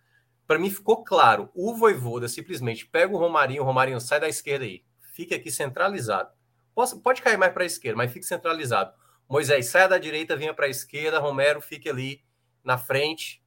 para mim ficou claro: o Voivoda simplesmente pega o Romarinho, o Romarinho sai da esquerda aí, fique aqui centralizado. Posso, pode cair mais para a esquerda, mas fique centralizado. Moisés saia da direita, vinha para a esquerda, Romero fique ali na frente.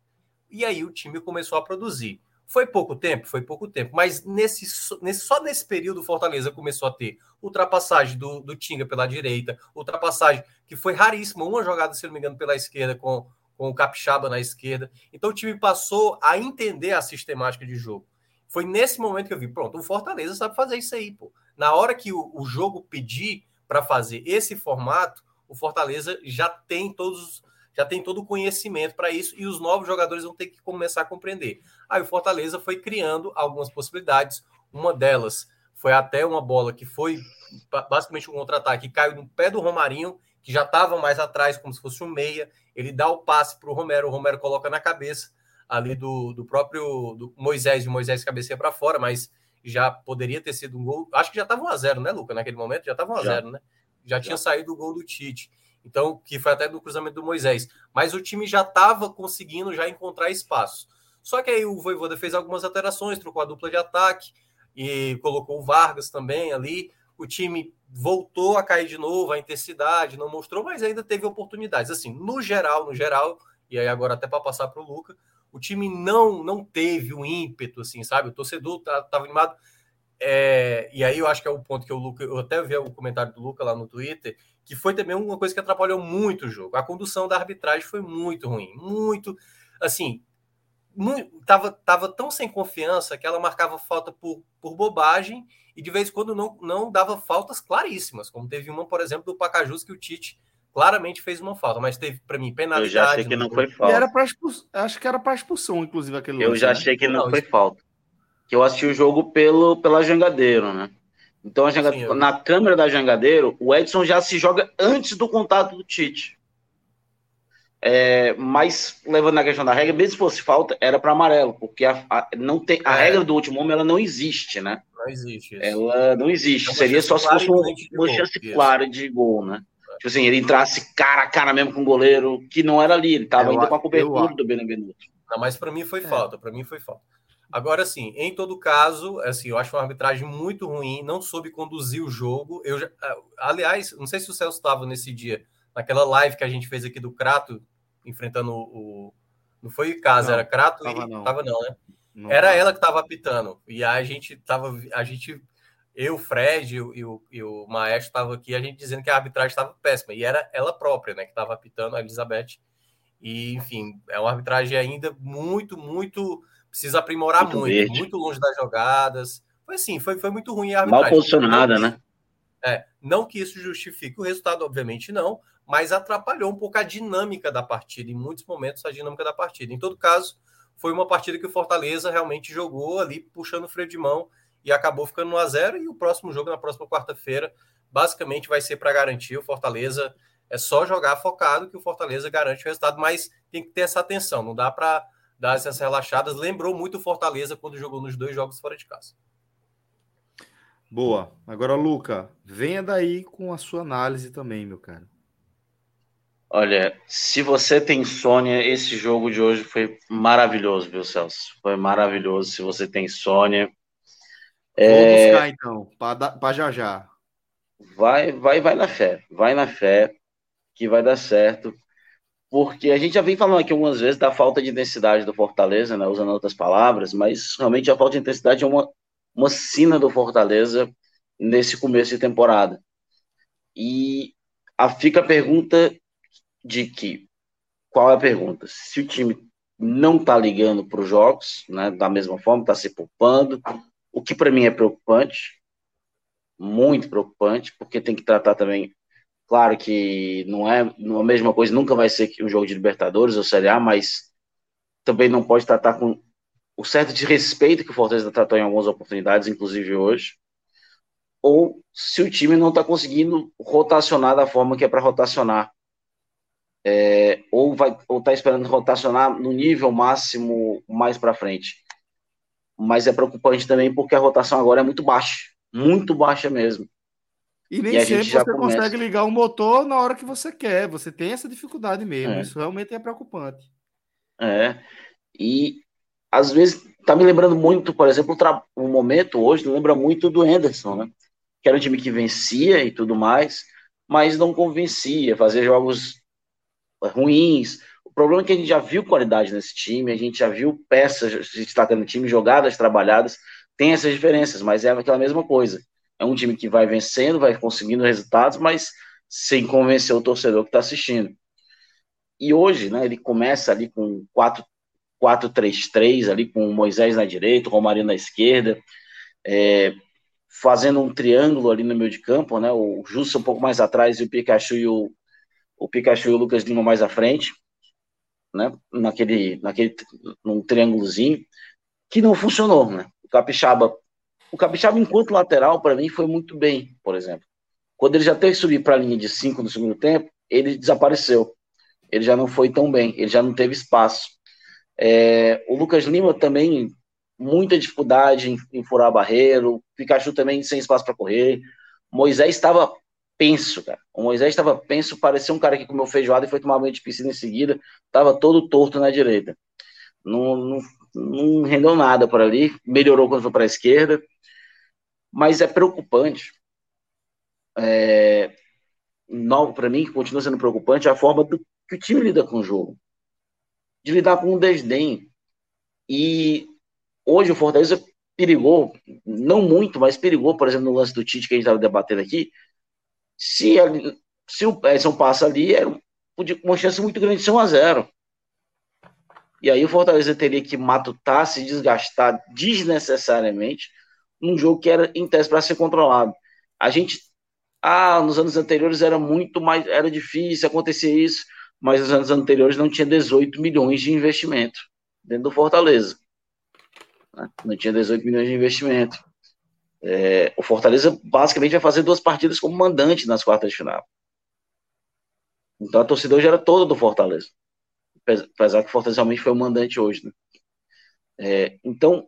E aí o time começou a produzir. Foi pouco tempo? Foi pouco tempo. Mas nesse, nesse, só nesse período o Fortaleza começou a ter ultrapassagem do, do Tinga pela direita, ultrapassagem que foi raríssima, uma jogada, se não me engano, pela esquerda com, com o Capixaba na esquerda. Então o time passou a entender a sistemática de jogo. Foi nesse momento que eu vi, pronto, o Fortaleza sabe fazer isso aí, pô. Na hora que o, o jogo pedir para fazer esse formato, o Fortaleza já tem todos já tem todo o conhecimento para isso e os novos jogadores vão ter que começar a compreender. Aí o Fortaleza foi criando algumas possibilidades. Uma delas foi até uma bola que foi basicamente um contra-ataque, caiu no pé do Romarinho, que já estava mais atrás, como se fosse um meia. Ele dá o passe para o Romero, o Romero coloca na cabeça ali do, do próprio do Moisés, e o Moisés cabeceia para fora, mas já poderia ter sido um gol. Acho que já estava 1 a 0 né, Luca? Naquele momento já estava 1 a 0 né? Já, tinha saído o gol do Tite. Então, que foi até do cruzamento do Moisés. Mas o time já estava conseguindo já encontrar espaço. Só que aí o Voivoda fez algumas alterações, trocou a dupla de ataque e colocou o Vargas também ali. O time voltou a cair de novo, a intensidade não mostrou, mas ainda teve oportunidades. Assim, no geral, no geral, e aí agora até para passar para o Luca, o time não não teve o ímpeto, assim, sabe? O torcedor estava tá, animado. É, e aí eu acho que é o ponto que o Luca, eu até vi o comentário do Luca lá no Twitter, que foi também uma coisa que atrapalhou muito o jogo. A condução da arbitragem foi muito ruim, muito assim, muito, tava, tava tão sem confiança que ela marcava falta por, por bobagem e de vez em quando não, não dava faltas claríssimas, como teve uma, por exemplo, do Pacajus que o Tite claramente fez uma falta, mas teve para mim penalidade. Eu já achei que não foi falta. era para acho que era para expulsão, inclusive aquele. Eu lance, já né? achei que não, não foi falta que eu assisti o jogo pelo, pela Jangadeiro, né? Então, a Sim, eu... na câmera da Jangadeiro, o Edson já se joga antes do contato do Tite. É, mas, levando na questão da regra, mesmo se fosse falta, era para amarelo, porque a, a não tem, a é. regra do último homem ela não existe, né? Não existe. Isso. Ela não existe. Seria só se fosse uma, uma chance clara de gol, né? Tipo assim, ele entrasse cara a cara mesmo com o goleiro, que não era ali, ele estava ainda com a cobertura eu, do Benevenuto. Não, mas para mim foi é. falta, para mim foi falta. Agora, sim, em todo caso, assim, eu acho uma arbitragem muito ruim, não soube conduzir o jogo. Eu já, ah, aliás, não sei se o Celso estava nesse dia, naquela live que a gente fez aqui do Crato, enfrentando o. Não foi casa, era Crato tava e. Não. Tava não, né? Não era ela que estava apitando. E a gente tava. A gente. Eu, o Fred e o, e o Maestro estavam aqui, a gente dizendo que a arbitragem estava péssima. E era ela própria, né, que estava apitando, a Elizabeth. E, enfim, é uma arbitragem ainda muito, muito precisa aprimorar muito, muito, muito, longe das jogadas. Foi assim, foi, foi muito ruim a arbitragem. Mal posicionada, né? É, não que isso justifique o resultado, obviamente não, mas atrapalhou um pouco a dinâmica da partida, em muitos momentos a dinâmica da partida. Em todo caso, foi uma partida que o Fortaleza realmente jogou ali, puxando o freio de mão e acabou ficando no a 0 e o próximo jogo na próxima quarta-feira basicamente vai ser para garantir o Fortaleza é só jogar focado que o Fortaleza garante o resultado, mas tem que ter essa atenção, não dá para dar essas relaxadas. Lembrou muito o Fortaleza quando jogou nos dois jogos fora de casa. Boa. Agora, Luca, venha daí com a sua análise também, meu cara. Olha, se você tem Sônia, esse jogo de hoje foi maravilhoso, viu, Celso? Foi maravilhoso. Se você tem Sônia. É... Vou buscar então, para já já. Vai, vai, vai na fé. Vai na fé que vai dar certo. Porque a gente já vem falando aqui algumas vezes da falta de intensidade do Fortaleza, né? Usando outras palavras, mas realmente a falta de intensidade é uma, uma sina do Fortaleza nesse começo de temporada. E a, fica a pergunta de que qual é a pergunta? Se o time não está ligando para os jogos, né, da mesma forma, está se poupando, o que para mim é preocupante, muito preocupante, porque tem que tratar também, claro que não é, não é a mesma coisa, nunca vai ser um jogo de Libertadores ou Série A, mas também não pode tratar com o certo desrespeito que o Fortaleza tratou em algumas oportunidades, inclusive hoje, ou se o time não está conseguindo rotacionar da forma que é para rotacionar é, ou vai ou está esperando rotacionar no nível máximo mais para frente. Mas é preocupante também porque a rotação agora é muito baixa, muito baixa mesmo. E nem e sempre você começa... consegue ligar o motor na hora que você quer. Você tem essa dificuldade mesmo. É. Isso realmente é preocupante. É. E às vezes tá me lembrando muito, por exemplo, o, o momento hoje lembra muito do Anderson, né? Que era um time que vencia e tudo mais, mas não convencia, fazia jogos ruins. O problema é que a gente já viu qualidade nesse time, a gente já viu peças se destacando no time, jogadas trabalhadas, tem essas diferenças, mas é aquela mesma coisa. É um time que vai vencendo, vai conseguindo resultados, mas sem convencer o torcedor que está assistindo. E hoje, né, ele começa ali com 4-3-3, ali com Moisés na direita, o Romarinho na esquerda, é, fazendo um triângulo ali no meio de campo, né, o Justo um pouco mais atrás e o Pikachu e o, o Pikachu e o Lucas Lima mais à frente, né? Naquele, naquele num triângulozinho, que não funcionou, né? O Capixaba, o Capixaba enquanto lateral para mim foi muito bem, por exemplo. Quando ele já teve que subir para a linha de 5 no segundo tempo, ele desapareceu. Ele já não foi tão bem, ele já não teve espaço. É, o Lucas Lima também muita dificuldade em, em furar barreiro, o Pikachu também sem espaço para correr. Moisés estava penso, cara. O Moisés estava penso, parecia um cara que comeu feijoada e foi tomar banho de piscina em seguida, estava todo torto na direita. Não, não, não rendeu nada por ali, melhorou quando foi para a esquerda, mas é preocupante. É, novo para mim, continua sendo preocupante a forma do, que o time lida com o jogo, de lidar com o desdém. E hoje o Fortaleza perigou, não muito, mas perigou, por exemplo, no lance do Tite que a gente estava debatendo aqui, se, se o Edson passa ali, era uma chance muito grande de ser 1 a 0 E aí o Fortaleza teria que matutar, se desgastar desnecessariamente num jogo que era em tese para ser controlado. A gente, ah, nos anos anteriores era muito mais, era difícil acontecer isso, mas nos anos anteriores não tinha 18 milhões de investimento dentro do Fortaleza. Né? Não tinha 18 milhões de investimento. É, o Fortaleza basicamente vai fazer duas partidas como mandante nas quartas de final. Então a torcida hoje era toda do Fortaleza. Apesar que o Fortaleza realmente foi o mandante hoje. Né? É, então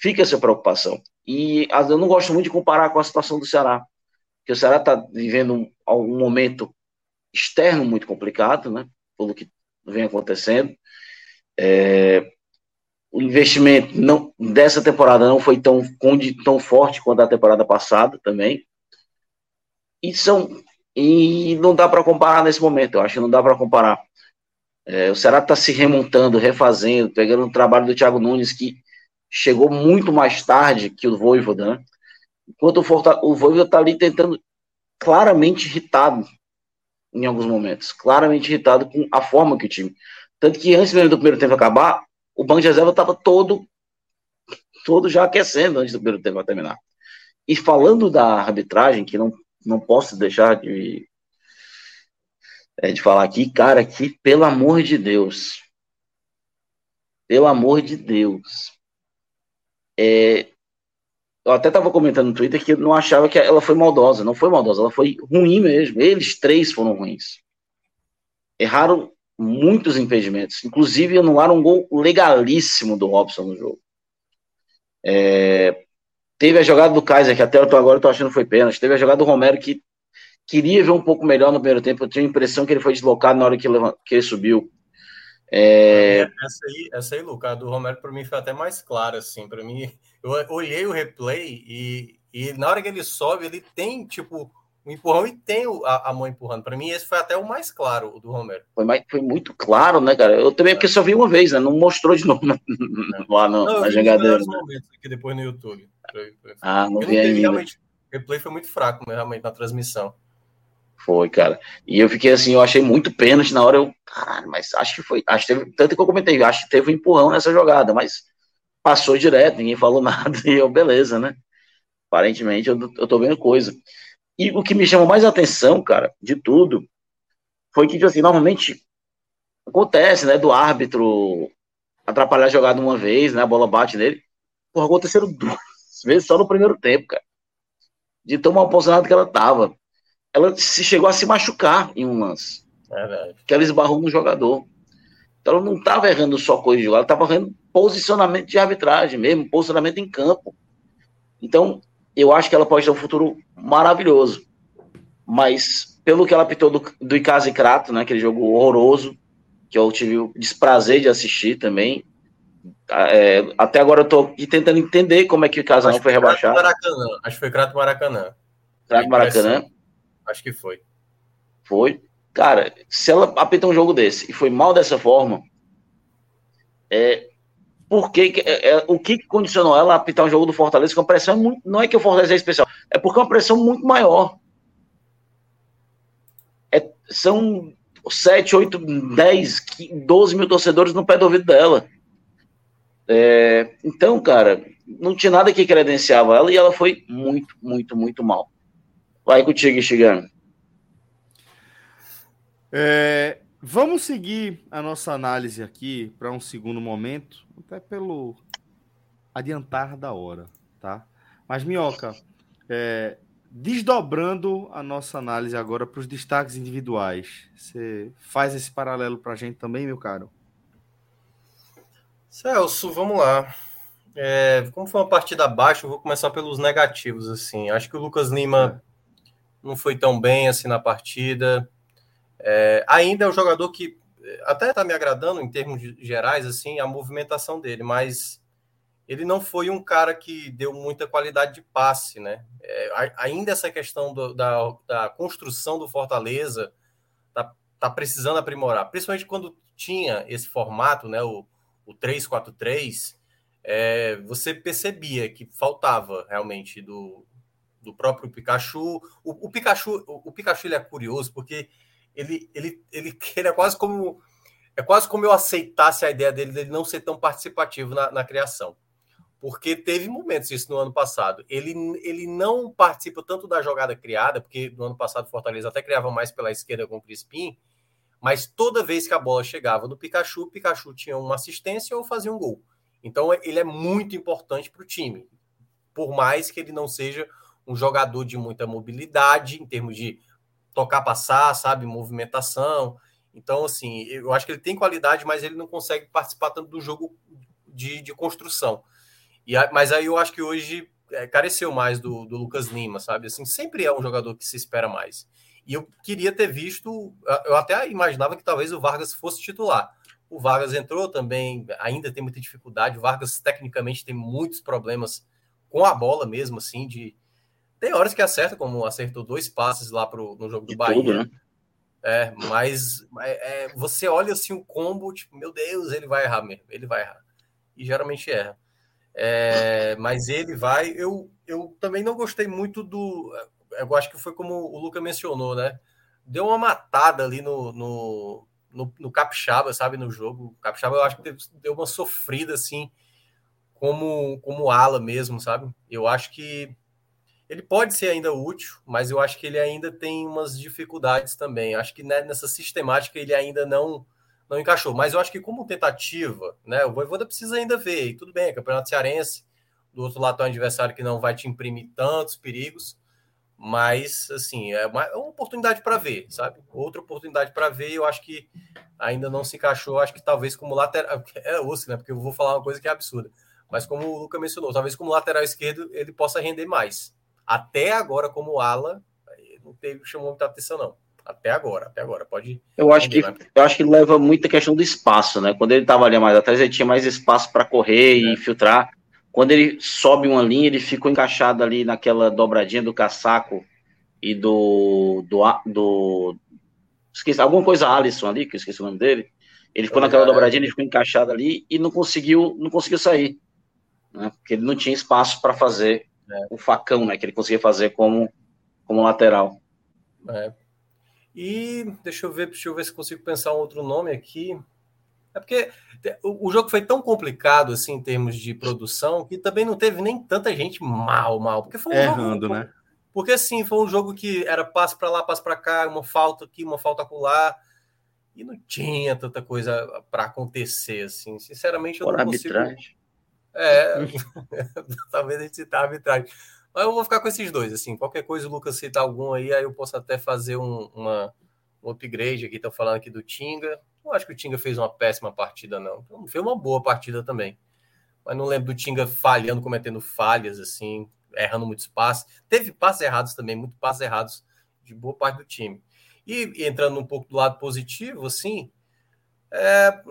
fica essa preocupação. E eu não gosto muito de comparar com a situação do Ceará. Porque o Ceará está vivendo um, um momento externo muito complicado, né? Pelo que vem acontecendo. É, o investimento não, dessa temporada não foi tão, tão forte quanto a temporada passada também. E, são, e não dá para comparar nesse momento, eu acho que não dá para comparar. É, o Ceará está se remontando, refazendo, pegando o trabalho do Thiago Nunes, que chegou muito mais tarde que o Voivoda, né? Enquanto o, Forta, o Voivoda está ali tentando, claramente irritado em alguns momentos, claramente irritado com a forma que o time. Tanto que antes mesmo do primeiro tempo acabar, o banco de reserva estava todo, todo já aquecendo antes do primeiro tempo terminar. E falando da arbitragem, que não, não posso deixar de, é, de falar aqui, cara, que pelo amor de Deus, pelo amor de Deus, é, eu até estava comentando no Twitter que eu não achava que ela foi maldosa. Não foi maldosa, ela foi ruim mesmo. Eles três foram ruins. Erraram muitos impedimentos. Inclusive, anularam um gol legalíssimo do Robson no jogo. É, teve a jogada do Kaiser, que até agora eu tô achando que foi pênalti. Teve a jogada do Romero, que queria ver um pouco melhor no primeiro tempo. Eu tinha a impressão que ele foi deslocado na hora que, ele, que ele subiu. É... Essa aí, essa aí, Lucas, do Romero, para mim foi até mais clara, assim. Para mim, eu olhei o replay e, e na hora que ele sobe, ele tem, tipo, o empurrão e tem a, a mão empurrando. Para mim, esse foi até o mais claro, o do Romero. Foi, mais, foi muito claro, né, cara? Eu também, porque só vi uma vez, né? Não mostrou de novo na, lá no, não, na jogadeira. Né? aqui depois no YouTube. Ah, não vi ainda. Realmente, o replay foi muito fraco, realmente, na transmissão. Foi, cara. E eu fiquei assim, eu achei muito pênalti na hora. Eu, mas acho que foi. Acho que teve, tanto que eu comentei, acho que teve um empurrão nessa jogada, mas passou direto, ninguém falou nada. E eu, beleza, né? Aparentemente eu, eu tô vendo coisa. E o que me chamou mais atenção, cara, de tudo, foi que, tipo assim, normalmente acontece, né, do árbitro atrapalhar a jogada uma vez, né, a bola bate nele. Porra, aconteceram duas vezes só no primeiro tempo, cara. De tão mal posicionado que ela tava. Ela se chegou a se machucar em um lance. É que ela esbarrou no jogador. Então ela não estava errando só coisa de jogar, ela estava errando posicionamento de arbitragem mesmo, posicionamento em campo. Então, eu acho que ela pode ter um futuro maravilhoso. Mas, pelo que ela apitou do, do Icasa e Crato, né, aquele jogo horroroso, que eu tive o desprazer de assistir também. É, até agora eu tô aqui tentando entender como é que o Icasa não foi rebaixado. Maracanã. Acho que foi Crato Maracanã. Crato Maracanã? Acho que foi. Foi. Cara, se ela apitou um jogo desse e foi mal dessa forma, é, por que, é, é, o que condicionou ela a apitar um jogo do Fortaleza com a pressão é muito, não é que o Fortaleza é especial, é porque é uma pressão muito maior. É, são 7, 8, 10, 12 mil torcedores no pé do ouvido dela. É, então, cara, não tinha nada que credenciava ela e ela foi muito, muito, muito mal. Vai contigo, Chigano. É, vamos seguir a nossa análise aqui para um segundo momento até pelo adiantar da hora, tá? Mas, Minhoca, é, desdobrando a nossa análise agora para os destaques individuais, você faz esse paralelo para a gente também, meu caro? Celso, vamos lá. É, como foi uma partida abaixo, eu vou começar pelos negativos. assim. Acho que o Lucas Lima é. Não foi tão bem assim na partida. É, ainda é um jogador que até está me agradando em termos gerais, assim, a movimentação dele, mas ele não foi um cara que deu muita qualidade de passe, né? É, ainda essa questão do, da, da construção do Fortaleza tá, tá precisando aprimorar, principalmente quando tinha esse formato, né? O, o 3-4-3, é, você percebia que faltava realmente do, do próprio Pikachu. O, o Pikachu, o, o Pikachu ele é curioso porque ele, ele, ele, ele é quase como é quase como eu aceitasse a ideia dele de não ser tão participativo na, na, criação. Porque teve momentos isso no ano passado. Ele, ele não participa tanto da jogada criada, porque no ano passado o Fortaleza até criava mais pela esquerda com o Crispim, mas toda vez que a bola chegava no Pikachu, o Pikachu tinha uma assistência ou fazia um gol. Então ele é muito importante para o time. Por mais que ele não seja um jogador de muita mobilidade, em termos de tocar, passar, sabe, movimentação. Então, assim, eu acho que ele tem qualidade, mas ele não consegue participar tanto do jogo de, de construção. E, mas aí eu acho que hoje é, careceu mais do, do Lucas Lima, sabe? Assim, sempre é um jogador que se espera mais. E eu queria ter visto, eu até imaginava que talvez o Vargas fosse titular. O Vargas entrou também, ainda tem muita dificuldade. O Vargas, tecnicamente, tem muitos problemas com a bola mesmo, assim, de, tem horas que acerta, como acertou dois passes lá pro, no jogo do Bahia. Tudo, né? É, mas é, é, você olha assim o combo, tipo, meu Deus, ele vai errar mesmo, ele vai errar. E geralmente erra. É, mas ele vai. Eu, eu também não gostei muito do. Eu acho que foi como o Luca mencionou, né? Deu uma matada ali no, no, no, no Capixaba, sabe, no jogo. O Capixaba eu acho que deu uma sofrida assim, como, como ala mesmo, sabe? Eu acho que ele pode ser ainda útil, mas eu acho que ele ainda tem umas dificuldades também. Acho que né, nessa sistemática ele ainda não não encaixou. Mas eu acho que como tentativa, né, o Voivoda precisa ainda ver. E tudo bem, é Campeonato Cearense, do outro lado tem um adversário que não vai te imprimir tantos perigos, Mas, assim, é uma, é uma oportunidade para ver, sabe? Outra oportunidade para ver, eu acho que ainda não se encaixou. Acho que talvez como lateral. É osso, né? Porque eu vou falar uma coisa que é absurda. Mas como o Luca mencionou, talvez como lateral esquerdo ele possa render mais. Até agora, como ala, não teve, chamou muita atenção, não. Até agora, até agora. Pode. Eu acho, que, eu acho que leva muita questão do espaço, né? Quando ele estava ali mais atrás, ele tinha mais espaço para correr é. e filtrar. Quando ele sobe uma linha, ele ficou encaixado ali naquela dobradinha do casaco e do. do, do esqueci, alguma coisa Alisson ali, que eu esqueci o nome dele. Ele ficou naquela dobradinha, ele ficou encaixado ali e não conseguiu, não conseguiu sair. Né? Porque ele não tinha espaço para fazer é. o facão, né? Que ele conseguia fazer como, como lateral. É. E deixa eu ver, deixa eu ver se consigo pensar um outro nome aqui. É porque o jogo foi tão complicado assim em termos de produção que também não teve nem tanta gente mal, mal. Porque foi um Errando, jogo, né? Porque assim, foi um jogo que era passo para lá, passo para cá, uma falta aqui, uma falta acolá. E não tinha tanta coisa para acontecer, assim. Sinceramente, eu Por não arbitragem. É, talvez a gente citar a arbitragem. Mas eu vou ficar com esses dois, assim. Qualquer coisa o Lucas cita algum aí, aí eu posso até fazer um, uma, um upgrade aqui. Estão falando aqui do Tinga. Não acho que o Tinga fez uma péssima partida, não. Então, fez uma boa partida também. Mas não lembro do Tinga falhando, cometendo falhas, assim, errando muitos passes. Teve passes errados também, muitos passes errados de boa parte do time. E entrando um pouco do lado positivo, assim, é,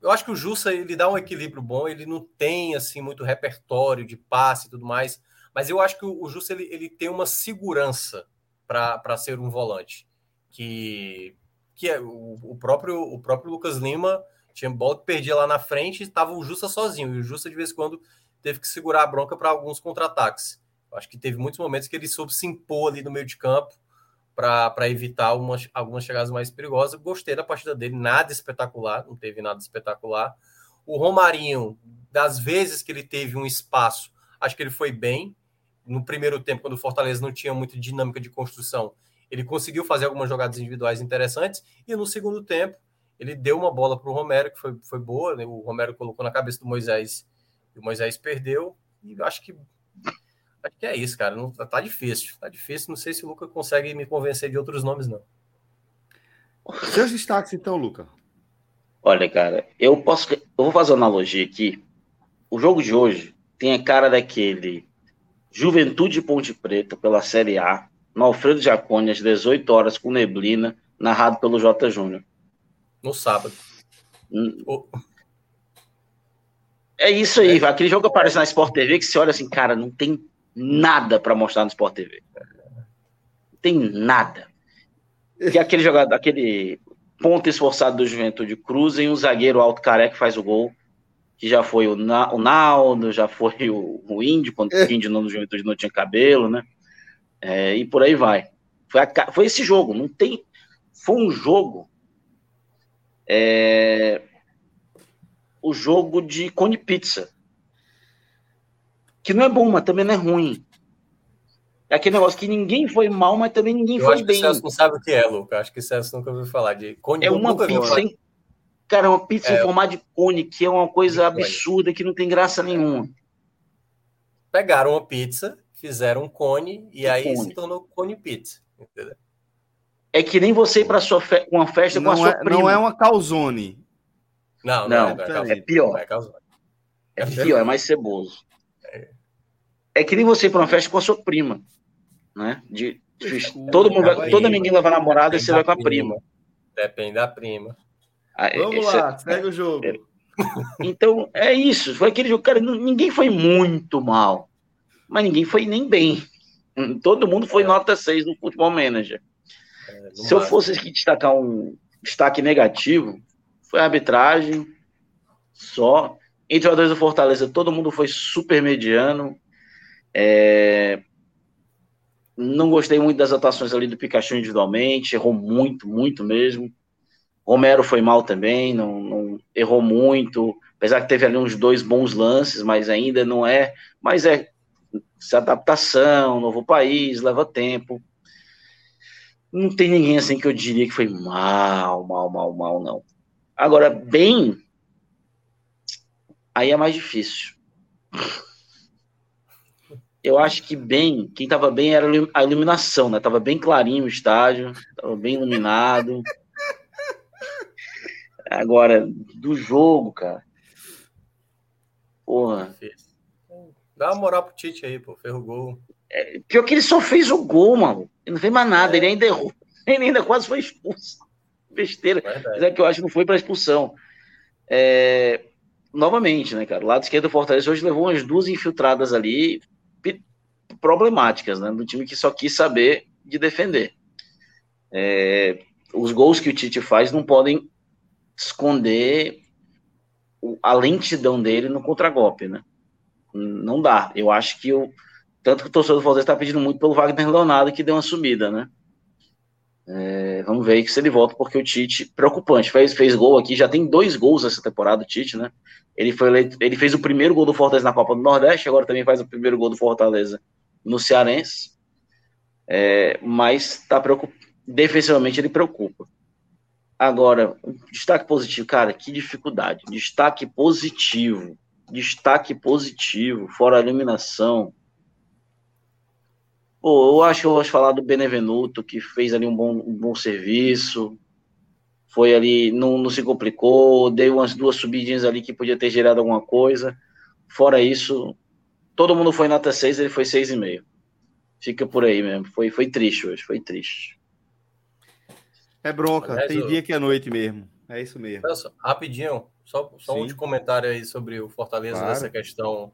eu acho que o Jussa ele dá um equilíbrio bom, ele não tem assim muito repertório de passe e tudo mais, mas eu acho que o, o Jussa ele, ele tem uma segurança para ser um volante que que é o, o, próprio o próprio Lucas Lima tinha bola que perdia lá na frente, estava o Justa sozinho, e o Justa de vez em quando teve que segurar a bronca para alguns contra-ataques. Acho que teve muitos momentos que ele soube se impor ali no meio de campo para evitar umas, algumas chegadas mais perigosas. Gostei da partida dele, nada espetacular, não teve nada espetacular. O Romarinho, das vezes que ele teve um espaço, acho que ele foi bem. No primeiro tempo, quando o Fortaleza não tinha muita dinâmica de construção, ele conseguiu fazer algumas jogadas individuais interessantes e no segundo tempo ele deu uma bola para o Romero que foi, foi boa, né? o Romero colocou na cabeça do Moisés e o Moisés perdeu e acho que acho que é isso, cara, não tá, tá difícil, tá difícil, não sei se o Luca consegue me convencer de outros nomes não. Seus destaques então, Luca. Olha, cara, eu posso eu vou fazer uma analogia aqui. O jogo de hoje tem a cara daquele Juventude Ponte Preta pela Série A no Alfredo Jaconi, às 18 horas, com neblina, narrado pelo J. Júnior. No sábado. Hum. Oh. É isso aí, é. aquele jogo aparece na Sport TV que você olha assim, cara, não tem nada para mostrar no Sport TV. Não tem nada. Que é aquele jogador, aquele ponto esforçado do Juventude cruza e um zagueiro alto careca faz o gol, que já foi o, Na, o Naldo, já foi o, o Índio, quando o Índio no Juventude não tinha cabelo, né? É, e por aí vai. Foi, a, foi, esse jogo, não tem. Foi um jogo. É, o jogo de Cone Pizza. Que não é bom, mas também não é ruim. É aquele negócio que ninguém foi mal, mas também ninguém Eu foi acho bem. Que o Celso não sabe o que é, Luca. Acho que o Celso nunca ouviu falar de cone. É uma pizza, hein? Cara, é uma pizza é, em formato de cone, que é uma coisa absurda, que não tem graça nenhuma. Pegaram uma pizza, fizeram um cone e aí cone. se tornou cone pizza. Entendeu? É que nem você ir para fe uma festa não com a sua é, prima. Não é uma calzone. Não, não, não, é, é, pior. É, é, pior, é mais ceboso. É. é que nem você ir para uma festa com a sua prima, né? De, todo mundo, vai, toda menina vai namorada e você vai com a prima. Depende da prima. Ah, Vamos lá, segue o jogo. Então, é isso. Foi aquele jogo, cara, ninguém foi muito mal mas ninguém foi nem bem. Todo mundo foi é. nota 6 no Futebol Manager. É, Se eu fosse aqui destacar um destaque negativo, foi a arbitragem só. Entre os dois do Fortaleza, todo mundo foi super mediano. É... Não gostei muito das atuações ali do Pikachu individualmente, errou muito, muito mesmo. Romero foi mal também, não, não, errou muito, apesar que teve ali uns dois bons lances, mas ainda não é. Mas é se adaptação, novo país, leva tempo. Não tem ninguém assim que eu diria que foi mal, mal, mal, mal, não. Agora, bem, aí é mais difícil. Eu acho que bem, quem estava bem era a iluminação, né? Tava bem clarinho o estádio, tava bem iluminado. Agora, do jogo, cara. Porra. Dá uma moral pro Tite aí, pô. Fez o gol. É, pior que ele só fez o gol, mano. Ele não fez mais nada. É. Ele ainda errou. Ele ainda quase foi expulso. Besteira. Mas é que eu acho que não foi para expulsão. É... Novamente, né, cara? O lado esquerdo do Fortaleza hoje levou umas duas infiltradas ali problemáticas, né? Do time que só quis saber de defender. É... Os gols que o Tite faz não podem esconder a lentidão dele no contragolpe, né? Não dá. Eu acho que o tanto que o torcedor do Fortaleza está pedindo muito pelo Wagner Leonardo que deu uma subida, né? É, vamos ver se ele volta, porque o Tite, preocupante, fez, fez gol aqui, já tem dois gols essa temporada, o Tite, né? Ele, foi ele fez o primeiro gol do Fortaleza na Copa do Nordeste, agora também faz o primeiro gol do Fortaleza no Cearense. É, mas tá preocup... defensivamente ele preocupa. Agora, destaque positivo, cara, que dificuldade. Destaque positivo. Destaque positivo, fora a eliminação. Pô, eu acho que eu vou falar do Benevenuto, que fez ali um bom, um bom serviço. Foi ali, não, não se complicou, deu umas duas subidinhas ali que podia ter gerado alguma coisa. Fora isso, todo mundo foi nota 6, ele foi 6,5. Fica por aí mesmo. Foi, foi triste hoje, foi triste. É bronca, Aliás, tem eu... dia que é noite mesmo. É isso mesmo. rapidinho, só, só um comentário aí sobre o Fortaleza claro. nessa questão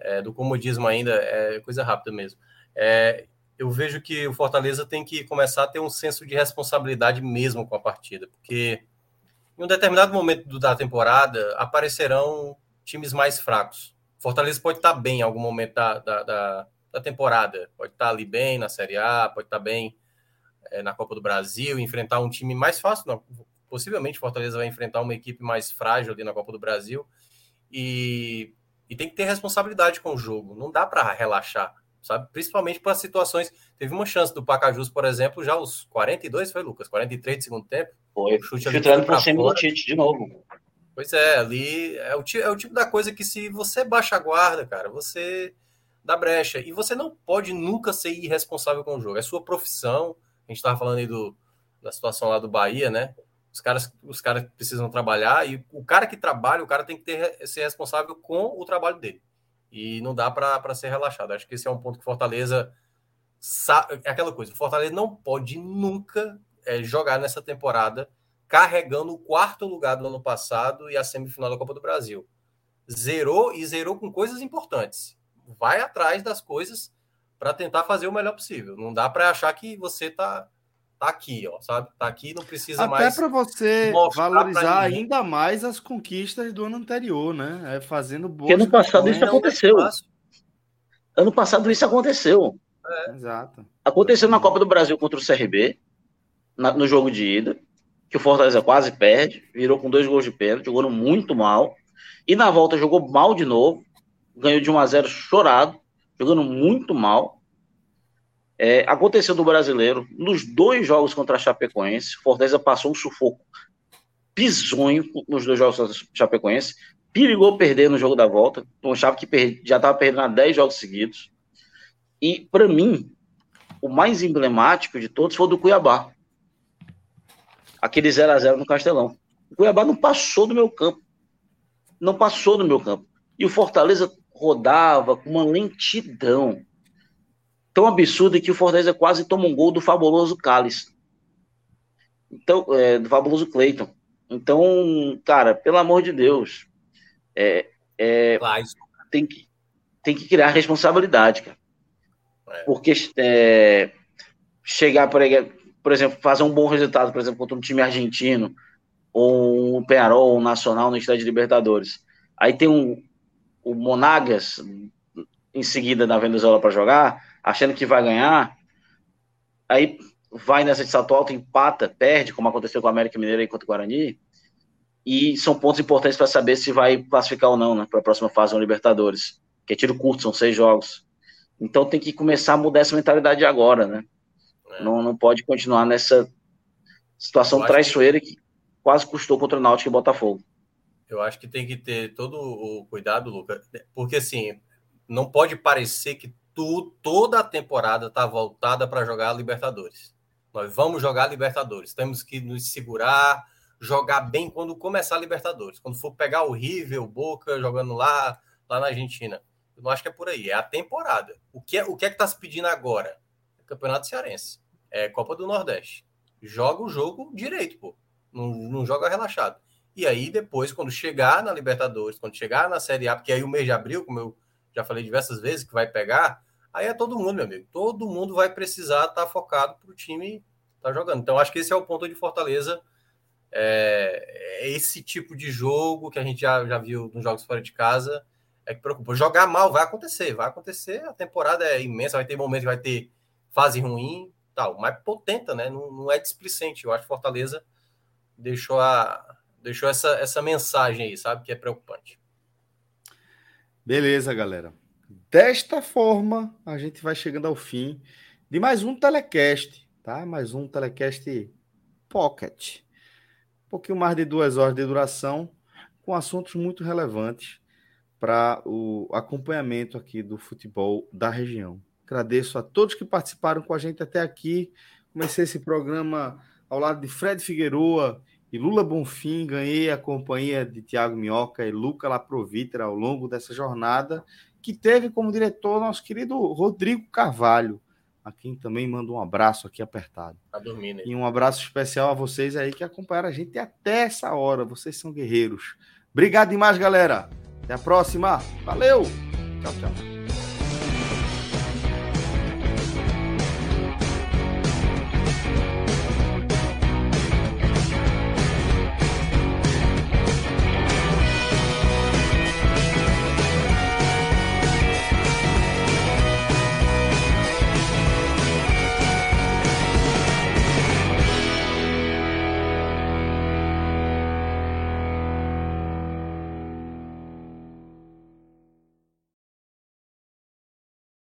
é, do comodismo ainda, é coisa rápida mesmo. É, eu vejo que o Fortaleza tem que começar a ter um senso de responsabilidade mesmo com a partida, porque em um determinado momento da temporada aparecerão times mais fracos. Fortaleza pode estar bem em algum momento da, da, da, da temporada, pode estar ali bem na Série A, pode estar bem é, na Copa do Brasil, enfrentar um time mais fácil. Não, possivelmente Fortaleza vai enfrentar uma equipe mais frágil ali na Copa do Brasil. E, e tem que ter responsabilidade com o jogo. Não dá para relaxar, sabe? Principalmente para situações. Teve uma chance do Pacajus, por exemplo, já os 42 foi, Lucas? 43 de segundo tempo. Foi. Chute Chutando para cima do Tite de novo. Pois é, ali é o, é o tipo da coisa que se você baixa a guarda, cara, você dá brecha. E você não pode nunca ser irresponsável com o jogo. É sua profissão, a gente estava falando aí do, da situação lá do Bahia, né? Os caras, os caras precisam trabalhar e o cara que trabalha, o cara tem que ter, ser responsável com o trabalho dele. E não dá para ser relaxado. Acho que esse é um ponto que Fortaleza. É aquela coisa, Fortaleza não pode nunca é, jogar nessa temporada carregando o quarto lugar do ano passado e a semifinal da Copa do Brasil. Zerou e zerou com coisas importantes. Vai atrás das coisas para tentar fazer o melhor possível. Não dá para achar que você tá tá aqui, ó, sabe? Tá aqui, não precisa Até mais. Até para você valorizar ainda mais as conquistas do ano anterior, né? É fazendo boas. Porque ano passado isso aconteceu. Ano passado isso aconteceu. É. Exato. Aconteceu na Copa do Brasil contra o CRB, na, no jogo de ida, que o Fortaleza quase perde, virou com dois gols de pênalti, jogou muito mal. E na volta jogou mal de novo, ganhou de 1 a 0 chorado jogando muito mal. É, aconteceu do brasileiro, nos dois jogos contra a Chapecoense, Fortaleza passou um sufoco pisonho nos dois jogos contra a Chapecoense, perigou perder no jogo da volta, um chave que já estava perdendo há 10 jogos seguidos. E, para mim, o mais emblemático de todos foi o do Cuiabá. Aquele 0 a 0 no Castelão. O Cuiabá não passou do meu campo. Não passou do meu campo. E o Fortaleza rodava com uma lentidão tão absurda que o Fortaleza quase toma um gol do fabuloso Cálice. Então, é, do fabuloso Cleiton. Então, cara, pelo amor de Deus, é, é, tem, que, tem que criar responsabilidade, cara. É. Porque é, chegar, por, por exemplo, fazer um bom resultado, por exemplo, contra um time argentino, ou um Penarol, um Nacional no Estádio de Libertadores. Aí tem um, o Monagas em seguida na Venezuela para jogar, achando que vai ganhar, aí vai nessa de salto alto, empata, perde, como aconteceu com o América Mineiro e contra o Guarani, e são pontos importantes para saber se vai classificar ou não né, para a próxima fase do Libertadores, que é tiro curto, são seis jogos. Então tem que começar a mudar essa mentalidade agora, né? Não, não pode continuar nessa situação traiçoeira que... que quase custou contra o Náutico e Botafogo. Eu acho que tem que ter todo o cuidado, Lucas, porque assim, não pode parecer que tu, toda a temporada está voltada para jogar a Libertadores. Nós vamos jogar a Libertadores. Temos que nos segurar, jogar bem quando começar a Libertadores. Quando for pegar o River, o Boca jogando lá, lá na Argentina. Eu não acho que é por aí, é a temporada. O que é, o que é que tá se pedindo agora? É Campeonato Cearense. É Copa do Nordeste. Joga o jogo direito, pô. Não, não joga relaxado. E aí, depois, quando chegar na Libertadores, quando chegar na Série A, porque aí o mês de abril, como eu já falei diversas vezes, que vai pegar, aí é todo mundo, meu amigo. Todo mundo vai precisar estar tá focado para o time estar tá jogando. Então, acho que esse é o ponto de Fortaleza. É, é, esse tipo de jogo que a gente já, já viu nos jogos fora de casa é que preocupa. Jogar mal vai acontecer, vai acontecer. A temporada é imensa, vai ter momentos, vai ter fase ruim, tal. Mas potenta, né? Não, não é displicente. Eu acho que Fortaleza deixou a deixou essa, essa mensagem aí, sabe? Que é preocupante. Beleza, galera. Desta forma, a gente vai chegando ao fim de mais um telecast, tá? Mais um telecast pocket. Um pouquinho mais de duas horas de duração, com assuntos muito relevantes para o acompanhamento aqui do futebol da região. Agradeço a todos que participaram com a gente até aqui. Comecei esse programa ao lado de Fred Figueroa e Lula Bonfim. Ganhei a companhia de Tiago Minhoca e Luca Laprovitra ao longo dessa jornada, que teve como diretor nosso querido Rodrigo Carvalho, a quem também mando um abraço aqui apertado. Tá dormindo, e um abraço especial a vocês aí que acompanharam a gente até essa hora. Vocês são guerreiros. Obrigado demais, galera. Até a próxima. Valeu. Tchau, tchau.